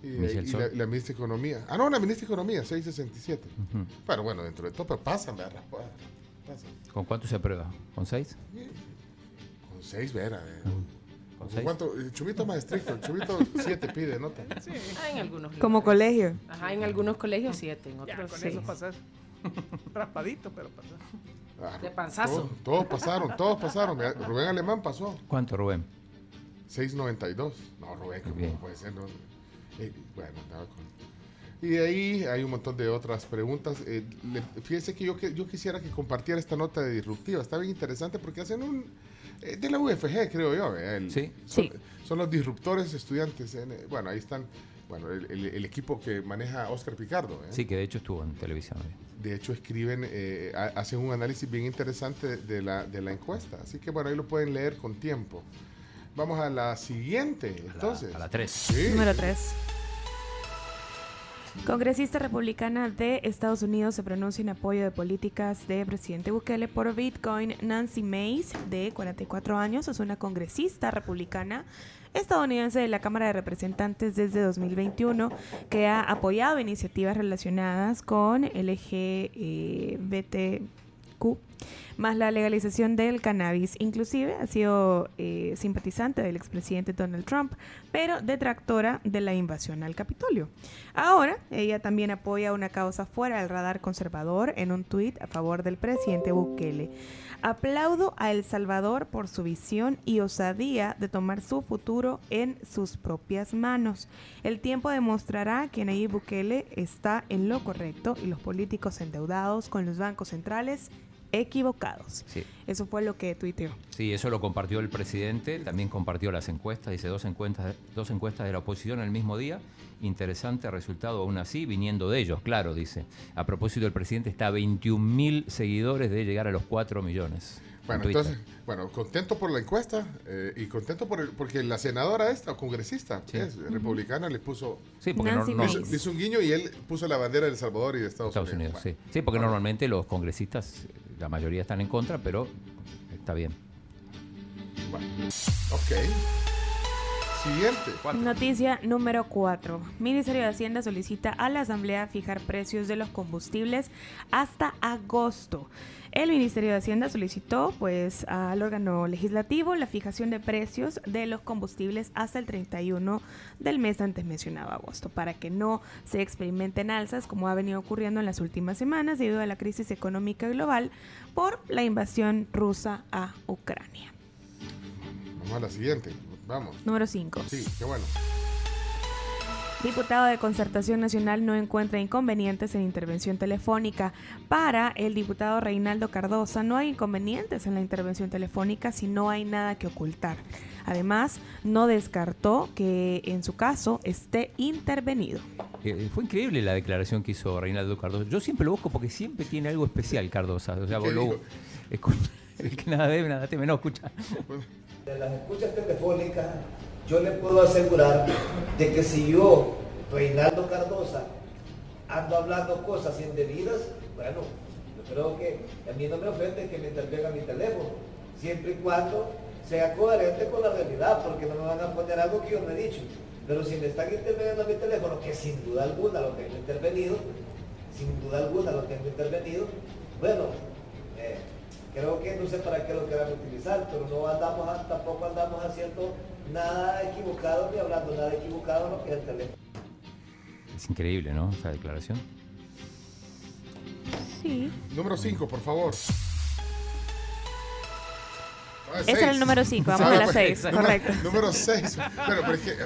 Speaker 4: Y, la, la ministra de Economía. Ah, no, la ministra de Economía, 667.
Speaker 5: Ujú.
Speaker 4: Bueno, bueno, dentro de todo, pero pasan, ¿verdad? Pasan.
Speaker 5: ¿Con cuánto se aprueba? ¿Con 6?
Speaker 4: Con 6, Vera. eh.
Speaker 5: ¿Con
Speaker 4: ¿Con
Speaker 5: seis?
Speaker 4: cuánto? El chubito más estricto. El chubito 7 pide nota.
Speaker 7: Ah, en algunos
Speaker 8: Como
Speaker 7: lugares.
Speaker 8: colegio.
Speaker 7: Ajá, en algunos colegios siete, en
Speaker 37: Ya,
Speaker 7: otros
Speaker 37: con
Speaker 7: seis.
Speaker 37: eso pasas. Raspadito, pero pasas.
Speaker 4: Ah,
Speaker 7: De panzazo.
Speaker 4: Todos, todos pasaron, todos pasaron. Rubén Alemán pasó.
Speaker 5: ¿Cuánto, Rubén?
Speaker 4: 6.92. No, Rubén, ¿cómo puede ser? No, eh, bueno, andaba con... Y de ahí hay un montón de otras preguntas. Eh, le- fíjese que yo, que yo quisiera que compartiera esta nota de disruptiva. Está bien interesante porque hacen un... eh, de la UFG, creo yo. ¿verdad? El-
Speaker 5: Sí.
Speaker 4: Son,
Speaker 8: Sí.
Speaker 4: son los disruptores estudiantes. en- eh, bueno, ahí están. Bueno, el, el- el equipo que maneja Oscar Picardo. ¿eh?
Speaker 5: Sí, que de hecho estuvo en televisión.
Speaker 4: De hecho, escriben, eh, ha- hacen un análisis bien interesante de la, de la encuesta. Así que bueno, ahí lo pueden leer con tiempo. Vamos a la siguiente, entonces.
Speaker 5: A la 3.
Speaker 4: Sí.
Speaker 8: Número 3. Congresista republicana de Estados Unidos se pronuncia en apoyo de políticas de presidente Bukele por Bitcoin. Nancy Mace, de 44 años, es una congresista republicana estadounidense de la Cámara de Representantes desde 2021 que ha apoyado iniciativas relacionadas con Más la legalización del cannabis. Inclusive ha sido eh, simpatizante del expresidente Donald Trump, pero detractora de la invasión al Capitolio. Ahora, ella también apoya una causa fuera del radar conservador en un tuit a favor del presidente Bukele. Aplaudo a El Salvador por su visión y osadía de tomar su futuro en sus propias manos. El tiempo demostrará que Nayib Bukele está en lo correcto y los políticos endeudados con los bancos centrales equivocados.
Speaker 5: Sí.
Speaker 8: Eso fue lo que tuiteó.
Speaker 5: Sí, eso lo compartió el presidente, también compartió las encuestas, dice dos encuestas, dos encuestas de la oposición el mismo día. Interesante resultado aún así, viniendo de ellos, claro, dice. A propósito, el presidente está a 21 mil seguidores de llegar a los 4 millones. en
Speaker 4: Bueno, entonces, bueno, contento por la encuesta eh, y contento por el, porque la senadora esta, o congresista,
Speaker 5: Sí.
Speaker 4: es republicana, le puso,
Speaker 5: Sí, porque no-
Speaker 8: Nancy
Speaker 5: no-
Speaker 4: le hizo- le hizo un guiño y él puso la bandera de El Salvador y de Estados,
Speaker 5: Estados Unidos, sí. Sí, porque normalmente los congresistas, la mayoría están en contra, pero está bien.
Speaker 4: Bueno, ok. Siguiente.
Speaker 8: Noticia número 4. Ministerio de Hacienda solicita a la Asamblea fijar precios de los combustibles hasta agosto. El Ministerio de Hacienda solicitó pues al órgano legislativo la fijación de precios de los combustibles hasta el 31 del mes antes mencionado agosto para que no se experimenten alzas como ha venido ocurriendo en las últimas semanas debido a la crisis económica global por la invasión rusa a Ucrania.
Speaker 4: Vamos a la siguiente. Vamos.
Speaker 8: Número 5.
Speaker 4: Sí, qué bueno.
Speaker 8: Diputado de Concertación Nacional no encuentra inconvenientes en intervención telefónica. Para el diputado Reinaldo Cardosa no hay inconvenientes en la intervención telefónica si no hay nada que ocultar. Además, no descartó que en su caso esté intervenido.
Speaker 5: Eh, fue increíble la declaración que hizo Reinaldo Cardoso. Yo siempre lo busco porque siempre tiene algo especial Cardosa. O sea,
Speaker 4: ¿Qué
Speaker 5: vos lo- escucha, el que nada debe, nada teme, no escucha.
Speaker 61: De las escuchas telefónicas, yo le puedo asegurar de que si yo, Reinaldo Cardosa, ando hablando cosas indebidas, bueno, yo creo que a mí no me ofende que me intervenga mi teléfono, siempre y cuando sea coherente con la realidad, porque no me van a poner algo que yo no he dicho. Pero si me están interviniendo mi teléfono, que sin duda alguna lo tengo intervenido, sin duda alguna lo tengo intervenido, bueno, eh, Creo que no sé para qué lo quieran utilizar, pero no andamos tampoco andamos haciendo nada equivocado ni hablando nada equivocado en lo que es el teléfono.
Speaker 5: Es increíble, ¿no? Esa declaración.
Speaker 8: Sí.
Speaker 4: Número 5, por favor. Ah,
Speaker 8: Ese era el número cinco, vamos a la
Speaker 4: pues,
Speaker 8: seis,
Speaker 4: número-
Speaker 8: correcto.
Speaker 4: Número 6. Pero, pero es que,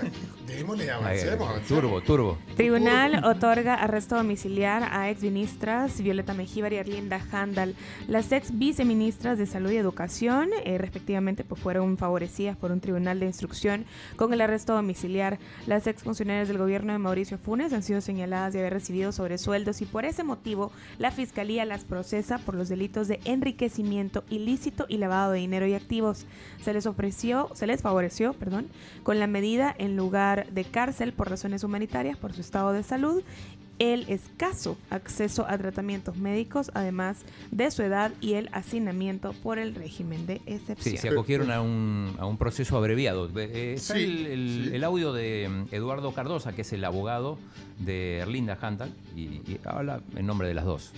Speaker 4: démosle, avancemos.
Speaker 5: Turbo, turbo.
Speaker 8: Tribunal otorga arresto domiciliar a exministras Violeta Mejíbar y Arlinda Handal. Las ex viceministras de Salud y Educación, eh, respectivamente, pues fueron favorecidas por un tribunal de instrucción con el arresto domiciliar. Las ex funcionarias del gobierno de Mauricio Funes han sido señaladas de haber recibido sobresueldos y por ese motivo la Fiscalía las procesa por los delitos de enriquecimiento ilícito y lavado de dinero y activos. Se les ofreció, se les favoreció, perdón, con la medida en lugar de cárcel por razones humanitarias por su estado de salud, el escaso acceso a tratamientos médicos, además de su edad y el hacinamiento por el régimen de excepción.
Speaker 5: Sí, se acogieron a un, a un proceso abreviado. Eh, está
Speaker 4: Sí,
Speaker 5: el, el- el audio de mm, Eduardo Cardosa, que es el abogado de Erlinda Handal, y, y habla en nombre de las dos.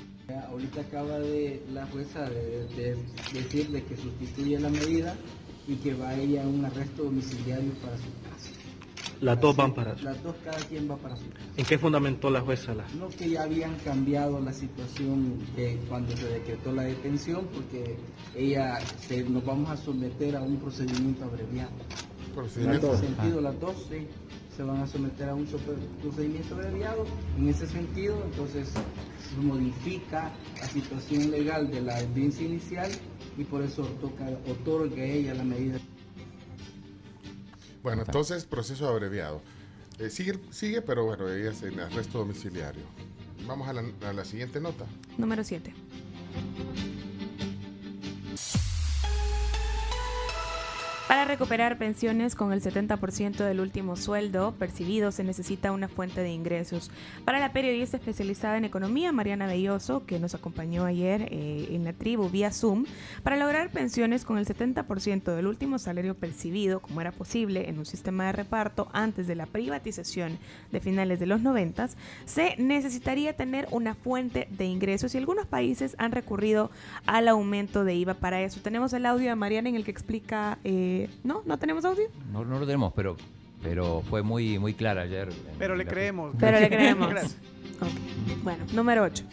Speaker 62: Ahorita acaba de la jueza de, de decir de que sustituye la medida y que va ella a un arresto domiciliario para su casa.
Speaker 63: Las dos van para
Speaker 62: Las dos cada quien va para su casa.
Speaker 63: ¿En qué fundamentó la jueza la?
Speaker 62: No que ya habían cambiado la situación de cuando se decretó la detención porque ella se- nos vamos a someter a un procedimiento abreviado.
Speaker 4: Procedimiento.
Speaker 62: En ese
Speaker 4: Ah.
Speaker 62: sentido, las dos sí, se van a someter a un procedimiento abreviado. En ese sentido, entonces se modifica la situación legal de la audiencia inicial y por eso toca, otorga a ella la medida.
Speaker 4: Bueno, entonces, proceso abreviado. Eh, sigue, sigue, pero bueno, ella es en arresto domiciliario. Vamos a la, a la siguiente nota.
Speaker 8: Número 7. Para recuperar pensiones con el 70% del último sueldo percibido se necesita una fuente de ingresos. Para la periodista especializada en economía, Mariana Belloso, que nos acompañó ayer eh, en la tribu vía Zoom, para lograr pensiones con el 70% del último salario percibido, como era posible en un sistema de reparto antes de la privatización de finales de los 90, se necesitaría tener una fuente de ingresos y algunos países han recurrido al aumento de IVA para eso. Tenemos el audio de Mariana en el que explica... eh, ¿No? ¿No tenemos audio?
Speaker 5: No, no lo tenemos, pero, pero fue muy, muy clara ayer.
Speaker 37: Pero le creemos.
Speaker 8: Pero le creemos. Bueno, número 8.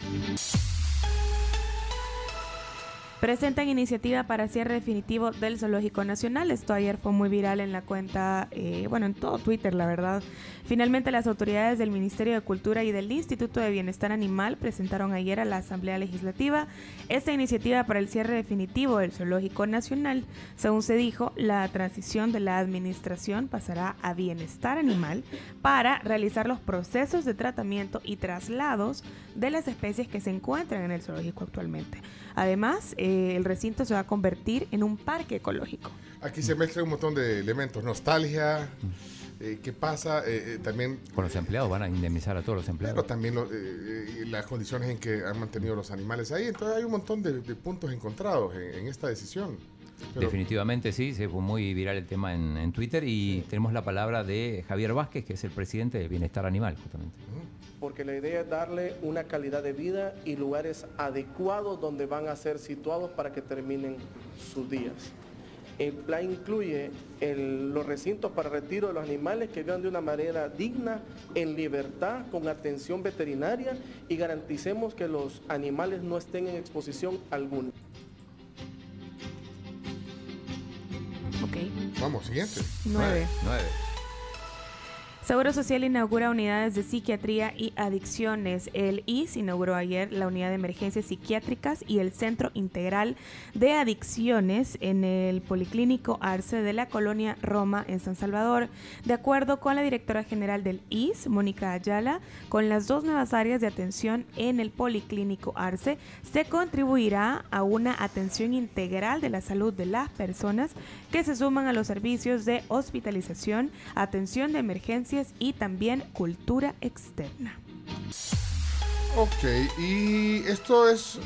Speaker 8: Presentan iniciativa para cierre definitivo del Zoológico Nacional. Esto ayer fue muy viral en la cuenta, eh, bueno, en todo Twitter, la verdad. Finalmente, las autoridades del Ministerio de Cultura y del Instituto de Bienestar Animal presentaron ayer a la Asamblea Legislativa esta iniciativa para el cierre definitivo del Zoológico Nacional. Según se dijo, la transición de la administración pasará a Bienestar Animal para realizar los procesos de tratamiento y traslados de las especies que se encuentran en el zoológico actualmente. Además, eh, el recinto se va a convertir en un parque ecológico.
Speaker 4: Aquí se mezclan un montón de elementos. Nostalgia, eh, ¿qué pasa? Eh, eh, también
Speaker 5: Con los empleados, van a indemnizar a todos los
Speaker 4: Pero
Speaker 5: empleados.
Speaker 4: también lo- eh, eh, las condiciones en que han mantenido los animales ahí. Entonces hay un montón de, de puntos encontrados en, en esta decisión. Pero-
Speaker 5: Definitivamente sí, se fue muy viral el tema en, en Twitter y tenemos la palabra de Javier Vázquez, que es el presidente de Bienestar Animal, justamente.
Speaker 64: porque la idea es darle una calidad de vida y lugares adecuados donde van a ser situados para que terminen sus días. El plan incluye el- los recintos para retiro de los animales que vivan de una manera digna, en libertad, con atención veterinaria y garanticemos que los animales no estén en exposición alguna.
Speaker 8: Ok.
Speaker 4: Vamos, siguiente.
Speaker 8: Nueve.
Speaker 5: Nueve.
Speaker 8: Seguro Social inaugura unidades de psiquiatría y adicciones. El IS inauguró ayer la unidad de emergencias psiquiátricas y el Centro Integral de Adicciones en el Policlínico Arce de la colonia Roma en San Salvador. De acuerdo con la directora general del IS, Mónica Ayala, con las dos nuevas áreas de atención en el Policlínico Arce, se contribuirá a una atención integral de la salud de las personas que se suman a los servicios de hospitalización, atención de y también cultura externa.
Speaker 4: Ok, y esto es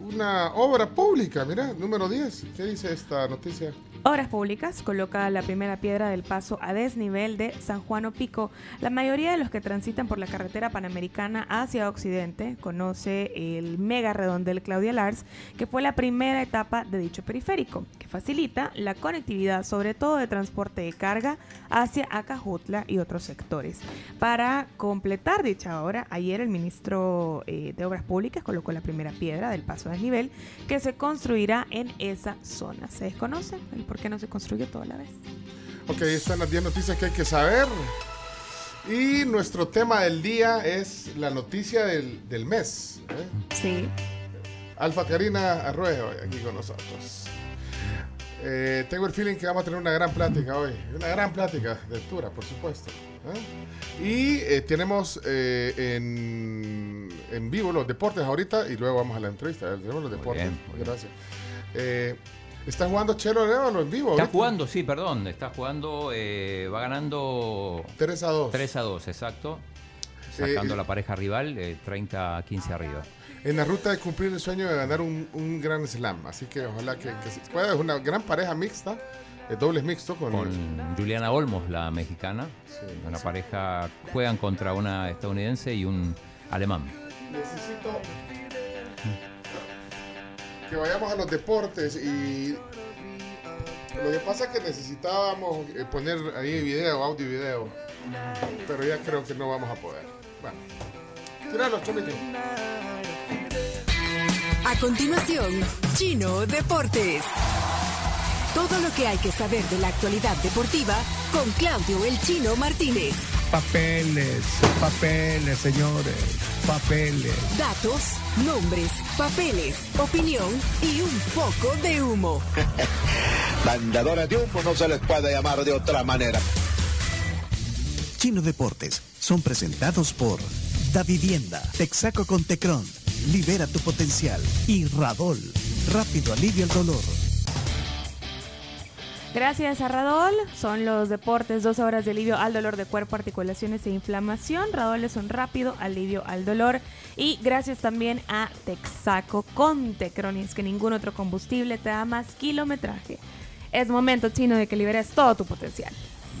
Speaker 4: una obra pública, mira, número 10. ¿Qué dice esta noticia?
Speaker 8: Obras Públicas coloca la primera piedra del paso a desnivel de San Juan Opico. La mayoría de los que transitan por la carretera panamericana hacia Occidente conoce el mega redondel Claudia Lars, que fue la primera etapa de dicho periférico, que facilita la conectividad, sobre todo de transporte de carga, hacia Acajutla y otros sectores. Para completar dicha obra, ayer el ministro eh, de Obras Públicas colocó la primera piedra del paso a desnivel que se construirá en esa zona. Se desconoce el por qué no se construye toda la vez.
Speaker 4: Ok, están las 10 noticias que hay que saber. Y nuestro tema del día es la noticia del, del mes. ¿eh?
Speaker 8: Sí.
Speaker 4: Alfa Karina Arroyo aquí con nosotros. Eh, tengo el feeling que vamos a tener una gran plática hoy. Una gran plática de altura, por supuesto. ¿eh? Y eh, tenemos eh, en, en vivo los deportes ahorita y luego vamos a la entrevista. Tenemos los deportes.
Speaker 5: bien, muy bien.
Speaker 4: Gracias. Eh, ¿Está jugando Chelo Arevalo en vivo?
Speaker 5: Está
Speaker 4: ahorita?
Speaker 5: jugando, sí, perdón. Está jugando, eh, va ganando
Speaker 4: 3 a 2.
Speaker 5: 3 a 2, exacto. Sacando
Speaker 4: Eh,
Speaker 5: la pareja rival, eh, 30 a 15 arriba.
Speaker 4: En la ruta de cumplir el sueño de ganar un, un gran slam. Así que ojalá que, que se pueda. Es una gran pareja mixta. eh, dobles mixto con,
Speaker 5: Con Juliana Olmos, la mexicana. una pareja, juegan contra una estadounidense y un alemán.
Speaker 4: Necesito que vayamos a los deportes y lo que pasa es que necesitábamos eh, poner ahí video, audio y video, pero ya creo que no vamos a poder. Bueno, tíralo, chomito.
Speaker 65: A continuación, Chino Deportes. Todo lo que hay que saber de la actualidad deportiva con Claudio El Chino Martínez.
Speaker 66: Papeles, papeles, señores, papeles.
Speaker 65: Datos, nombres, papeles, opinión y un poco de humo.
Speaker 66: Vendedores de humo no se les puede llamar de otra manera.
Speaker 41: Chino Deportes son presentados por Da Vivienda, Texaco con Tecron, Libera tu potencial y Radol, rápido alivio el dolor.
Speaker 8: Gracias a Radol, son los deportes, dos horas de alivio al dolor de cuerpo, articulaciones e inflamación. Radol es un rápido alivio al dolor. Y gracias también a Texaco con Tecronis, que ningún otro combustible te da más kilometraje. Es momento, chino, de que liberes todo tu potencial.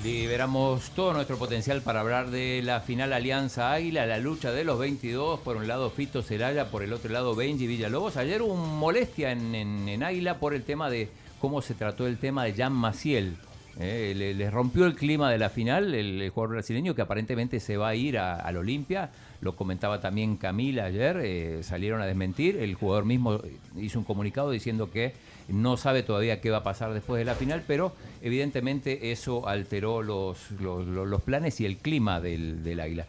Speaker 5: Liberamos todo nuestro potencial para hablar de la final Alianza Águila, la lucha de los 22. Por un lado Fito Celaya, por el otro lado Benji Villalobos. Ayer hubo molestia en, Águila por el tema de cómo se trató el tema de Jan Maciel. Eh, le, rompió el clima de la final el, el jugador brasileño que aparentemente se va a ir al Olimpia. Lo comentaba también Camila ayer, eh, salieron a desmentir. El jugador mismo hizo un comunicado diciendo que no sabe todavía qué va a pasar después de la final, pero evidentemente eso alteró los- los planes y el clima del, del Águila.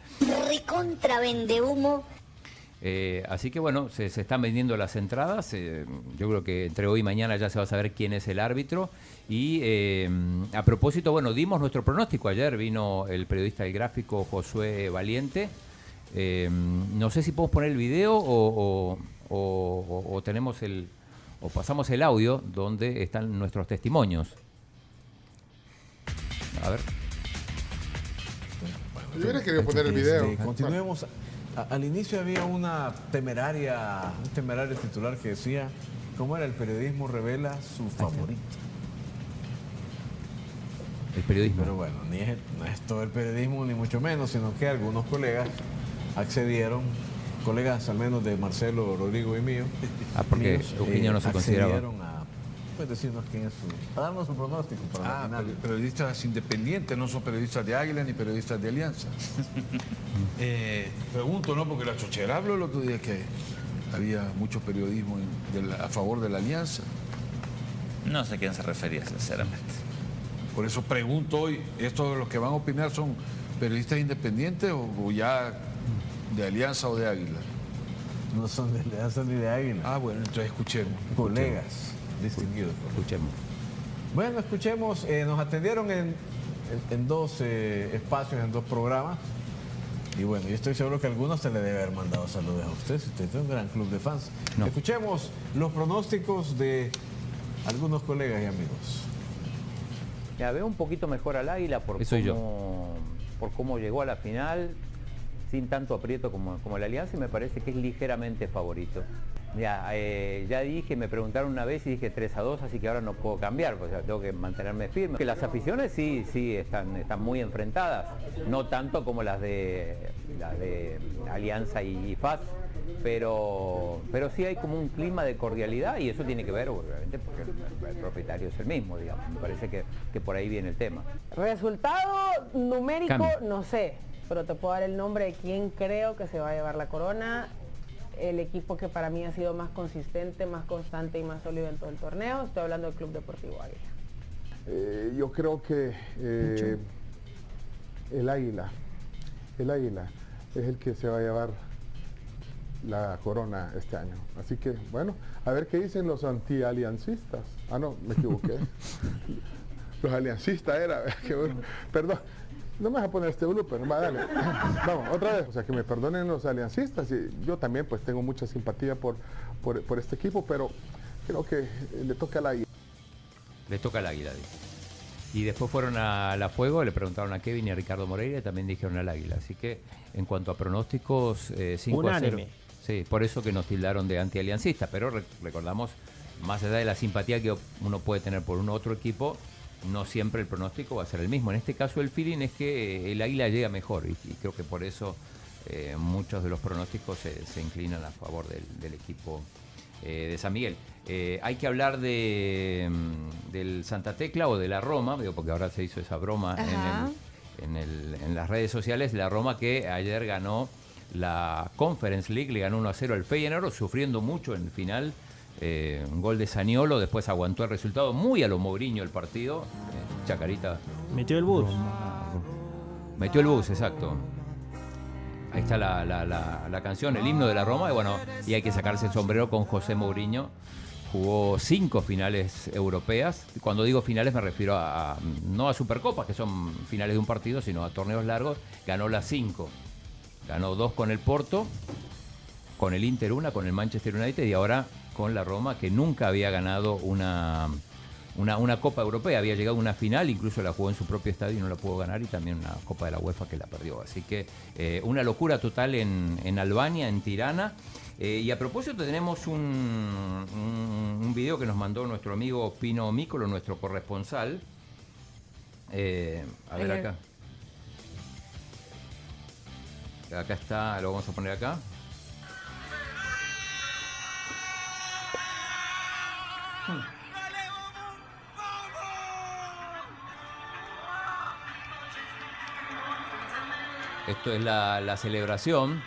Speaker 38: Recontra vende humo.
Speaker 5: Eh, así que bueno, se, se están vendiendo las entradas. eh, yo creo que entre hoy y mañana ya se va a saber quién es el árbitro. Y eh, a propósito, bueno, dimos nuestro pronóstico. Ayer vino el periodista del gráfico Josué Valiente. Eh, no sé si podemos poner el video o, o- o- o- o tenemos el o pasamos el audio donde están nuestros testimonios. A ver.
Speaker 4: Yo hubiera querido poner el video.
Speaker 10: Continuemos. Al inicio había una temeraria, un temerario titular que decía, ¿cómo era? El periodismo revela su favorito.
Speaker 5: El periodismo.
Speaker 10: Pero bueno, ni es, no es todo el periodismo, ni mucho menos, sino que algunos colegas accedieron, colegas al menos de Marcelo, Rodrigo y mío.
Speaker 5: Ah, porque Eugenio no se consideraba.
Speaker 10: Pues, decirnos quién es su. a darnos su pronóstico para la
Speaker 66: Ah, periodistas independientes, no son periodistas de Águila ni periodistas de Alianza. Eh, pregunto, ¿no? Porque la chochera habló el otro día que había mucho periodismo en- de la- a favor de la Alianza.
Speaker 16: No sé a quién se refería, sinceramente.
Speaker 66: Por eso pregunto hoy, ¿estos los que van a opinar son periodistas independientes o, o ya de Alianza o de Águila?
Speaker 10: No son de Alianza ni de Águila.
Speaker 66: Ah, bueno, entonces escuchemos.
Speaker 10: Colegas distinguidos.
Speaker 5: Escuchemos.
Speaker 10: Bueno, escuchemos, eh, nos atendieron en, en- en dos eh, espacios, en dos programas. Y bueno, yo estoy seguro que algunos se le debe haber mandado saludos a usted, si usted tiene un gran club de fans. Escuchemos los pronósticos de algunos colegas y amigos.
Speaker 67: Ya veo un poquito mejor al Águila por
Speaker 5: Eso soy yo.
Speaker 67: cómo, por cómo llegó a la final, sin tanto aprieto como, como la Alianza, y me parece que es ligeramente favorito.
Speaker 65: Ya, eh, ya dije, me preguntaron una vez y dije 3 a 2, así que ahora no puedo cambiar, pues, o sea, tengo que mantenerme firme. Que las aficiones sí, sí, están, están muy enfrentadas, no tanto como las de, las de Alianza y, y FAS, pero, pero sí hay como un clima de cordialidad y eso tiene que ver, obviamente, porque el, el propietario es el mismo, digamos. Me parece que, que por ahí viene el tema.
Speaker 7: Resultado numérico,
Speaker 65: Cambio.
Speaker 7: no sé, pero te puedo dar el nombre de quién creo que se va a llevar la corona. El equipo que para mí ha sido más consistente, más constante y más sólido en todo el torneo. Estoy hablando del Club Deportivo Águila.
Speaker 4: Eh, yo creo que eh, el águila, el águila es el que se va a llevar la corona este año. Así que, bueno, a ver qué dicen los antialiancistas. Ah, no, me equivoqué. los aliancistas era, qué bueno. perdón. No me vas a poner este blooper, va, dale. Vamos, otra vez. O sea, que me perdonen los aliancistas. Y yo también pues tengo mucha simpatía por, por, por este equipo, pero creo que le toca al águila.
Speaker 5: Le toca al águila, dice. Y después fueron a la fuego, le preguntaron a Kevin y a Ricardo Moreira y también dijeron al águila. Así que en cuanto a pronósticos, eh, 5 a 0.
Speaker 68: Unánime.
Speaker 5: Sí, por eso que nos tildaron de antialiancista. Pero re- recordamos, más allá de la simpatía que uno puede tener por un otro equipo, no siempre el pronóstico va a ser el mismo. En este caso el feeling es que eh, el águila llega mejor y, y creo que por eso eh, muchos de los pronósticos se, se inclinan a favor del, del equipo eh, de San Miguel. Eh, hay que hablar de, mm, del Santa Tecla o de la Roma, digo, porque ahora se hizo esa broma en,
Speaker 8: Ajá.
Speaker 5: el- en, el- en las redes sociales. La Roma que ayer ganó la Conference League, le ganó 1 a 0 al Feyenoord, sufriendo mucho en el final. Eh, un gol de Saniolo, después aguantó el resultado muy a lo Mourinho el partido. Eh, Chacarita.
Speaker 68: Metió el bus.
Speaker 5: Metió el bus, exacto. Ahí está la, la- la- la canción, el himno de la Roma. Y bueno, y hay que sacarse el sombrero con José Mourinho. Jugó cinco finales europeas. Cuando digo finales me refiero a, a- no a Supercopas, que son finales de un partido, sino a torneos largos. Ganó las cinco. Ganó dos con el Porto, con el Inter una, con el Manchester United y ahora con la Roma, que nunca había ganado una, una, una Copa Europea. Había llegado a una final, incluso la jugó en su propio estadio y no la pudo ganar, y también una Copa de la UEFA que la perdió. Así que eh, una locura total en, en Albania, en Tirana. Eh, y a propósito tenemos un, un, un video que nos mandó nuestro amigo Pino Mícolo, nuestro corresponsal. Eh, a ver acá. Acá está, lo vamos a poner acá. Esto es la, la celebración.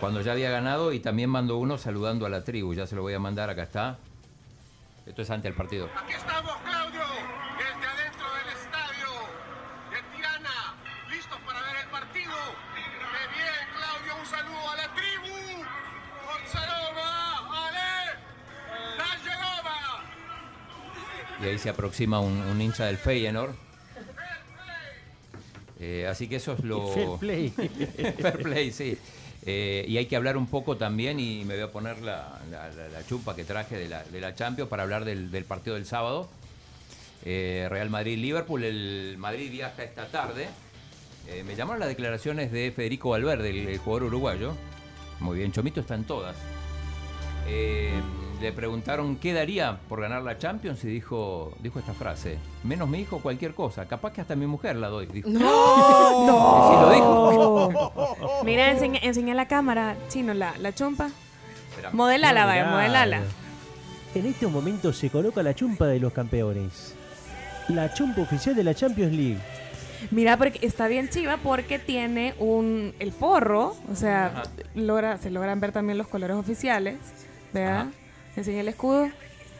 Speaker 5: Cuando ya había ganado y también mandó uno saludando a la tribu. Ya se lo voy a mandar, acá está. Esto es ante el partido.
Speaker 69: Aquí estamos, Claudio,
Speaker 5: Y ahí se aproxima un, un hincha del Feyenoord. Eh, así que eso es lo...
Speaker 68: Fair play.
Speaker 5: Fair play, sí. Eh, y hay que hablar un poco también, y me voy a poner la, la- la- la chupa que traje de la, de Champions para hablar del, del partido del sábado. Eh, Real Madrid-Liverpool. El Madrid viaja esta tarde. Eh, me llamaron las declaraciones de Federico Valverde, el, el jugador uruguayo. Muy bien, Chomito está en todas. Le preguntaron qué daría por ganar la Champions y dijo, dijo esta frase, menos mi hijo cualquier cosa, capaz que hasta mi mujer la doy. Dijo.
Speaker 8: ¡No!
Speaker 5: Sí, lo dijo.
Speaker 8: Mira, enseña, enseña la cámara, chino, la, la chompa. Modelala, vaya, modelala.
Speaker 68: En este momento se coloca la chumpa de los campeones. La chumpa oficial de la Champions League.
Speaker 8: Mira, porque está bien chiva porque tiene un el forro, o sea, logra, se logran ver también los colores oficiales. Vea,
Speaker 5: Ajá.
Speaker 8: Enseña el escudo.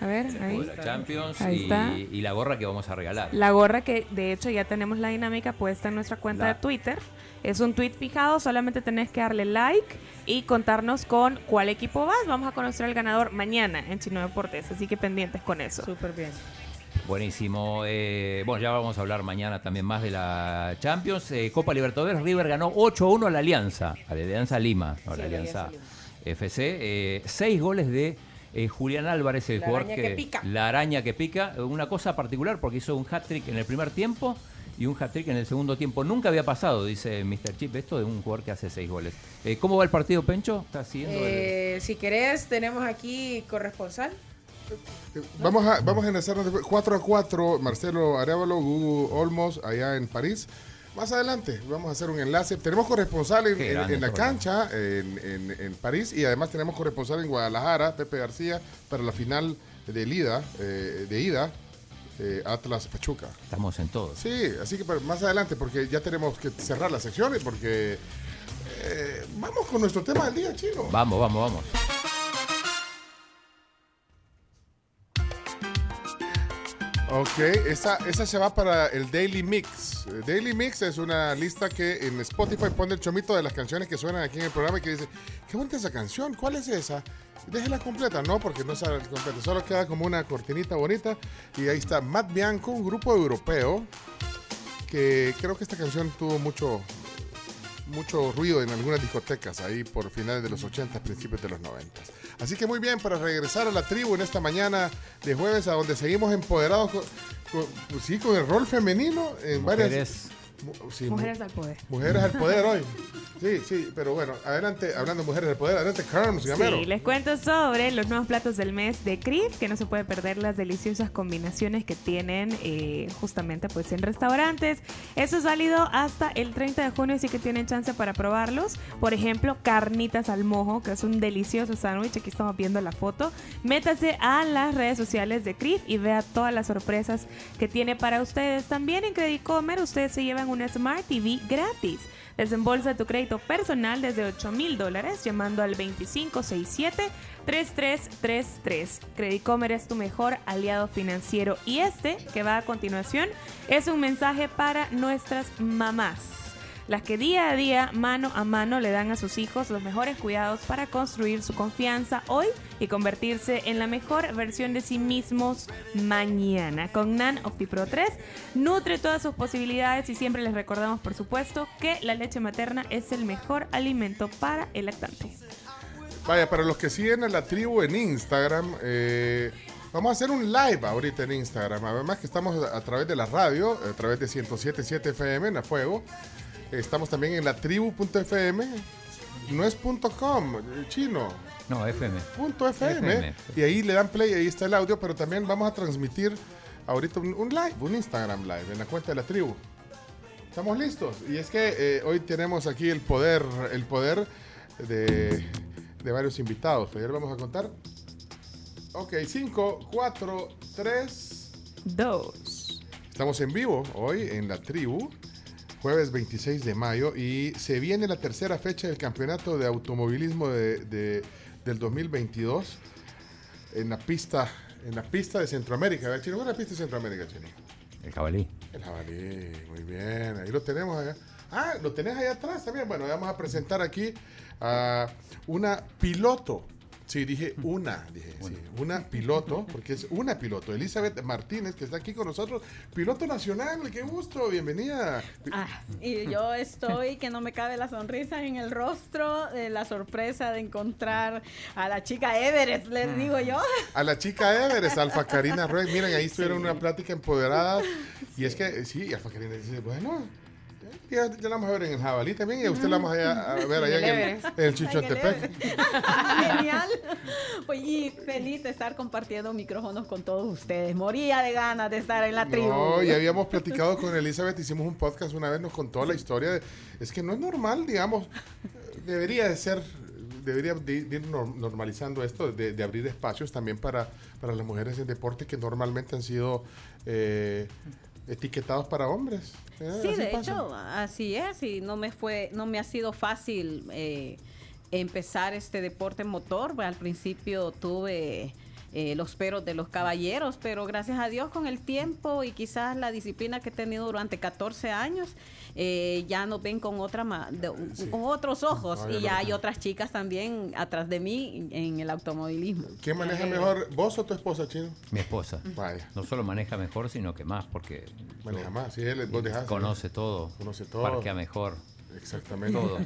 Speaker 8: A ver, ahí.
Speaker 5: La Champions
Speaker 8: Ahí
Speaker 5: y,
Speaker 8: está.
Speaker 5: y la gorra que vamos a regalar.
Speaker 8: La gorra que de hecho ya tenemos la dinámica puesta en nuestra cuenta
Speaker 5: La-
Speaker 8: de Twitter. Es un tweet fijado, solamente tenés que darle like y contarnos con cuál equipo vas. Vamos a conocer al ganador mañana en Chino Deportes, así que pendientes con eso.
Speaker 7: Súper bien.
Speaker 5: Buenísimo. Eh, bueno, ya vamos a hablar mañana también más de la Champions. Eh, Copa Libertadores, River ganó 8-1 a la Alianza, a la Alianza Lima, no,
Speaker 7: Sí,
Speaker 5: la
Speaker 7: a la
Speaker 5: Alianza
Speaker 7: Alianza
Speaker 5: FC. Eh, seis goles de eh, Julián Álvarez, el
Speaker 7: La
Speaker 5: jugador
Speaker 7: araña que pica.
Speaker 5: La araña que pica. Una cosa particular porque hizo un hat-trick en el primer tiempo y un hat-trick en el segundo tiempo. Nunca había pasado, dice Mr. Chip, esto de un jugador que hace seis goles. Eh, ¿Cómo va el partido, Pencho? ¿Está siguiendo el-
Speaker 7: Eh, si querés, tenemos aquí corresponsal.
Speaker 4: Vamos a, vamos a enlazarnos después. 4 a 4, Marcelo Arevalo, Gugu Olmos, allá en París. Más adelante vamos a hacer un enlace. Tenemos corresponsal en, la cancha, en, en- París, y además tenemos corresponsal en Guadalajara, Pepe García, para la final de ida, eh, de ida eh, Atlas Pachuca.
Speaker 5: Estamos en todo.
Speaker 4: Sí, así que más adelante, porque ya tenemos que cerrar las secciones, porque eh, vamos con nuestro tema del día, chino.
Speaker 5: Vamos, vamos, vamos.
Speaker 4: Ok, esa, esa se va para el Daily Mix. El Daily Mix es una lista que en Spotify pone el chomito de las canciones que suenan aquí en el programa y que dice, qué bonita esa canción, ¿cuál es esa? Déjela completa, no, porque no sale completa, solo queda como una cortinita bonita. Y ahí está Matt Bianco, un grupo europeo que creo que esta canción tuvo mucho, mucho ruido en algunas discotecas ahí por finales de los 80, principios de los 90. Así que muy bien, para regresar a la tribu en esta mañana de jueves, a donde seguimos empoderados con, con- pues sí, con el rol femenino en varias...
Speaker 5: Mujeres.
Speaker 4: Sí, mu-
Speaker 7: Mujeres al poder.
Speaker 4: Mujeres al poder hoy. Sí, sí, pero bueno, adelante, hablando de mujeres al poder, adelante, Carms, Gamero.
Speaker 8: Sí, les cuento sobre los nuevos platos del mes de Crif, que no se puede perder las deliciosas combinaciones que tienen eh, justamente pues en restaurantes. Eso es válido hasta el 30 de junio, así que tienen chance para probarlos. Por ejemplo, carnitas al mojo, que es un delicioso sándwich. Aquí estamos viendo la foto. Métase a las redes sociales de Crif y vea todas las sorpresas que tiene para ustedes. También en Credit Comer ustedes se llevan una Smart TV gratis. Desembolsa tu crédito personal desde 8 mil dólares llamando al 2567-3333. Credit Comer es tu mejor aliado financiero y este, que va a continuación, es un mensaje para nuestras mamás. Las que día a día, mano a mano, le dan a sus hijos los mejores cuidados para construir su confianza hoy y convertirse en la mejor versión de sí mismos mañana. Con NAN OptiPro 3 nutre todas sus posibilidades y siempre les recordamos, por supuesto, que la leche materna es el mejor alimento para el lactante.
Speaker 4: Vaya, para los que siguen a la tribu en Instagram, eh, vamos a hacer un live ahorita en Instagram. Además que estamos a, a través de la radio, a través de 107.7 FM en A Fuego. Estamos también en la tribu.fm. No es punto .com, chino.
Speaker 5: No, FM.
Speaker 4: Punto FM.
Speaker 5: FM.
Speaker 4: Y ahí le dan play, ahí está el audio, pero también vamos a transmitir ahorita un, un live, un Instagram live en la cuenta de la tribu. Estamos listos. Y es que eh, hoy tenemos aquí el poder, el poder de, de varios invitados. Ayer vamos a contar. Ok, 5, 4, 3,
Speaker 8: 2.
Speaker 4: Estamos en vivo hoy en la tribu, jueves 26 de mayo, y se viene la tercera fecha del campeonato de automovilismo de, de- del 2022 en la pista, en la pista de Centroamérica. ¿verdad, Chino? ¿Cuál es la pista de Centroamérica, Chino?
Speaker 5: El jabalí.
Speaker 4: El jabalí, muy bien. Ahí lo tenemos allá. Ah, lo tenés allá atrás también. Bueno, vamos a presentar aquí a una piloto. Sí, dije una, dije, sí, una. piloto, porque es una piloto, Elizabeth Martínez, que está aquí con nosotros, piloto nacional, qué gusto, bienvenida.
Speaker 70: Ah, y yo estoy que no me cabe la sonrisa en el rostro de la sorpresa de encontrar a la chica Everest, les digo yo.
Speaker 4: A la chica Everest, Alfa Karina Ruiz, miren, ahí estuvieron una plática empoderada, y es que, sí, Alfa Karina dice, bueno, ya, ya la vamos a ver en el jabalí también, y a usted la vamos a, a ver allá en el, en el Chichontepec.
Speaker 70: Genial. Pues, y feliz de estar compartiendo micrófonos con todos ustedes. Moría de ganas de estar en la tribu.
Speaker 4: No, ya habíamos platicado con Elizabeth, hicimos un podcast una vez, nos contó la historia. de- es que no es normal, digamos, debería de ser, debería de, ir nor- normalizando esto, de, de abrir espacios también para, para las mujeres en deporte que normalmente han sido eh, etiquetados para hombres. Eh,
Speaker 70: Sí, de
Speaker 4: pasa.
Speaker 70: hecho, así es, y no me fue, no me ha sido fácil eh, empezar este deporte motor. Al principio tuve eh, los peros de los caballeros, pero gracias a Dios con el tiempo y quizás la disciplina que he tenido durante 14 años, eh, ya nos ven con otra ma- de- con otros ojos
Speaker 4: No,
Speaker 70: y ya hay otras chicas también atrás de mí en el automovilismo.
Speaker 4: ¿Quién maneja
Speaker 70: Eh,
Speaker 4: mejor, vos o tu esposa, Chino?
Speaker 5: Mi esposa.
Speaker 4: Vaya.
Speaker 5: No solo maneja mejor, sino que más, porque
Speaker 4: Maneja más, sí, él, vos dejás.
Speaker 5: conoce todo.
Speaker 4: Conoce todo.
Speaker 5: Parquea mejor.
Speaker 4: Exactamente.
Speaker 5: Todo.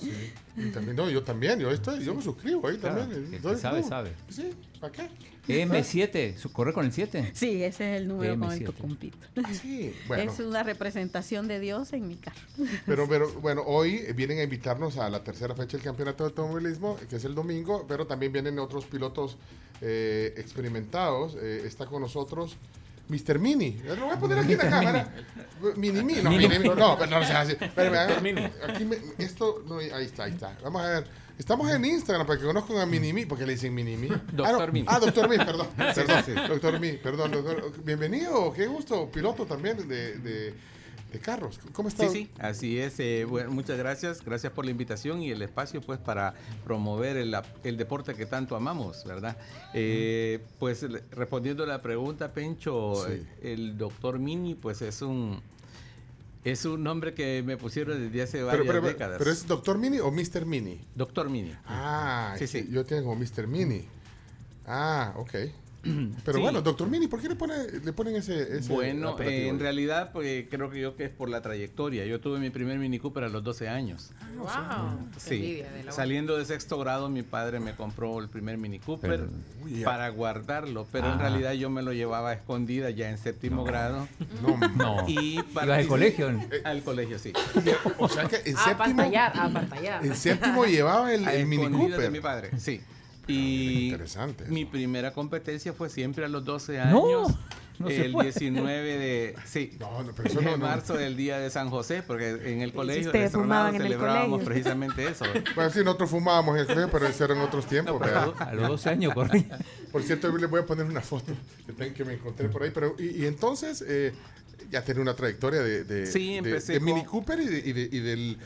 Speaker 4: Sí. Y también, no, yo también, yo, estoy, yo me suscribo ahí
Speaker 5: Claro,
Speaker 4: también.
Speaker 5: el que
Speaker 4: Doy
Speaker 5: sabe,
Speaker 4: club.
Speaker 5: sabe.
Speaker 4: Sí, ¿para qué?
Speaker 5: M7, ¿su- ¿corre con el 7?
Speaker 70: Sí, ese es el número con el que
Speaker 5: M7.
Speaker 70: compito.
Speaker 4: Sí, bueno.
Speaker 70: Es una representación de Dios en mi carro.
Speaker 4: Pero, pero bueno, hoy vienen a invitarnos a la tercera fecha del Campeonato de Automovilismo, que es el domingo, pero también vienen otros pilotos eh, experimentados. Eh, está con nosotros Mr. Mini. Lo voy a poner aquí en la cámara. Mini Mini. No,
Speaker 5: Mini.
Speaker 4: Mini Mini. No, pero no se hace. Espérame,
Speaker 5: Mini.
Speaker 4: Aquí me- esto, no, ahí está, ahí está. Vamos a ver. Estamos en Instagram para que conozcan a Mini Mi, porque le dicen Mini Mi.
Speaker 5: Doctor
Speaker 4: ah, no.
Speaker 5: Mi.
Speaker 4: Ah, Doctor Mi, perdón. Perdón,
Speaker 5: sí, sí.
Speaker 4: Doctor Mi, perdón, doctor. Bienvenido, qué gusto. Piloto también de, de, de carros. ¿Cómo
Speaker 71: Sí,
Speaker 4: estás?
Speaker 71: sí, así es. eh, bueno, muchas gracias. Gracias por la invitación y el espacio pues para promover el, el deporte que tanto amamos, ¿verdad? Eh, pues respondiendo a la pregunta, Pencho,
Speaker 4: Sí.
Speaker 71: eh, el doctor Mini pues es un... Es un nombre que me pusieron desde hace varias
Speaker 4: pero, pero,
Speaker 71: décadas.
Speaker 4: pero es Doctor Mini o Mr. Mini?
Speaker 71: Doctor Mini.
Speaker 4: Ah,
Speaker 71: Sí,
Speaker 4: sí,
Speaker 71: sí.
Speaker 4: Yo tengo Mr. Mini. Ah, ok. Pero
Speaker 71: Sí.
Speaker 4: bueno, Doctor Mini, ¿por qué le, pone, le ponen ese, ese
Speaker 71: Bueno, eh, en realidad pues, creo que yo que es por la trayectoria. Yo tuve mi primer Mini Cooper a los 12 años.
Speaker 7: Wow.
Speaker 71: Sí,
Speaker 7: de la
Speaker 71: saliendo de sexto grado mi padre me compró el primer Mini Cooper
Speaker 5: Pero-
Speaker 71: para guardarlo, pero en
Speaker 5: Ah.
Speaker 71: realidad yo me lo llevaba a escondida ya en séptimo grado.
Speaker 4: No,
Speaker 5: No.
Speaker 71: Y
Speaker 5: ¿Ibas al colegio?
Speaker 71: Al colegio, sí.
Speaker 4: O sea que en
Speaker 7: A
Speaker 4: séptimo,
Speaker 7: pantallar, a pantallar.
Speaker 4: en séptimo llevaba el,
Speaker 71: A
Speaker 4: el Mini
Speaker 71: escondidas de
Speaker 4: Cooper.
Speaker 71: mi padre, sí. Y
Speaker 4: Interesante.
Speaker 71: mi primera competencia fue siempre a los 12
Speaker 5: No,
Speaker 71: años.
Speaker 5: no se
Speaker 71: el
Speaker 5: puede.
Speaker 71: 19 de, sí,
Speaker 4: No, no,
Speaker 71: de
Speaker 4: no, no.
Speaker 71: marzo del día de San José, porque en el colegio
Speaker 8: ustedes
Speaker 71: de
Speaker 8: fumaban en el
Speaker 71: celebrábamos
Speaker 8: colegio.
Speaker 71: precisamente eso.
Speaker 4: Bueno, sí, nosotros fumábamos en el colegio, pero eso eran otros tiempos.
Speaker 71: No.
Speaker 5: A los 12 años corrí.
Speaker 4: Por cierto, les voy a poner una foto que, me encontré por ahí. Pero, y, y entonces, eh, ya tenía una trayectoria de, de,
Speaker 71: Sí,
Speaker 4: Mini Cooper y, de- y de- y del,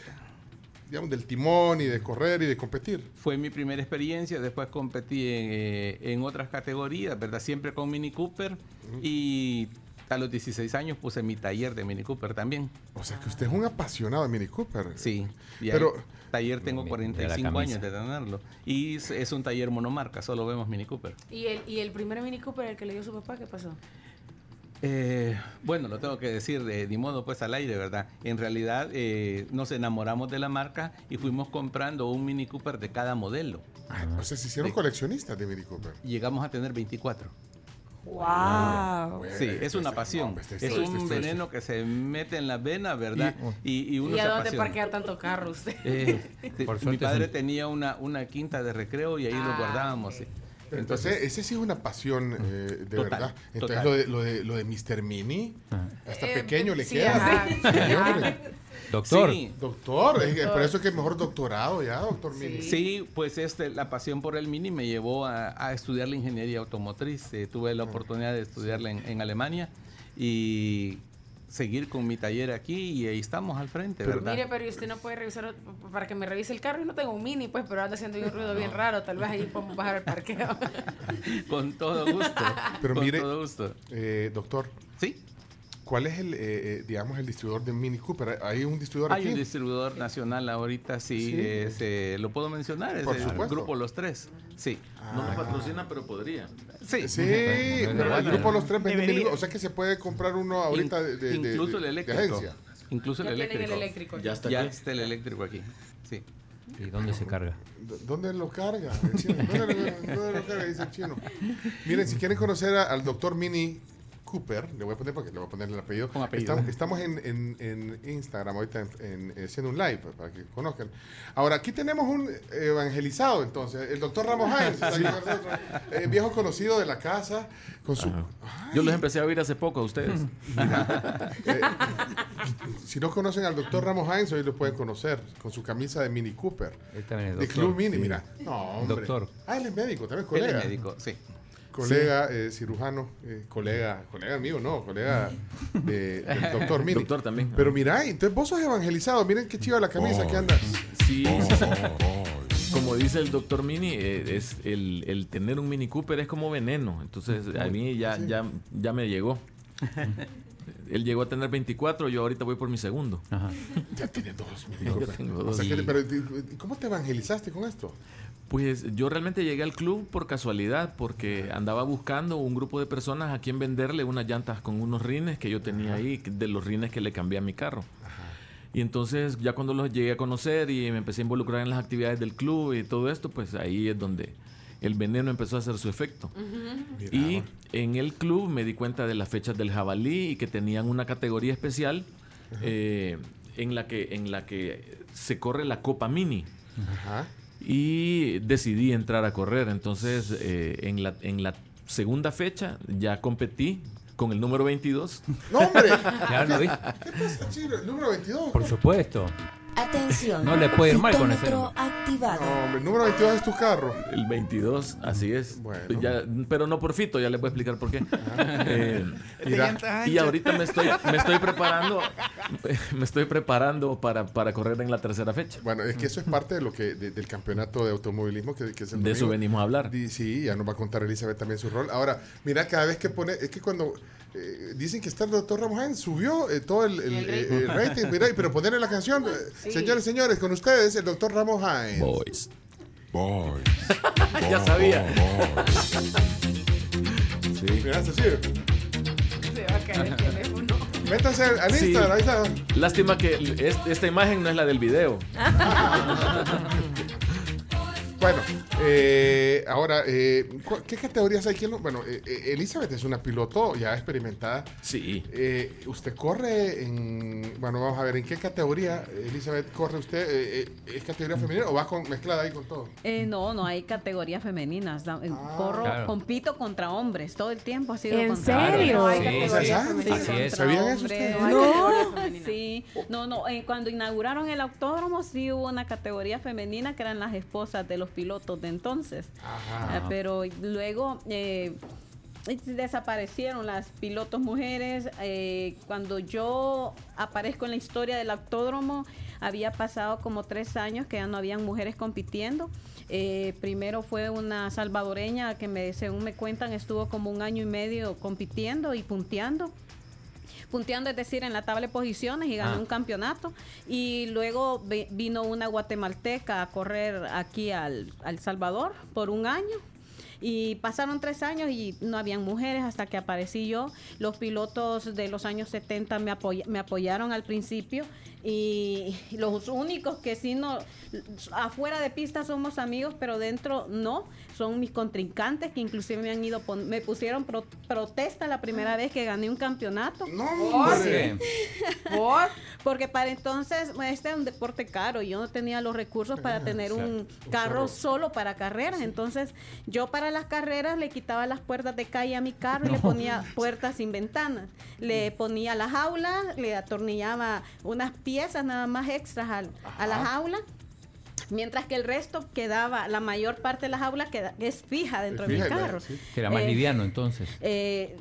Speaker 4: digamos, del timón y de correr y de competir.
Speaker 71: Fue mi primera experiencia, después competí en, eh, en otras categorías, ¿verdad? Siempre con Mini Cooper y a los 16 años puse mi taller de Mini Cooper también.
Speaker 4: O sea que usted es un apasionado de Mini Cooper.
Speaker 71: Sí, y
Speaker 4: Pero-
Speaker 71: taller tengo
Speaker 5: Mira la
Speaker 71: 45
Speaker 5: camisa.
Speaker 71: años de tenerlo y es, es un taller monomarca, solo vemos Mini Cooper.
Speaker 7: ¿Y el, y el primer Mini Cooper, el que le dio su papá, qué pasó?
Speaker 71: Eh, bueno, lo tengo que decir de, de modo pues al aire, ¿verdad? En realidad eh, nos enamoramos de la marca y fuimos comprando un Mini Cooper de cada modelo.
Speaker 4: Ah, o sea, se hicieron coleccionistas de Mini Cooper.
Speaker 71: Llegamos a tener 24.
Speaker 8: ¡Wow!
Speaker 71: Sí, es una
Speaker 4: este-
Speaker 71: pasión.
Speaker 4: este-
Speaker 71: Es
Speaker 4: este-
Speaker 71: un veneno que se mete en las venas, ¿verdad? Y, y uno
Speaker 7: ¿Y
Speaker 71: se
Speaker 7: a dónde
Speaker 71: apasiona.
Speaker 7: parquea tanto carro usted?
Speaker 71: Eh, mi padre tenía una, una quinta de recreo y ahí lo
Speaker 7: Ah,
Speaker 71: guardábamos. sí.
Speaker 4: Entonces,
Speaker 71: Entonces,
Speaker 4: ese sí es una pasión eh, de
Speaker 71: Total,
Speaker 4: verdad. Entonces, lo de, lo, de, lo de Mr. Mini, hasta
Speaker 7: Eh,
Speaker 4: pequeño le
Speaker 7: sí,
Speaker 4: queda.
Speaker 7: ajá.
Speaker 4: Sí, hombre.
Speaker 5: Doctor.
Speaker 71: Sí,
Speaker 4: Doctor, es que por eso es que es mejor doctorado ya, doctor Mini.
Speaker 71: Sí, pues este, la pasión por el Mini me llevó a, a estudiar la ingeniería automotriz. Eh, tuve la oportunidad de estudiarla en, en Alemania y seguir con mi taller aquí y ahí estamos al frente, ¿verdad?
Speaker 7: Mire, pero ¿y usted no puede revisar para que me revise el carro? Yo no tengo un Mini, pues, pero anda haciendo un ruido bien raro. Tal vez ahí podemos bajar el parqueo.
Speaker 71: Con todo gusto.
Speaker 4: Pero
Speaker 71: con
Speaker 4: mire,
Speaker 71: todo gusto.
Speaker 4: eh, doctor,
Speaker 71: Sí,
Speaker 4: ¿cuál es el, eh, eh, digamos, el distribuidor de Mini Cooper? ¿Hay un distribuidor
Speaker 71: hay
Speaker 4: aquí?
Speaker 71: un distribuidor nacional ahorita, sí,
Speaker 4: Sí.
Speaker 71: es, eh, lo puedo mencionar, es
Speaker 4: Por
Speaker 71: el
Speaker 4: supuesto.
Speaker 71: grupo Los Tres. Sí,
Speaker 72: No nos patrocina, pero podría.
Speaker 71: sí.
Speaker 4: Sí, pero el grupo Los Tres vende. Mini, o sea que se puede comprar uno ahorita de, de- de-
Speaker 71: incluso
Speaker 4: de-
Speaker 71: el
Speaker 4: de
Speaker 71: eléctrico.
Speaker 4: agencia.
Speaker 71: Incluso el
Speaker 7: tienen
Speaker 71: eléctrico.
Speaker 7: el eléctrico.
Speaker 72: Ya está
Speaker 71: Ya
Speaker 72: aquí.
Speaker 71: está el eléctrico aquí. Sí.
Speaker 5: ¿Y dónde se carga?
Speaker 4: ¿Dónde lo carga? el chino? ¿Dónde, lo, dónde lo carga? Dice el chino. Miren, si quieren conocer a- al doctor Mini Cooper, le voy a poner porque le voy a poner el apellido.
Speaker 71: Con apellido.
Speaker 4: Estamos, estamos en, en- en Instagram ahorita en, en- eh, haciendo un live para que conozcan. Ahora, aquí tenemos un evangelizado entonces, el doctor Ramos Hines, nosotros, eh, viejo conocido de la casa, con su...
Speaker 72: Yo los empecé a oír hace poco a ustedes.
Speaker 4: Eh, si no conocen al doctor Ramos Hines, hoy lo pueden conocer con su camisa de Mini Cooper.
Speaker 5: Él también es
Speaker 4: De
Speaker 5: doctor.
Speaker 4: Club Mini,
Speaker 5: Sí.
Speaker 4: mira. No, hombre.
Speaker 5: Doctor.
Speaker 4: Ah, él es médico, también es
Speaker 71: Él
Speaker 4: colega.
Speaker 71: es médico, sí.
Speaker 4: Colega, eh, cirujano, eh, colega, colega mío, no, colega de- del doctor Mini.
Speaker 72: Doctor también.
Speaker 4: Pero mira, entonces vos sos evangelizado, miren qué chiva la camisa que anda.
Speaker 72: Sí, sí, sí. Como dice el doctor Mini, eh, es el, el tener un Mini Cooper es como veneno. Entonces a mí ya, ya, ya me llegó. Él llegó a tener 24, yo ahorita voy por mi segundo.
Speaker 5: Ajá.
Speaker 4: Ya tiene dos Mini
Speaker 72: Ya
Speaker 4: Cooper.
Speaker 72: tengo
Speaker 4: O
Speaker 72: dos.
Speaker 4: sea, que-
Speaker 72: Y-
Speaker 4: pero, ¿cómo te evangelizaste con esto?
Speaker 72: Pues yo realmente llegué al club por casualidad, porque andaba buscando un grupo de personas a quien venderle unas llantas con unos rines que yo tenía ahí, de los rines que le cambié a mi carro.
Speaker 73: Y entonces ya cuando los llegué a conocer y me empecé a involucrar en las actividades del club y todo esto, pues ahí es donde el veneno empezó a hacer su efecto. Y en el club me di cuenta de las fechas del jabalí y que tenían una categoría especial eh, en, la que, en la que se corre la Copa Mini. Y decidí entrar a correr. Entonces, eh, en, la, en la segunda fecha ya competí con el número 22.
Speaker 4: ¡No, hombre!
Speaker 5: Vi.
Speaker 4: ¿Qué pasa, Chino? ¿El número 22?
Speaker 5: Por supuesto.
Speaker 74: Atención.
Speaker 5: No le puede ir mal con ese
Speaker 74: activado.
Speaker 4: No, hombre, el número 22 es tu carro.
Speaker 73: El 22, así es. Ya- pero no por Fito, ya les voy a explicar por qué. Eh, y ahorita me estoy, me estoy preparando, me estoy preparando para, para correr en la tercera fecha.
Speaker 4: Bueno, es que eso es parte de lo que de- del campeonato de automovilismo que, que es el
Speaker 73: De eso venimos a hablar.
Speaker 4: Y sí, ya nos va a contar Elizabeth también su rol. Ahora, mira, cada vez que pone, es que cuando eh, dicen que está el doctor Ramos Sáenz, subió eh, todo el, el,
Speaker 75: El
Speaker 4: eh,
Speaker 75: rating.
Speaker 4: el rating, mira, pero ponerle la canción.
Speaker 75: Sí.
Speaker 4: Señores, señores, con ustedes el doctor Ramos Sáenz.
Speaker 73: Boys.
Speaker 4: Boys.
Speaker 73: Ya sabía.
Speaker 4: Sí. Mira, se sirve.
Speaker 8: Se va a caer el teléfono.
Speaker 4: Métanse al,
Speaker 73: Sí.
Speaker 4: Instagram, ahí está.
Speaker 73: Lástima que es- esta imagen no es la del video.
Speaker 4: Bueno, eh, ahora, eh, ¿cu- ¿qué categorías hay? ¿Quién lo- bueno, eh, eh, Elizabeth es una piloto ya experimentada.
Speaker 73: Sí.
Speaker 4: Eh, ¿Usted corre en... Bueno, vamos a ver, ¿en qué categoría, Elizabeth, corre usted? Eh, eh, ¿Es categoría femenina o va con, mezclada ahí con todo?
Speaker 70: Eh, no, no hay categorías femeninas. Da- eh, Corro,
Speaker 4: Claro.
Speaker 70: compito contra hombres. Todo el tiempo ha sido
Speaker 8: ¿En
Speaker 70: contra
Speaker 8: serio?
Speaker 70: hombres.
Speaker 8: No hay
Speaker 70: Sí,
Speaker 8: Así es.
Speaker 4: ¿Sabían eso ustedes?
Speaker 8: No hay femeninas.
Speaker 70: Sí, no, no. eh, cuando inauguraron el autódromo sí hubo una categoría femenina que eran las esposas de los pilotos de entonces.
Speaker 4: Ajá.
Speaker 70: Eh, pero luego eh, desaparecieron las pilotos mujeres. Eh, cuando yo aparezco en la historia del autódromo, había pasado como tres años que ya no habían mujeres compitiendo. Eh, primero fue una salvadoreña que me, según me cuentan, estuvo como un año y medio compitiendo y punteando punteando, es decir, en la tabla de posiciones y ganó
Speaker 75: Ah.
Speaker 70: un campeonato. Y luego vino una guatemalteca a correr aquí al, al Salvador por un año. Y pasaron tres años y no habían mujeres hasta que aparecí yo. Los pilotos de los años 70 me, apoya- me apoyaron al principio y los únicos que sí no, afuera de pista somos amigos, pero dentro no, son mis contrincantes que inclusive me han ido, pon- me pusieron pro- protesta la primera vez que gané un campeonato.
Speaker 4: hombre.
Speaker 8: ¿Por?
Speaker 70: Porque para entonces este era un deporte caro y yo no tenía los recursos para tener un carro
Speaker 75: carro.
Speaker 70: solo para carreras. Entonces yo para las carreras le quitaba las puertas de calle a mi carro y le
Speaker 75: No.
Speaker 70: ponía puertas sin ventanas. Le ponía la jaula, le atornillaba unas piezas nada más extras al- a la jaula. Mientras que el resto quedaba, la mayor parte de la jaula queda, es fija dentro de mi carro.
Speaker 5: Que era más
Speaker 70: Eh,
Speaker 5: liviano entonces.
Speaker 70: eh,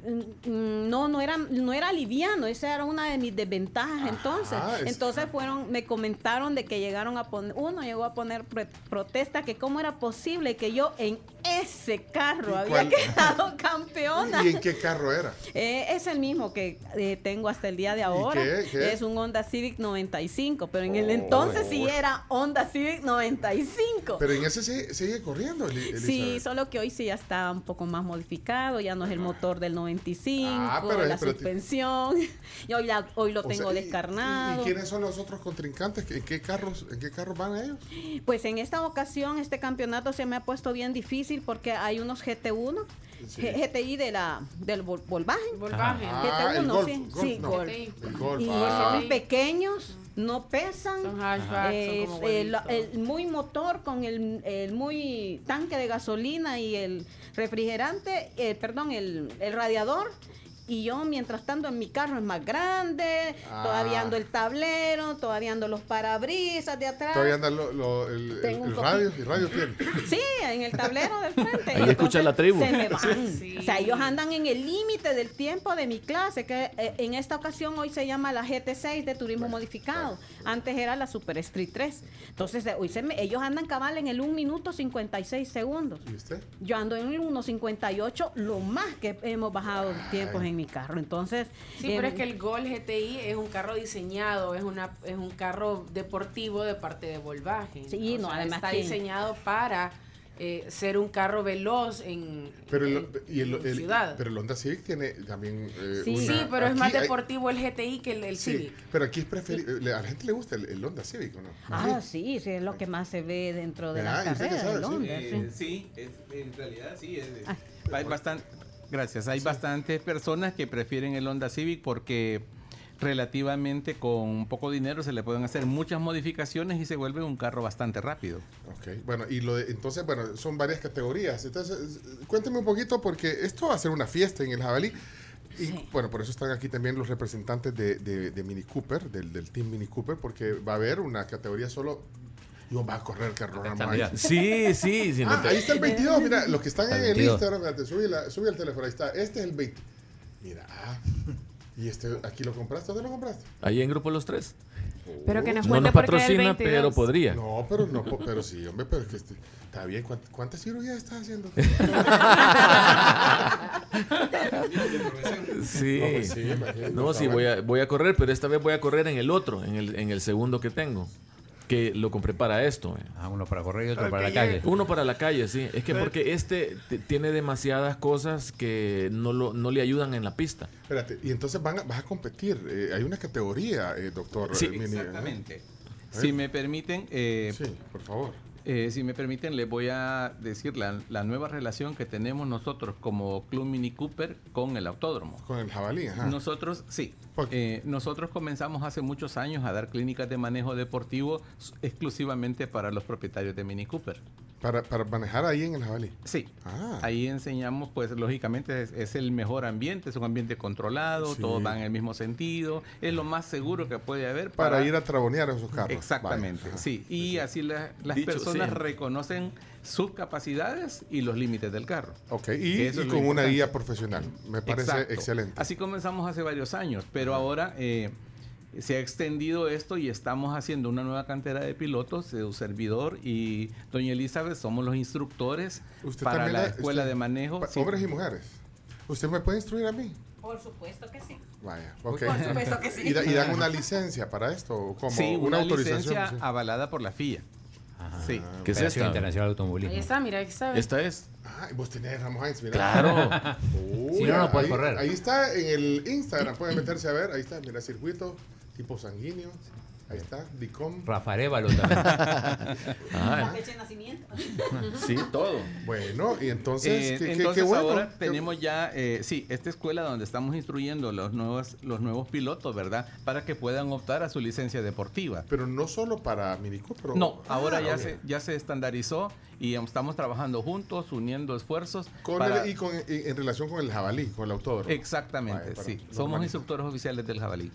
Speaker 70: mm, no, no era, no era liviano, esa era una de mis desventajas entonces.
Speaker 75: es-
Speaker 70: Entonces fueron, me comentaron de que llegaron a poner, uno llegó a poner pre- protesta que cómo era posible que yo en ese carro
Speaker 4: ¿Y
Speaker 70: había
Speaker 4: cuál?
Speaker 70: quedado campeona.
Speaker 4: ¿Y en qué carro era?
Speaker 70: Eh, es el mismo que eh, tengo hasta el día de ahora.
Speaker 4: qué? ¿Qué?
Speaker 70: Es un Honda Civic 95, pero en el
Speaker 4: Oh.
Speaker 70: entonces sí era Honda Civic 95.
Speaker 4: Pero en ese sigue, sigue corriendo, Elizabeth.
Speaker 70: Sí, solo que hoy sí ya está un poco más modificado, ya no es el motor del 95,
Speaker 4: Ah, pero-
Speaker 70: la
Speaker 4: pero
Speaker 70: suspensión, y hoy, lo
Speaker 4: O sea,
Speaker 70: tengo
Speaker 4: y-
Speaker 70: descarnado.
Speaker 4: ¿Y quiénes son los otros contrincantes? ¿En qué carros, en qué carros van ellos?
Speaker 70: Pues en esta ocasión este campeonato se me ha puesto bien difícil porque hay unos GT1,
Speaker 4: Sí.
Speaker 70: G- GTI de la, del Vol- Volkswagen.
Speaker 8: Volkswagen.
Speaker 4: Ah, el
Speaker 70: GT1,
Speaker 4: Golf,
Speaker 70: sí,
Speaker 4: Golf,
Speaker 70: sí,
Speaker 4: no.
Speaker 70: Golf.
Speaker 4: El Golf,
Speaker 70: Y
Speaker 4: ah.
Speaker 70: son pequeños, no pesan.
Speaker 8: Son
Speaker 70: eh,
Speaker 8: son como
Speaker 70: el, muy motor con el, el muy tanque de gasolina y el refrigerante, eh, perdón, el, el radiador. Y yo, mientras tanto, en mi carro es más grande,
Speaker 4: Ah.
Speaker 70: todavía ando el tablero, todavía ando los parabrisas de atrás.
Speaker 4: Todavía anda lo- lo- el, el- el radio, el radio tiene.
Speaker 70: Sí, en el tablero del frente.
Speaker 73: Ahí escucha la tribu.
Speaker 70: Se me van.
Speaker 8: Sí.
Speaker 70: O sea, ellos andan en el límite del tiempo de mi clase, que eh, en esta ocasión hoy se llama la GT6 de turismo modificado. Antes era la Super Street 3. Entonces, eh, hoy se me- ellos andan cabal en el 1 minuto 56 segundos.
Speaker 4: ¿Y usted?
Speaker 70: Yo ando en el 1.58, lo más que hemos bajado tiempos en mi carro. Entonces,
Speaker 8: Sí,
Speaker 70: eh,
Speaker 8: pero es que el Gol GTI es un carro diseñado, es una es un carro deportivo de parte de Volkswagen.
Speaker 70: Sí, no,
Speaker 8: sea,
Speaker 70: además
Speaker 8: está
Speaker 70: que-
Speaker 8: diseñado para
Speaker 76: eh, ser un carro veloz en,
Speaker 4: Pero el,
Speaker 76: en-
Speaker 4: y el-
Speaker 76: en
Speaker 4: el-
Speaker 76: ciudad.
Speaker 4: pero el Honda Civic tiene también. eh,
Speaker 76: Sí,
Speaker 4: una-
Speaker 76: sí, pero es más
Speaker 4: hay-
Speaker 76: deportivo el GTI que el, el
Speaker 4: sí,
Speaker 76: Civic.
Speaker 4: pero aquí es preferible. A la gente le gusta el, el Honda Civic, ¿o no?
Speaker 70: Ah, sí, sí, es lo que más se ve dentro de
Speaker 4: Ah,
Speaker 70: las
Speaker 4: ¿y usted qué
Speaker 70: carreras.
Speaker 4: sabe?
Speaker 70: el
Speaker 4: Sí.
Speaker 70: Honda,
Speaker 71: Eh,
Speaker 70: sí.
Speaker 71: es- en realidad sí. es- hay bastante, gracias. Hay bastantes personas que prefieren el Honda Civic porque relativamente con poco dinero se le pueden hacer muchas modificaciones y se vuelve un carro bastante rápido.
Speaker 4: Ok, bueno, y lo de- entonces, bueno, son varias categorías. Entonces, cuénteme un poquito porque esto va a ser una fiesta en el Jabalí. Y bueno, por eso están aquí también los representantes de, de- de Mini Cooper, del, del Team Mini Cooper, porque va a haber una categoría solo. Y va a correr Ramos ahí.
Speaker 73: Sí, sí, sí, no
Speaker 4: Ah,
Speaker 73: te-
Speaker 4: ahí está el 22. Mira, los que están
Speaker 73: Está
Speaker 4: en
Speaker 73: el
Speaker 4: el
Speaker 73: 22.
Speaker 4: Instagram, espérate, sube, la- sube el teléfono. Ahí está. Este es el 20. Mira, ah, y este, aquí lo compraste. ¿Dónde lo compraste?
Speaker 73: Ahí en Grupo Los Tres.
Speaker 76: Pero que nos
Speaker 73: no nos patrocina,
Speaker 76: 22.
Speaker 73: pero podría.
Speaker 4: No, pero no, pero sí, hombre, pero es que este, está bien. ¿Cuánt- ¿Cuántas cirugías estás haciendo?
Speaker 73: Sí.
Speaker 4: No, pues sí, imagínate,
Speaker 73: No, sí, voy a, voy a correr, pero esta vez voy a correr en el otro, en el, en el segundo que tengo. Que lo compré para esto. eh.
Speaker 5: Ah, uno para correr y otro
Speaker 73: Para
Speaker 5: para la calle.
Speaker 73: Uno para la calle, sí. Es que porque este tiene demasiadas cosas que no, lo, no le ayudan en la pista.
Speaker 4: Espérate, y entonces van a, vas a competir. eh, hay una categoría, eh, doctor.
Speaker 71: Sí,
Speaker 4: eh, Mini,
Speaker 71: exactamente. Si me permiten, eh,
Speaker 4: Sí, por favor.
Speaker 71: Eh, si me permiten, les voy a decir la, la nueva relación que tenemos nosotros como Club Mini Cooper con el autódromo.
Speaker 4: Con el jabalí, ajá.
Speaker 71: Nosotros, sí. Eh, nosotros comenzamos hace muchos años a dar clínicas de manejo deportivo exclusivamente para los propietarios de Mini Cooper.
Speaker 4: Para, para manejar ahí en el jabalí.
Speaker 71: Sí.
Speaker 4: Ah.
Speaker 71: Ahí enseñamos, pues lógicamente es, es el mejor ambiente, es un ambiente controlado,
Speaker 4: Sí.
Speaker 71: todos van en el mismo sentido, es lo más seguro que puede haber
Speaker 4: Para ir a trabonear esos carros.
Speaker 71: Exactamente, sí. Y así la- las
Speaker 73: Dicho
Speaker 71: personas reconocen sus capacidades y los límites del carro.
Speaker 4: Ok, y, y con una
Speaker 71: importante.
Speaker 4: guía profesional. Me parece
Speaker 71: Exacto.
Speaker 4: excelente.
Speaker 71: Así comenzamos hace varios años, pero ahora eh, se ha extendido esto y estamos haciendo una nueva cantera de pilotos, de un servidor y doña Elizabeth somos los instructores
Speaker 4: Usted
Speaker 71: para la
Speaker 4: la-
Speaker 71: escuela
Speaker 4: usted-
Speaker 71: de manejo.
Speaker 4: pa-
Speaker 71: sí.
Speaker 4: Hombres y mujeres. ¿Usted me puede instruir a mí?
Speaker 70: Por supuesto que sí.
Speaker 4: Vaya, ok.
Speaker 70: Por supuesto que sí.
Speaker 4: ¿Y, da- y dan una licencia para esto? ¿O ¿Cómo?
Speaker 71: Sí, una,
Speaker 4: autorización.
Speaker 71: licencia
Speaker 4: sí.
Speaker 71: avalada por la FIA. sí.
Speaker 73: ¿Qué es esta?
Speaker 5: Internacional de Automovilismo.
Speaker 76: Ahí está, mira, ahí está.
Speaker 73: Esta es.
Speaker 4: Ah, y vos tenés Ramos Heinz, mira.
Speaker 73: Claro.
Speaker 4: Uy,
Speaker 5: Si no, no puede
Speaker 4: ahí,
Speaker 5: correr.
Speaker 4: Ahí está en el Instagram, pueden meterse a ver. Ahí está, mira, circuito tipo sanguíneo. Ahí está, DICOM.
Speaker 5: Rafa Évalo también.
Speaker 73: Ah,
Speaker 70: fecha de nacimiento.
Speaker 73: sí, todo.
Speaker 4: Bueno, y entonces,
Speaker 71: Eh,
Speaker 4: qué, qué-
Speaker 71: entonces
Speaker 4: qué bueno.
Speaker 71: ahora
Speaker 4: Qué-
Speaker 71: tenemos ya, eh, sí, esta escuela donde estamos instruyendo los nuevos, los nuevos pilotos, ¿verdad? Para que puedan optar a su licencia deportiva.
Speaker 4: Pero no solo para Mini Cooper.
Speaker 71: No, ahora
Speaker 4: Ah,
Speaker 71: ya
Speaker 4: ok.
Speaker 71: se ya se estandarizó y estamos trabajando juntos, uniendo esfuerzos.
Speaker 4: Con
Speaker 71: para-
Speaker 4: el- y con, y en relación con el jabalí, con el autódromo.
Speaker 71: Exactamente, sí. Somos instructores oficiales del jabalí.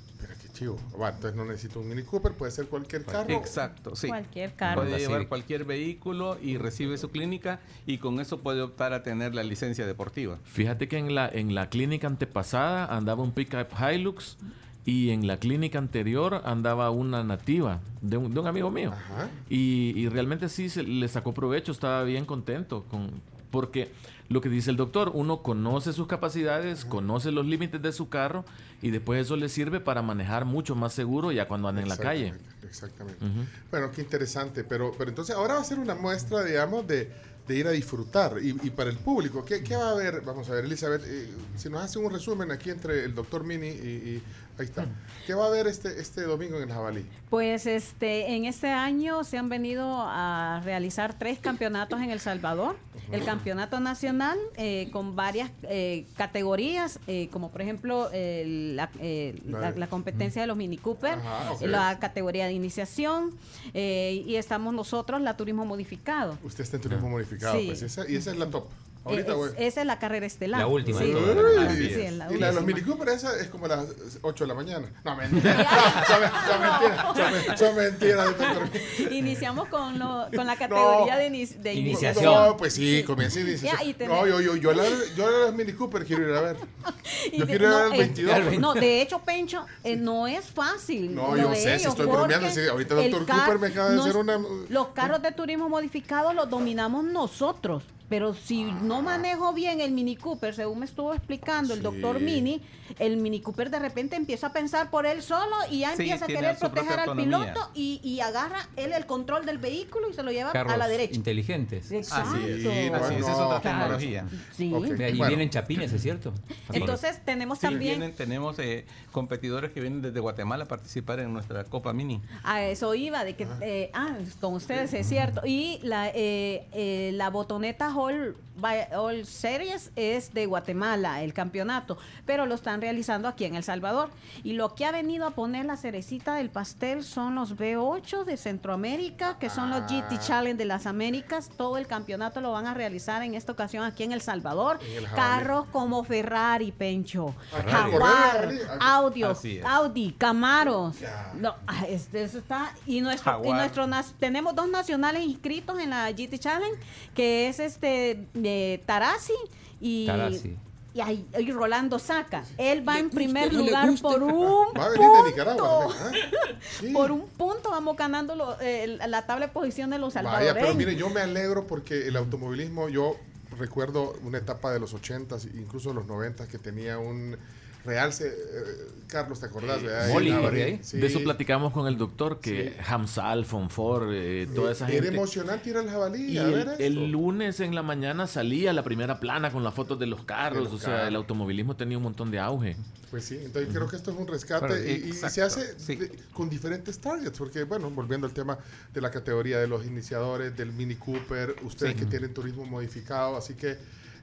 Speaker 4: Entonces no necesito un Mini Cooper, puede ser cualquier carro.
Speaker 71: Exacto, sí.
Speaker 70: Cualquier carro.
Speaker 71: Puede llevar cualquier vehículo y recibe su clínica y con eso puede optar a tener la licencia deportiva.
Speaker 73: Fíjate que en la, en la clínica antepasada andaba un pickup Hilux y en la clínica anterior andaba una nativa de un, de un amigo mío.
Speaker 4: Ajá.
Speaker 73: Y, y realmente sí se le sacó provecho, estaba bien contento con porque lo que dice el doctor, uno conoce sus capacidades, conoce los límites de su carro y después eso le sirve para manejar mucho más seguro ya cuando anda en la calle.
Speaker 4: Exactamente. Bueno, qué interesante. Pero, pero entonces ahora va a ser una muestra, digamos, de, de ir a disfrutar. Y, y para el público, ¿qué, qué va a haber? Vamos a ver, Elizabeth, eh, si nos hace un resumen aquí entre el doctor Mini y, y- ahí está. ¿Qué va a haber este, este domingo en el Jabalí?
Speaker 70: Pues este, en este año se han venido a realizar tres campeonatos en El Salvador. El campeonato nacional eh, con varias eh, categorías, eh, como por ejemplo la, eh, la- la competencia de los Mini Cooper,
Speaker 4: Ajá,
Speaker 70: la categoría de iniciación eh, y estamos nosotros, la turismo modificado.
Speaker 4: Usted está en turismo modificado,
Speaker 70: Sí.
Speaker 4: pues, esa- y esa es la top. Ahorita,
Speaker 70: Eh,
Speaker 4: güey.
Speaker 70: es- esa es la carrera estelar.
Speaker 5: La última
Speaker 70: Sí,
Speaker 5: de
Speaker 4: Uy,
Speaker 5: todas.
Speaker 70: Así
Speaker 5: Así
Speaker 70: es, la
Speaker 4: y la de los. Mini Cooper, esa es como las 8 de la mañana. No, mentira. No, son, mentiras. Son, men- son mentiras, doctor.
Speaker 70: Iniciamos con, lo- con la categoría
Speaker 4: No.
Speaker 70: de, ini- de
Speaker 5: Iniciación.
Speaker 4: No, pues sí, comienza iniciación.
Speaker 70: Ya, y
Speaker 4: No, yo, yo, yo, la, yo la de los Mini Cooper quiero ir a ver. Yo quiero ir a ver
Speaker 70: no,
Speaker 4: el
Speaker 70: eh,
Speaker 4: 22.
Speaker 70: No, de hecho, Pencho, eh, no es fácil.
Speaker 4: No, yo sé, si estoy bromeando, ahorita
Speaker 70: el
Speaker 4: Dr.
Speaker 70: car-
Speaker 4: Cooper me acaba de hacer una-
Speaker 70: Los carros de turismo modificado los dominamos nosotros. Pero si no manejo bien el Mini Cooper, según me estuvo explicando el doctor Mini, el Mini Cooper de repente empieza a pensar por él solo y ya
Speaker 71: Sí,
Speaker 70: empieza a querer proteger al piloto y, y agarra él el control del vehículo y se lo lleva a la derecha.
Speaker 5: inteligentes.
Speaker 70: Exacto.
Speaker 71: Así es, así es, esa es otra tecnología.
Speaker 70: Sí.
Speaker 5: Y
Speaker 71: Bueno.
Speaker 5: vienen chapines, ¿es cierto?
Speaker 70: Entonces tenemos
Speaker 71: Sí,
Speaker 70: también...
Speaker 71: vienen- tenemos eh, competidores que vienen desde Guatemala a participar en nuestra Copa Mini.
Speaker 70: A eso iba, de que, eh, ah, con ustedes es cierto. Y la, eh, eh, la botoneta All, by- All Series es de Guatemala, el campeonato, pero lo están realizando aquí en El Salvador. Y lo que ha venido a poner la cerecita del pastel son los B8 de Centroamérica, que son los GT Challenge de las Américas. Todo el campeonato lo van a realizar en esta ocasión aquí en El Salvador.
Speaker 4: En el Jabalí.
Speaker 70: Carros como Ferrari, Pencho,
Speaker 4: Ferrari.
Speaker 70: Jaguar,
Speaker 4: Jabalí.
Speaker 70: Audio. Audi, Camaros. No, ah, este, eso está. Y nuestro, y
Speaker 71: Jaguar.
Speaker 70: nuestro tenemos dos nacionales inscritos en la GT Challenge, que es este eh, Tarasi y.
Speaker 5: Tarasi.
Speaker 70: Y, ahí- y Rolando Saca. Él va en primer lugar
Speaker 4: gusta.
Speaker 70: por un
Speaker 4: Va a venir de
Speaker 70: punto.
Speaker 4: Nicaragua. también, ¿ah? Sí.
Speaker 70: Por un punto vamos ganando lo- eh, la tabla de posición de los
Speaker 4: Vaya,
Speaker 70: salvadoreños.
Speaker 4: pero mire, yo me alegro porque el automovilismo, yo recuerdo una etapa de los 80s, incluso los 90s, que tenía un realce. eh, Carlos, ¿te acordás?
Speaker 73: Molly.
Speaker 4: Sí.
Speaker 73: De eso platicamos con el doctor, que Hamsal, Fonfor, eh, toda esa
Speaker 4: Era
Speaker 73: gente.
Speaker 4: emocionante ir al jabalí.
Speaker 73: Y
Speaker 4: a ver
Speaker 73: el, lunes en la mañana salía la primera plana con las fotos de los carros.
Speaker 4: los
Speaker 73: o sea, el automovilismo tenía un montón de auge.
Speaker 4: Pues sí, entonces creo que esto es un rescate y, se hace de- con diferentes targets, porque bueno, volviendo al tema de la categoría de los iniciadores, del Mini Cooper, ustedes
Speaker 5: Sí.
Speaker 4: que tienen turismo modificado, así que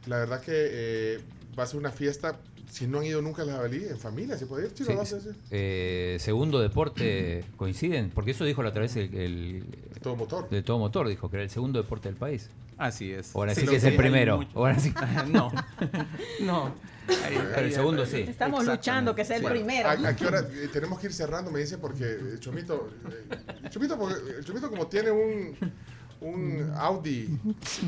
Speaker 4: la verdad que eh, va a ser una fiesta, si no han ido nunca al jabalí, en familia, ¿se puede ir? Chino?
Speaker 5: Sí,
Speaker 4: ¿Vas a
Speaker 5: eh, segundo deporte coinciden, porque eso dijo la otra vez el, el
Speaker 4: todo motor.
Speaker 5: De todo motor, dijo que era el segundo deporte del país.
Speaker 71: Así es.
Speaker 5: Ahora sí,
Speaker 71: Sí,
Speaker 5: que es el primero. Ahora sí.
Speaker 71: no, no. Ahí-
Speaker 5: Pero el
Speaker 71: ahí-
Speaker 5: segundo sí.
Speaker 70: Estamos luchando que sea el primero.
Speaker 4: ¿a, a qué hora? Eh, tenemos que ir cerrando, me dice, porque eh, Chomito, eh, Chomito, porque, eh, Chomito como tiene un, un Audi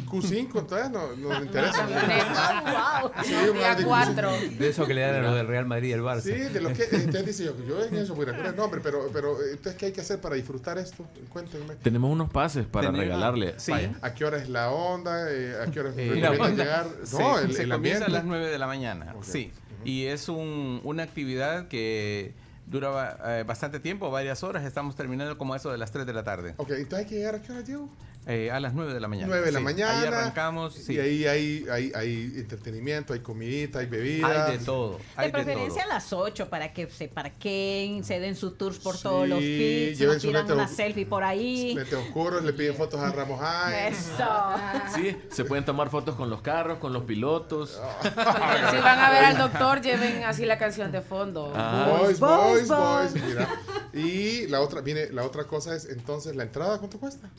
Speaker 4: Q5, entonces no, no le interesa.
Speaker 76: Wow.
Speaker 4: Sí, un
Speaker 76: Día
Speaker 4: Audi
Speaker 76: cuatro.
Speaker 4: Q5.
Speaker 5: De eso que le dan a los del Real Madrid y el Barça.
Speaker 4: Sí, de lo que entonces dice yo, yo en eso voy a el nombre, pero, pero eh, entonces ¿qué hay que hacer para disfrutar esto? Cuéntenme.
Speaker 73: Tenemos unos pases para
Speaker 71: Tenemos-
Speaker 73: regalarle.
Speaker 71: sí.
Speaker 73: Vaya.
Speaker 4: ¿A qué hora es la onda? Eh, ¿A qué hora
Speaker 71: Eh,
Speaker 4: recomiendan
Speaker 71: la onda
Speaker 4: llegar?
Speaker 71: se,
Speaker 4: No, el,
Speaker 71: se
Speaker 4: el
Speaker 71: comienza a las 9 de la mañana,
Speaker 4: Ok.
Speaker 71: sí. Y es un- una actividad que dura eh, bastante tiempo, varias horas. Estamos terminando como eso de las 3 de la tarde.
Speaker 4: Ok, entonces hay que llegar a qué hora, Diego?
Speaker 71: Eh, a las 9 de la mañana.
Speaker 4: 9 de la
Speaker 71: sí.
Speaker 4: mañana.
Speaker 71: Ahí arrancamos. sí.
Speaker 4: Y ahí hay, hay, hay entretenimiento, hay comidita, hay bebidas.
Speaker 71: Hay de todo.
Speaker 70: De
Speaker 71: Hay de
Speaker 70: preferencia
Speaker 71: todo.
Speaker 70: a las 8 para que se parqueen, se den sus tours por todos los
Speaker 4: Sí,
Speaker 70: pits,
Speaker 4: su
Speaker 70: tiran una selfie por ahí.
Speaker 4: Lente oscuros, le piden fotos a Ramos High.
Speaker 70: Eso.
Speaker 73: Sí, se pueden tomar fotos con los carros, con los pilotos.
Speaker 76: Si van a ver al doctor, lleven así la canción de fondo.
Speaker 4: Boys, boys, boys. Mira. Y la otra, viene, la otra cosa es entonces la entrada, ¿cuánto cuesta?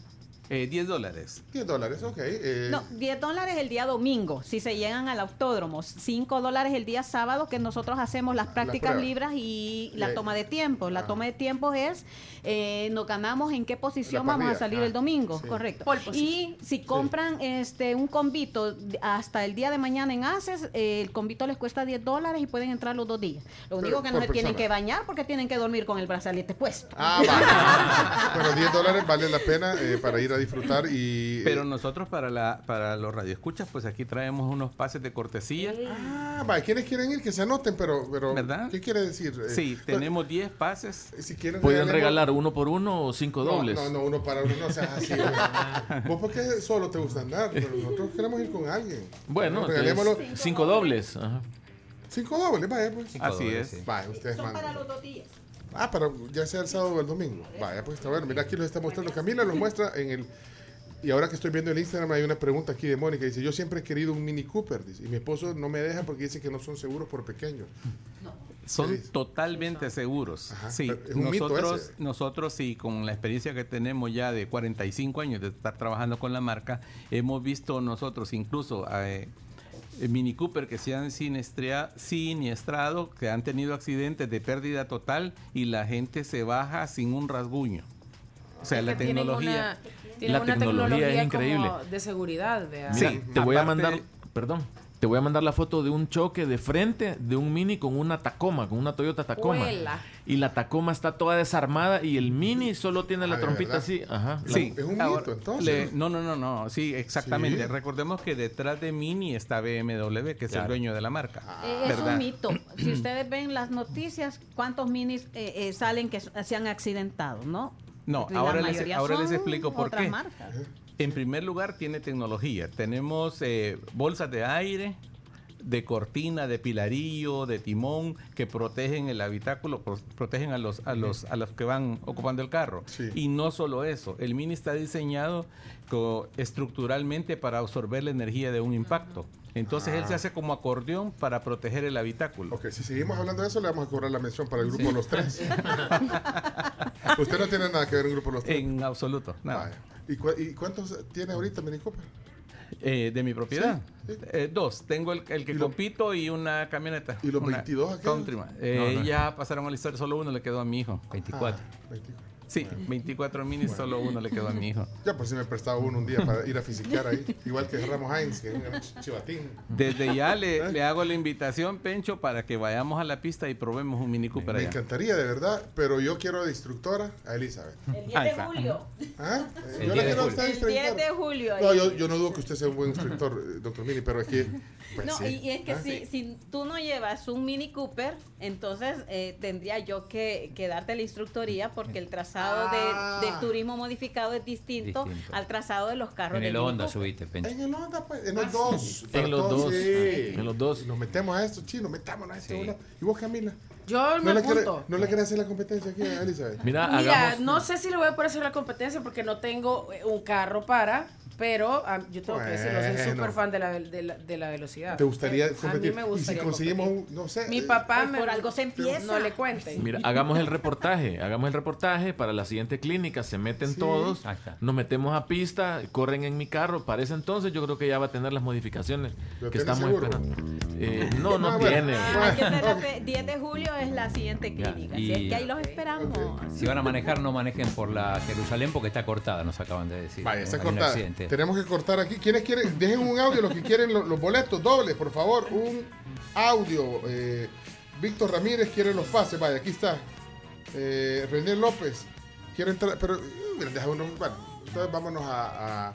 Speaker 71: Eh, 10 dólares.
Speaker 4: 10 dólares, ok. eh,
Speaker 70: No, 10 dólares el día domingo, si se llegan al autódromo. 5 dólares el día sábado, que nosotros hacemos las prácticas
Speaker 4: prueba.
Speaker 70: libres y la
Speaker 4: Eh,
Speaker 70: toma de tiempo. La toma de tiempo es, eh, nos ganamos en qué posición vamos a salir
Speaker 4: Ah,
Speaker 70: el domingo,
Speaker 4: sí.
Speaker 70: correcto. Y si compran este un convito hasta el día de mañana en ACES, eh, el convito les cuesta 10 dólares y pueden entrar los dos días. Lo único que no se tienen que bañar porque tienen que dormir con el brazalete puesto.
Speaker 4: Ah, vale. bueno, 10 dólares vale la pena eh, para ir a disfrutar y... eh,
Speaker 71: Pero nosotros para la para los radioescuchas, pues aquí traemos unos pases de cortesía.
Speaker 4: Ah, vale, ¿quiénes quieren ir? Que se anoten, pero... pero
Speaker 71: ¿Verdad?
Speaker 4: ¿Qué quiere decir? Eh,
Speaker 71: Sí,
Speaker 4: pues,
Speaker 71: tenemos 10 pases.
Speaker 4: Si quieren
Speaker 73: Pueden regalar uno por uno o cinco
Speaker 4: No,
Speaker 73: dobles.
Speaker 4: No, no, uno para uno, no seas así. Vos porque solo te gusta andar, pero nosotros queremos ir con alguien.
Speaker 73: Bueno,
Speaker 4: regalémoslo.
Speaker 73: cinco dobles. Ajá.
Speaker 4: Cinco dobles, vaya pues.
Speaker 5: Cinco
Speaker 71: Así es.
Speaker 5: sí.
Speaker 4: Vaya, ustedes
Speaker 70: Son para
Speaker 4: mandan.
Speaker 70: los dos días.
Speaker 4: Ah, para ya sea el sábado o el domingo. Vaya, pues está bueno. Mira, aquí los está mostrando. Camila los muestra en el. Y ahora que estoy viendo el Instagram, hay una pregunta aquí de Mónica. Dice: Yo siempre he querido un Mini Cooper. Dice, y mi esposo no me deja porque dice que no son seguros por pequeños.
Speaker 71: Son
Speaker 4: Sí.
Speaker 71: totalmente seguros.
Speaker 4: Ajá,
Speaker 71: Sí,
Speaker 4: pero es un mito
Speaker 71: nosotros,
Speaker 4: ese.
Speaker 71: nosotros sí, con la experiencia que tenemos ya de 45 años de estar trabajando con la marca, hemos visto nosotros incluso eh, Mini Cooper que se han siniestrado, que han tenido accidentes de pérdida total y la gente se baja sin un rasguño. O sea,
Speaker 76: Es
Speaker 71: la tecnología...
Speaker 76: una-
Speaker 73: La
Speaker 76: una
Speaker 73: tecnología es
Speaker 76: como
Speaker 73: increíble.
Speaker 76: De seguridad, vea.
Speaker 71: Sí,
Speaker 73: Mira, te voy a mandar, perdón, Te voy a mandar la foto de un choque de frente de un Mini con una Tacoma, con una Toyota Tacoma. Y la Tacoma está toda desarmada y el Mini solo tiene la
Speaker 71: Ah, ¿de
Speaker 73: trompita así. Ajá.
Speaker 71: Sí,
Speaker 4: Es un
Speaker 71: ahora,
Speaker 4: mito, entonces.
Speaker 71: le- no, no, no, no, sí, exactamente.
Speaker 4: Sí.
Speaker 71: Recordemos que detrás de Mini está BMW, que es el dueño de la marca.
Speaker 70: Eh, es un mito. Si ustedes ven las noticias, ¿cuántos minis eh, eh, salen que se han accidentado, no?
Speaker 71: No, ahora les, ahora les explico por qué.
Speaker 70: marcas.
Speaker 71: En primer lugar, tiene tecnología. Tenemos eh, bolsas de aire, de cortina, de pilarillo, de timón, que protegen el habitáculo, pro- protegen a los, a los, a los que van ocupando el carro. Y no solo eso, el Mini está diseñado estructuralmente para absorber la energía de un impacto. Entonces él
Speaker 4: Ah.
Speaker 71: se hace como acordeón para proteger el habitáculo.
Speaker 4: Ok, si seguimos hablando de eso, le vamos a cobrar la mención para el grupo Los Tres. Usted no tiene nada que ver en el grupo Los Tres.
Speaker 71: En absoluto, nada.
Speaker 4: Vaya. ¿Y, cu- y cuántos tiene ahorita Mini Cooper?
Speaker 71: Eh, de mi propiedad. Eh, dos. Tengo el, el que compito y una camioneta.
Speaker 4: ¿Y los
Speaker 71: Una
Speaker 4: 22 aquellos?
Speaker 71: Countryman. Eh,
Speaker 4: No, no.
Speaker 71: Ya pasaron a la historia. Solo uno le quedó a mi hijo.
Speaker 5: 24.
Speaker 4: Ah, 24.
Speaker 71: Sí, 24 minis, solo uno le quedó a mi hijo.
Speaker 4: Ya por si me prestaba uno un día para ir a fisiquear ahí. Igual que Ramos Heinz, que es un gran ch- chivatín.
Speaker 71: Desde ya le, le hago la invitación, Pencho, para que vayamos a la pista y probemos un Mini Cooper
Speaker 4: Me
Speaker 71: allá.
Speaker 4: encantaría, de verdad, pero yo quiero de instructora a Elizabeth.
Speaker 70: El 10
Speaker 71: Ahí
Speaker 70: de julio.
Speaker 4: ¿Ah?
Speaker 71: El
Speaker 4: yo
Speaker 71: 10
Speaker 4: la
Speaker 71: de
Speaker 4: quiero usted
Speaker 70: El 10 de julio.
Speaker 4: No, yo, yo no dudo que usted sea un buen instructor, eh, doctor Mini, pero es que. pues,
Speaker 70: no,
Speaker 4: sí.
Speaker 70: y, y es que
Speaker 4: ¿Ah?
Speaker 70: si, si tú no llevas un Mini Cooper, entonces eh, tendría yo que, que darte la instructoría porque el trazado de-
Speaker 4: Ah.
Speaker 70: del turismo modificado es distinto,
Speaker 5: Distinto.
Speaker 70: al trazado de los carros
Speaker 5: En
Speaker 70: de
Speaker 5: el Honda subiste, Pencho.
Speaker 4: En el Honda, pues, en los dos.
Speaker 73: En los dos.
Speaker 4: Sí.
Speaker 73: En los dos.
Speaker 4: Nos metemos a esto, chino, metámonos a esto.
Speaker 5: Sí.
Speaker 4: ¿Y vos, Camila?
Speaker 76: Yo
Speaker 4: ¿No
Speaker 76: me
Speaker 4: le, quiere,
Speaker 76: apunto.
Speaker 4: ¿No le querés hacer la competencia aquí a Elizabeth?
Speaker 73: Mira,
Speaker 76: Mira,
Speaker 73: hagamos.
Speaker 76: no sé si le voy a poder hacer la competencia porque no tengo eh, un carro para, pero ah, yo tengo que decirlo, soy
Speaker 4: Bueno.
Speaker 76: súper fan de la, vel- de, la, de la velocidad.
Speaker 4: ¿Te gustaría
Speaker 76: A mí
Speaker 4: competir?
Speaker 76: me
Speaker 4: y si
Speaker 76: gustaría
Speaker 4: conseguimos
Speaker 76: competir.
Speaker 4: un, no sé.
Speaker 76: Mi
Speaker 4: eh,
Speaker 76: papá
Speaker 70: Pues
Speaker 76: me,
Speaker 70: por algo se empieza.
Speaker 76: No le cuenten.
Speaker 73: Mira, hagamos el reportaje, hagamos el reportaje para la siguiente clínica, se meten
Speaker 4: Sí.
Speaker 73: todos, nos metemos a pista, corren en mi carro, para ese entonces yo creo que ya va a tener las modificaciones
Speaker 4: ¿Lo
Speaker 73: que estamos
Speaker 4: seguro?
Speaker 73: esperando. Eh, no, no
Speaker 4: Ah, bueno.
Speaker 73: tiene.
Speaker 70: Hay que hacer la
Speaker 4: Ok.
Speaker 70: fe- 10 de julio es la siguiente
Speaker 5: Ya,
Speaker 70: clínica.
Speaker 5: y-
Speaker 70: Así es que ahí los esperamos.
Speaker 5: Si van a manejar, no manejen por la Jerusalén porque está cortada, nos acaban de decir.
Speaker 4: Vaya, está cortada. Tenemos que cortar aquí. ¿Quiénes quieren? Dejen un audio, los que quieren lo- los, boletos dobles, por favor. Un audio. Eh, Víctor Ramírez quiere los pases. Vaya, aquí está. Eh, René López quiere entrar. Pero, mira, deja uno. Bueno, entonces vámonos a. a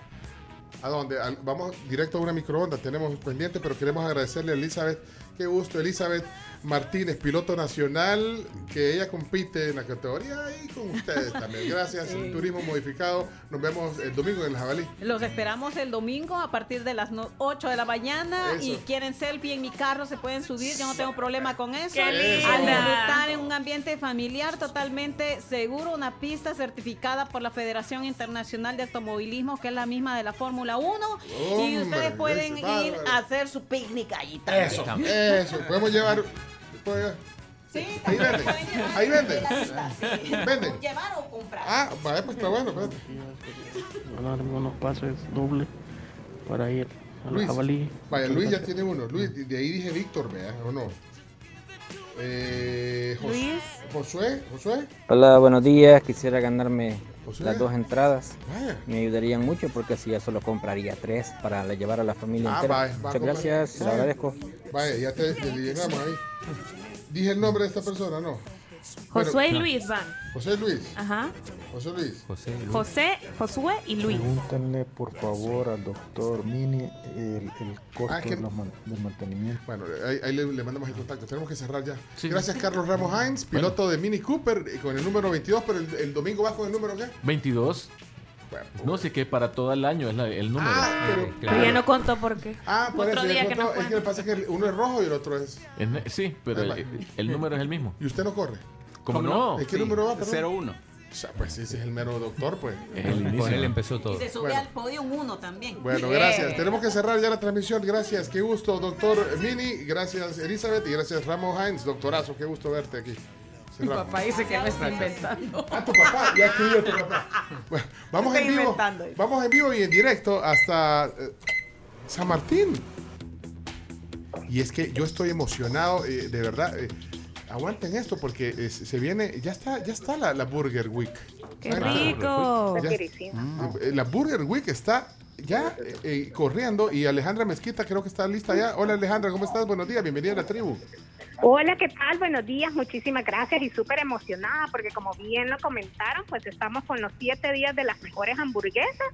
Speaker 4: ¿A dónde? Vamos directo a una microonda. Tenemos pendiente, pero queremos agradecerle a Elizabeth. Qué gusto, Elizabeth Martínez, piloto nacional, que ella compite en la categoría y con ustedes también. Gracias,
Speaker 70: Sí.
Speaker 4: Turismo Modificado. Nos vemos el domingo en el Jabalí.
Speaker 70: Los esperamos el domingo a partir de las no- 8 de la mañana
Speaker 4: Eso.
Speaker 70: y quieren selfie en mi carro, se pueden subir, yo no tengo problema con eso.
Speaker 8: ¡Qué
Speaker 70: disfrutar en un ambiente familiar totalmente seguro, una pista certificada por la Federación Internacional de Automovilismo, que es la misma de la Fórmula 1, y ustedes pueden
Speaker 4: ese
Speaker 70: ir a hacer su picnic allí también.
Speaker 4: Eso, eso. Podemos llevar.
Speaker 70: Sí,
Speaker 4: Ahí
Speaker 70: llevar
Speaker 4: Ahí
Speaker 70: sí.
Speaker 4: Venden.
Speaker 70: Llevar o comprar.
Speaker 4: Ah, vaya, pues está bueno. espérate.
Speaker 77: Van a darme unos pases dobles para ir a
Speaker 4: Luis.
Speaker 77: jabalí.
Speaker 4: Vaya, Luis ya tiene uno. Luis, de de ahí dije Víctor, vea, ¿o no? Eh, Jos-
Speaker 8: Luis.
Speaker 4: Josué, Josué.
Speaker 75: Hola, buenos días. Quisiera ganarme
Speaker 4: José.
Speaker 75: las dos entradas.
Speaker 4: Vaya.
Speaker 75: Me ayudarían mucho porque así ya solo compraría tres para la- llevar a la familia
Speaker 4: Ah,
Speaker 75: entera.
Speaker 4: vaya, va a
Speaker 75: Muchas
Speaker 4: comprar.
Speaker 75: gracias, se lo
Speaker 4: Vaya.
Speaker 75: agradezco.
Speaker 4: Vaya, ya te, te llegamos ahí. Dije el nombre de esta persona, ¿no?
Speaker 8: Josué
Speaker 4: Bueno.
Speaker 8: Luis van.
Speaker 4: José Luis.
Speaker 8: Ajá.
Speaker 4: José Luis.
Speaker 5: José, Luis.
Speaker 8: José, Josué y Luis.
Speaker 77: Pregúntenle por favor al doctor Mini el, el costo
Speaker 4: Ah, que-
Speaker 77: de los man- del mantenimiento.
Speaker 4: Bueno, ahí, ahí le, le mandamos el contacto. Tenemos que cerrar ya.
Speaker 73: Sí.
Speaker 4: Gracias, Carlos Ramos Hines, piloto de Mini Cooper con el número 22, pero el, el domingo vas con el número qué?
Speaker 73: 22.
Speaker 4: Bueno,
Speaker 73: No sé que para todo el año es la- el número.
Speaker 4: Ah, pero-
Speaker 8: Pero ya no contó por qué.
Speaker 4: Ah, por
Speaker 8: Otro
Speaker 4: eso.
Speaker 8: día que
Speaker 4: contó.
Speaker 8: nos
Speaker 4: es que le pasa que uno es rojo y el otro es.
Speaker 73: Sí, pero
Speaker 4: Ah,
Speaker 73: el, el número es el mismo.
Speaker 4: ¿Y usted no corre?
Speaker 73: ¿Cómo
Speaker 71: ¿Cómo
Speaker 73: no?
Speaker 4: ¿En qué número va, perdón?
Speaker 71: 01.
Speaker 4: O sea, pues ese es el mero doctor, pues.
Speaker 73: Es el
Speaker 5: Con él empezó todo.
Speaker 70: Y se sube
Speaker 4: Bueno.
Speaker 70: al podio uno también.
Speaker 4: Bueno, gracias. Tenemos que cerrar ya la transmisión. Gracias, qué gusto, doctor Mini. Gracias, Elizabeth. Y gracias, Ramos Hines. Doctorazo, qué gusto verte aquí.
Speaker 76: Mi papá dice que me está inventando.
Speaker 4: Ah, tu papá, ya escribió tu papá. Bueno, vamos
Speaker 76: Estoy
Speaker 4: en vivo. Vamos en vivo y en directo hasta eh, San Martín. Y es que yo estoy emocionado, eh, de verdad. eh, aguanten esto porque eh, se viene, ya está, ya está la, la Burger Week.
Speaker 8: ¡Qué rico!
Speaker 4: Ya- eh, la Burger Week está ya eh, eh, corriendo y Alejandra Mezquita creo que está lista ya. Hola Alejandra, ¿cómo estás? Buenos días, bienvenida a la tribu.
Speaker 78: Hola, ¿qué tal? Buenos días, muchísimas gracias y súper emocionada porque como bien lo comentaron, pues estamos con los siete días de las mejores hamburguesas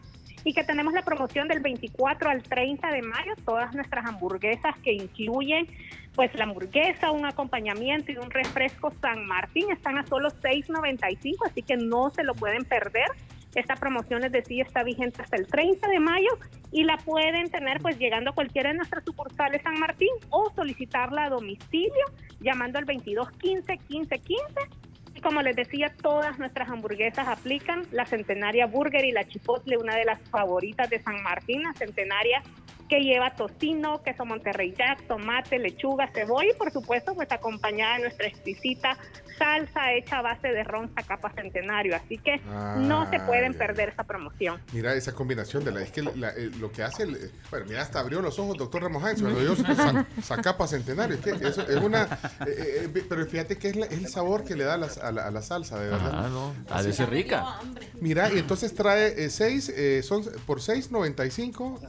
Speaker 78: y que tenemos la promoción del 24 al 30 de mayo, todas nuestras hamburguesas que incluyen pues la hamburguesa, un acompañamiento y un refresco San Martín están a solo 6.95, así que no se lo pueden perder. Esta promoción, les decía, está vigente hasta el 30 de mayo y la pueden tener pues llegando a cualquiera de nuestras sucursales San Martín o solicitarla a domicilio llamando al 22 15 15 15. Y como les decía, todas nuestras hamburguesas aplican la Centenaria Burger y la Chipotle, una de las favoritas de San Martín, la Centenaria que lleva tocino, queso Monterrey Jack, tomate, lechuga, cebolla y por supuesto pues acompañada de nuestra exquisita salsa hecha a base de ron capa centenario. Así que no se
Speaker 4: Ah,
Speaker 78: pueden perder esa promoción.
Speaker 4: Mira esa combinación de la. Es que la- eh, lo que hace. el- bueno, mira, hasta abrió los ojos, doctor Ramos Hines. Cuando Zacapa Centenario. Es que eso es una. eh, eh, pero fíjate que es, la- es el sabor que le da a la, a la- a la salsa, de verdad.
Speaker 73: Ah, no. Ha de ser rica.
Speaker 4: Mira, y entonces trae 6, son por 6.95.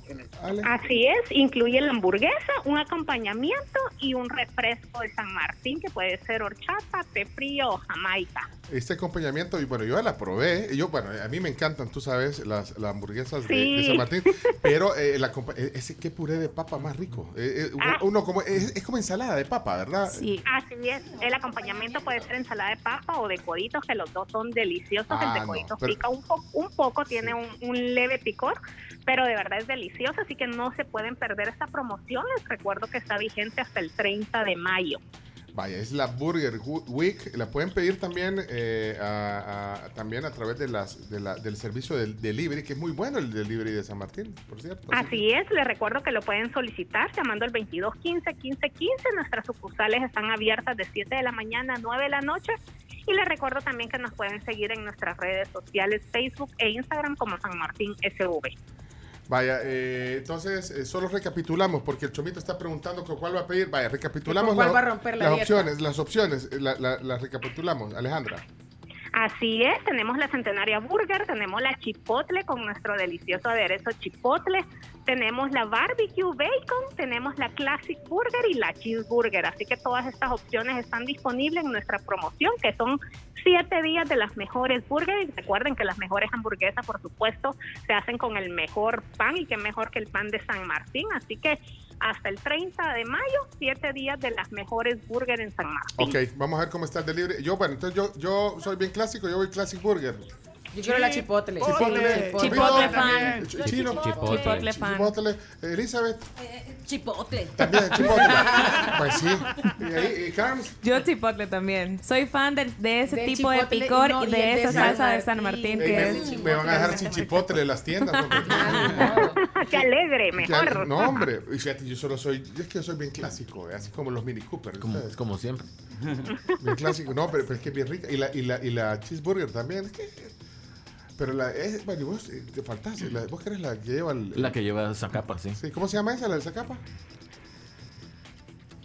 Speaker 4: Ale.
Speaker 78: Así es, incluye la hamburguesa, un acompañamiento y un refresco de San Martín que puede ser horchata, té frío o jamaica.
Speaker 4: Este acompañamiento, y bueno, yo ya la probé. y Yo, bueno, a mí me encantan, tú sabes, las, las hamburguesas de,
Speaker 78: Sí.
Speaker 4: de San Martín. Pero eh, la eh, ese qué puré de papa más rico. Eh, eh, uno-
Speaker 78: Ah.
Speaker 4: uno como, es, es como ensalada de papa, ¿verdad?
Speaker 78: Sí, así es. El acompañamiento puede ser ensalada de papa o de coditos, que los dos son deliciosos.
Speaker 4: Ah,
Speaker 78: el de
Speaker 4: no,
Speaker 78: coditos
Speaker 4: pero-
Speaker 78: pica un, po- un poco, tiene un, un leve picor, pero de verdad es delicioso, así que no se pueden perder esta promoción. Les recuerdo que está vigente hasta el 30 de mayo.
Speaker 4: Vaya, es la Burger Week. La pueden pedir también, eh, a, a- también a través de las, de la- del servicio del delivery, que es muy bueno el delivery de San Martín, por cierto.
Speaker 78: Así es, les recuerdo que lo pueden solicitar llamando al 22 15 15 15. Nuestras sucursales están abiertas de 7 de la mañana a 9 de la noche. Y les recuerdo también que nos pueden seguir en nuestras redes sociales, Facebook e Instagram como San Martín SV.
Speaker 4: Vaya, eh, entonces eh, solo recapitulamos, porque el Chomito está preguntando con cuál va a pedir. Vaya, recapitulamos
Speaker 76: ¿Con cuál
Speaker 4: la-
Speaker 76: va a romper la
Speaker 4: las
Speaker 76: dieta?
Speaker 4: opciones, las opciones, eh, la- la- las recapitulamos. Alejandra.
Speaker 78: Así es, tenemos la Centenaria Burger, tenemos la Chipotle con nuestro delicioso aderezo Chipotle, tenemos la Barbecue Bacon, tenemos la Classic Burger y la Cheeseburger. Así que todas estas opciones están disponibles en nuestra promoción, que son siete días de las mejores burgers. Y recuerden que las mejores hamburguesas, por supuesto, se hacen con el mejor pan y que mejor que el pan de San Martín. Así que hasta el 30 de mayo, siete días de las mejores burgers en San Martín.
Speaker 4: Ok, vamos a ver cómo está el delivery. Yo, bueno, entonces yo, yo soy bien clásico, yo voy Classic Burger.
Speaker 76: Yo quiero la chipotle.
Speaker 4: Chipotle.
Speaker 8: Chipotle fan.
Speaker 4: Ch- Chino.
Speaker 8: Chipotle. Chipotle fan.
Speaker 4: Chipotle. Elizabeth.
Speaker 70: Chipotle.
Speaker 4: También, chipotle. pues sí. Y ahí, y Carms.
Speaker 8: Yo chipotle también. Soy fan de, de ese
Speaker 76: De
Speaker 8: tipo de picor
Speaker 76: no,
Speaker 8: y de esa salsa de San
Speaker 76: Martín.
Speaker 8: Que
Speaker 4: me,
Speaker 8: es...
Speaker 4: me van a dejar sin chipotle en las tiendas. porque-
Speaker 78: ¡Qué alegre! Mejor.
Speaker 4: no, hombre. Y fíjate, yo solo soy. Yo es que yo soy bien clásico, eh, así como los Mini Cooper.
Speaker 73: Como, como siempre.
Speaker 4: Bien clásico. No, pero, pero es que es bien rica. Y la, y la, y la cheeseburger también. es que- pero la. Es, bueno, y vos eh, te faltaste. La, ¿Vos querés la que lleva el.
Speaker 73: La que lleva Zacapa, sí.
Speaker 4: Sí, ¿Cómo se llama esa, la del Zacapa?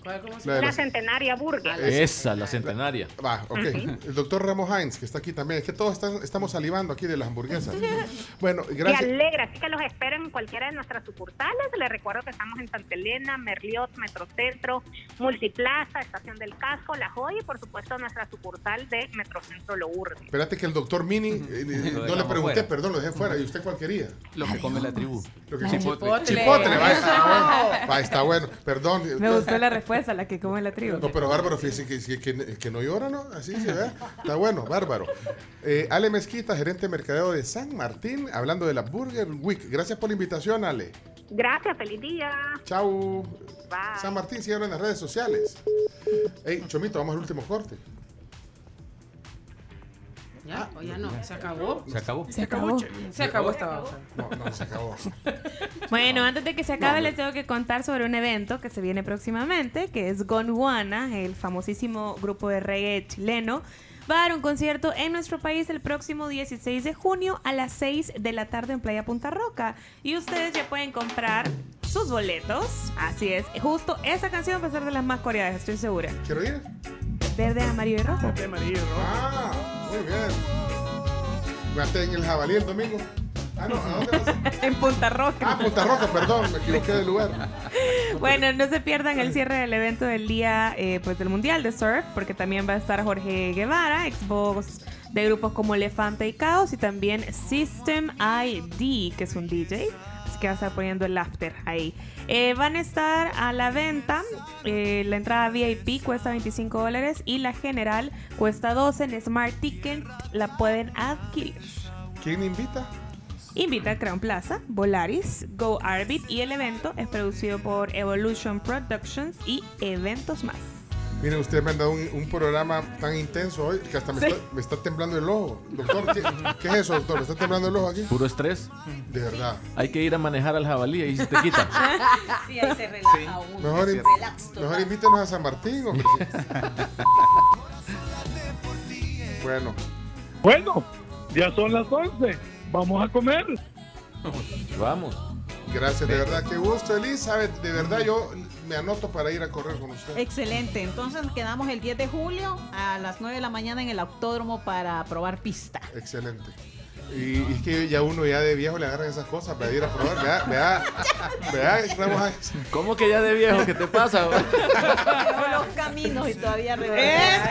Speaker 76: ¿Cuál- cómo se
Speaker 4: La
Speaker 78: Centenaria Burger.
Speaker 73: Esa, la centenaria.
Speaker 4: Va, ok. El doctor Ramos Hines, que está aquí también. Es que todos están- estamos salivando aquí de las hamburguesas. Bueno,
Speaker 78: Qué
Speaker 4: gracias.
Speaker 78: alegra, así que los espero en cualquiera de nuestras sucursales. Les recuerdo que estamos en Santa Elena, Merliot, Metrocentro, Multiplaza, Estación del Casco, La Joya y por supuesto nuestra sucursal de Metrocentro Lourdes.
Speaker 4: Espérate que el doctor Mini, eh, eh, no le pregunté,
Speaker 5: fuera.
Speaker 4: perdón, lo dejé fuera. ¿Y usted cuál quería?
Speaker 71: Lo que come la tribu.
Speaker 4: Lo que
Speaker 71: Chipotle.
Speaker 4: Chipotle, va,
Speaker 76: Eso.
Speaker 4: está bueno. Va, está bueno. Perdón.
Speaker 8: Me gustó la respuesta, la que come la tribu.
Speaker 4: No, pero bárbaro, fíjese que, que, que- que no llora, ¿no? Así se ve. Está bueno, bárbaro. Eh, Ale Mezquita, gerente de mercadeo de San Martín, hablando de la Burger Week. Gracias por la invitación, Ale.
Speaker 78: Gracias, feliz día.
Speaker 4: Chau.
Speaker 78: Bye.
Speaker 4: San Martín, síganos en las redes sociales. Hey, Chomito, vamos al último corte.
Speaker 76: Ya, o ya no, se acabó.
Speaker 5: Se acabó.
Speaker 8: Se acabó.
Speaker 76: Se acabó esta baja.
Speaker 4: No, no, se acabó.
Speaker 8: Bueno, antes de que se acabe, les tengo que contar sobre un evento que se viene próximamente, que es Gondwana, el famosísimo grupo de reggae chileno. Va a dar un concierto en nuestro país el próximo 16 de junio a las 6 de la tarde en Playa Punta Roca. Y ustedes ya pueden comprar sus boletos. Así es, justo esa canción va a ser de las más coreadas, estoy segura.
Speaker 4: ¿Quiero ir?
Speaker 8: Verde, amarillo y rojo.
Speaker 37: Qué amarillo, rojo.
Speaker 4: Ah, muy bien. Gasté en el jabalí el domingo.
Speaker 8: en Punta Roca.
Speaker 4: Ah, Punta Roca, perdón, me equivoqué de lugar.
Speaker 8: Bueno, no se pierdan el cierre del evento del día eh, pues del Mundial de Surf, porque también va a estar Jorge Guevara, Xbox de grupos como Elefante y Caos, y también System ID, que es un DJ. Así que va a estar poniendo el after ahí. Eh, van a estar a la venta. eh, la entrada VIP cuesta 25 dólares y la general cuesta 12 en Smart Ticket. La pueden adquirir.
Speaker 4: ¿Quién invita?
Speaker 8: Invita a Crown Plaza, Volaris, Go Arbit y el evento es producido por Evolution Productions y eventos más.
Speaker 4: Miren, usted me han dado un, un programa tan intenso hoy que hasta me,
Speaker 8: Sí.
Speaker 4: está, me está temblando el ojo. Doctor, ¿qué, qué es eso, doctor? ¿Me está temblando el ojo aquí?
Speaker 73: Puro estrés.
Speaker 4: De verdad.
Speaker 73: Hay que ir a manejar al jabalí y se te quita.
Speaker 70: Sí, ahí se relaja uno.
Speaker 4: Mejor, in-
Speaker 70: Relax
Speaker 4: mejor invítenos a San Martín, hombre. bueno.
Speaker 79: Bueno, ya son las 11. Vamos a comer.
Speaker 73: Vamos.
Speaker 4: Gracias, de verdad, qué gusto, Elizabeth. De verdad, yo me anoto para ir a correr con usted.
Speaker 70: Excelente, entonces quedamos el 10 de julio a las 9 de la mañana en el autódromo para probar pista.
Speaker 4: Excelente. Y, y es que ya uno ya de viejo le agarran esas cosas para ir a probar. Vea, vea, vea, estamos
Speaker 73: ¿Cómo que ya de viejo? ¿Qué te pasa?
Speaker 70: Los caminos y todavía regresa.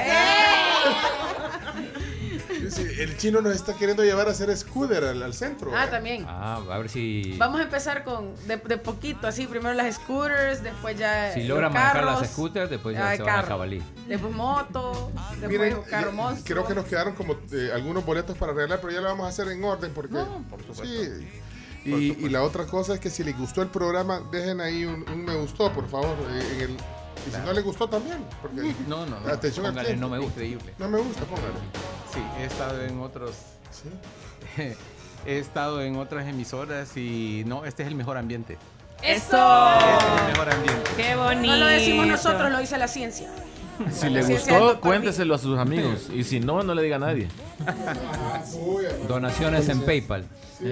Speaker 4: Sí, El chino nos está queriendo llevar a hacer scooter al, al centro.
Speaker 76: Ah, también.
Speaker 5: Ah, a ver si.
Speaker 76: Vamos a empezar con de, de poquito, así primero las scooters, después ya
Speaker 5: Si
Speaker 76: los
Speaker 5: logran manejar las scooters, después ya
Speaker 76: ah,
Speaker 5: se van a jabalí.
Speaker 76: Después moto, después
Speaker 4: Miren,
Speaker 76: carro monstruo.
Speaker 4: creo que nos quedaron como eh, algunos boletos para regalar, pero ya lo vamos a hacer en orden porque sí. Y, y la otra cosa es que si les gustó el programa, dejen ahí un, un me gustó, por favor, eh, en el y si no les gustó también, porque
Speaker 71: No, no, no.
Speaker 4: atención al
Speaker 71: Póngale
Speaker 4: cliente.
Speaker 71: no me gusta, increíble.
Speaker 4: No me gusta, póngale.
Speaker 71: Sí, he estado en otros. he estado en otras emisoras y no, este es el mejor ambiente.
Speaker 76: ¡Eso!
Speaker 71: Este es el mejor ambiente.
Speaker 8: ¡Qué bonito!
Speaker 76: No lo decimos nosotros, lo dice la ciencia.
Speaker 73: Si le
Speaker 76: Sí, sí,
Speaker 73: gustó, cuénteselo a sus amigos. Y si no, no le diga a nadie.
Speaker 5: Donaciones en PayPal.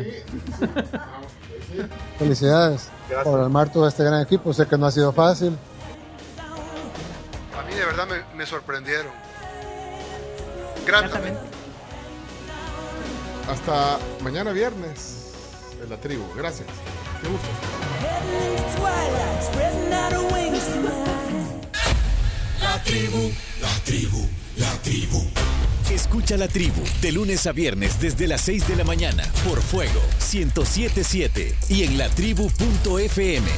Speaker 80: Felicidades por armar todo este gran equipo. Sé que no ha sido fácil.
Speaker 81: De verdad me, me sorprendieron. Gratamente.
Speaker 4: Hasta mañana viernes en la tribu. Gracias. Qué gusto.
Speaker 82: La tribu, la tribu, la tribu. Escucha la tribu de lunes a viernes desde las 6 de la mañana por Fuego 1077 y en latribu.fm.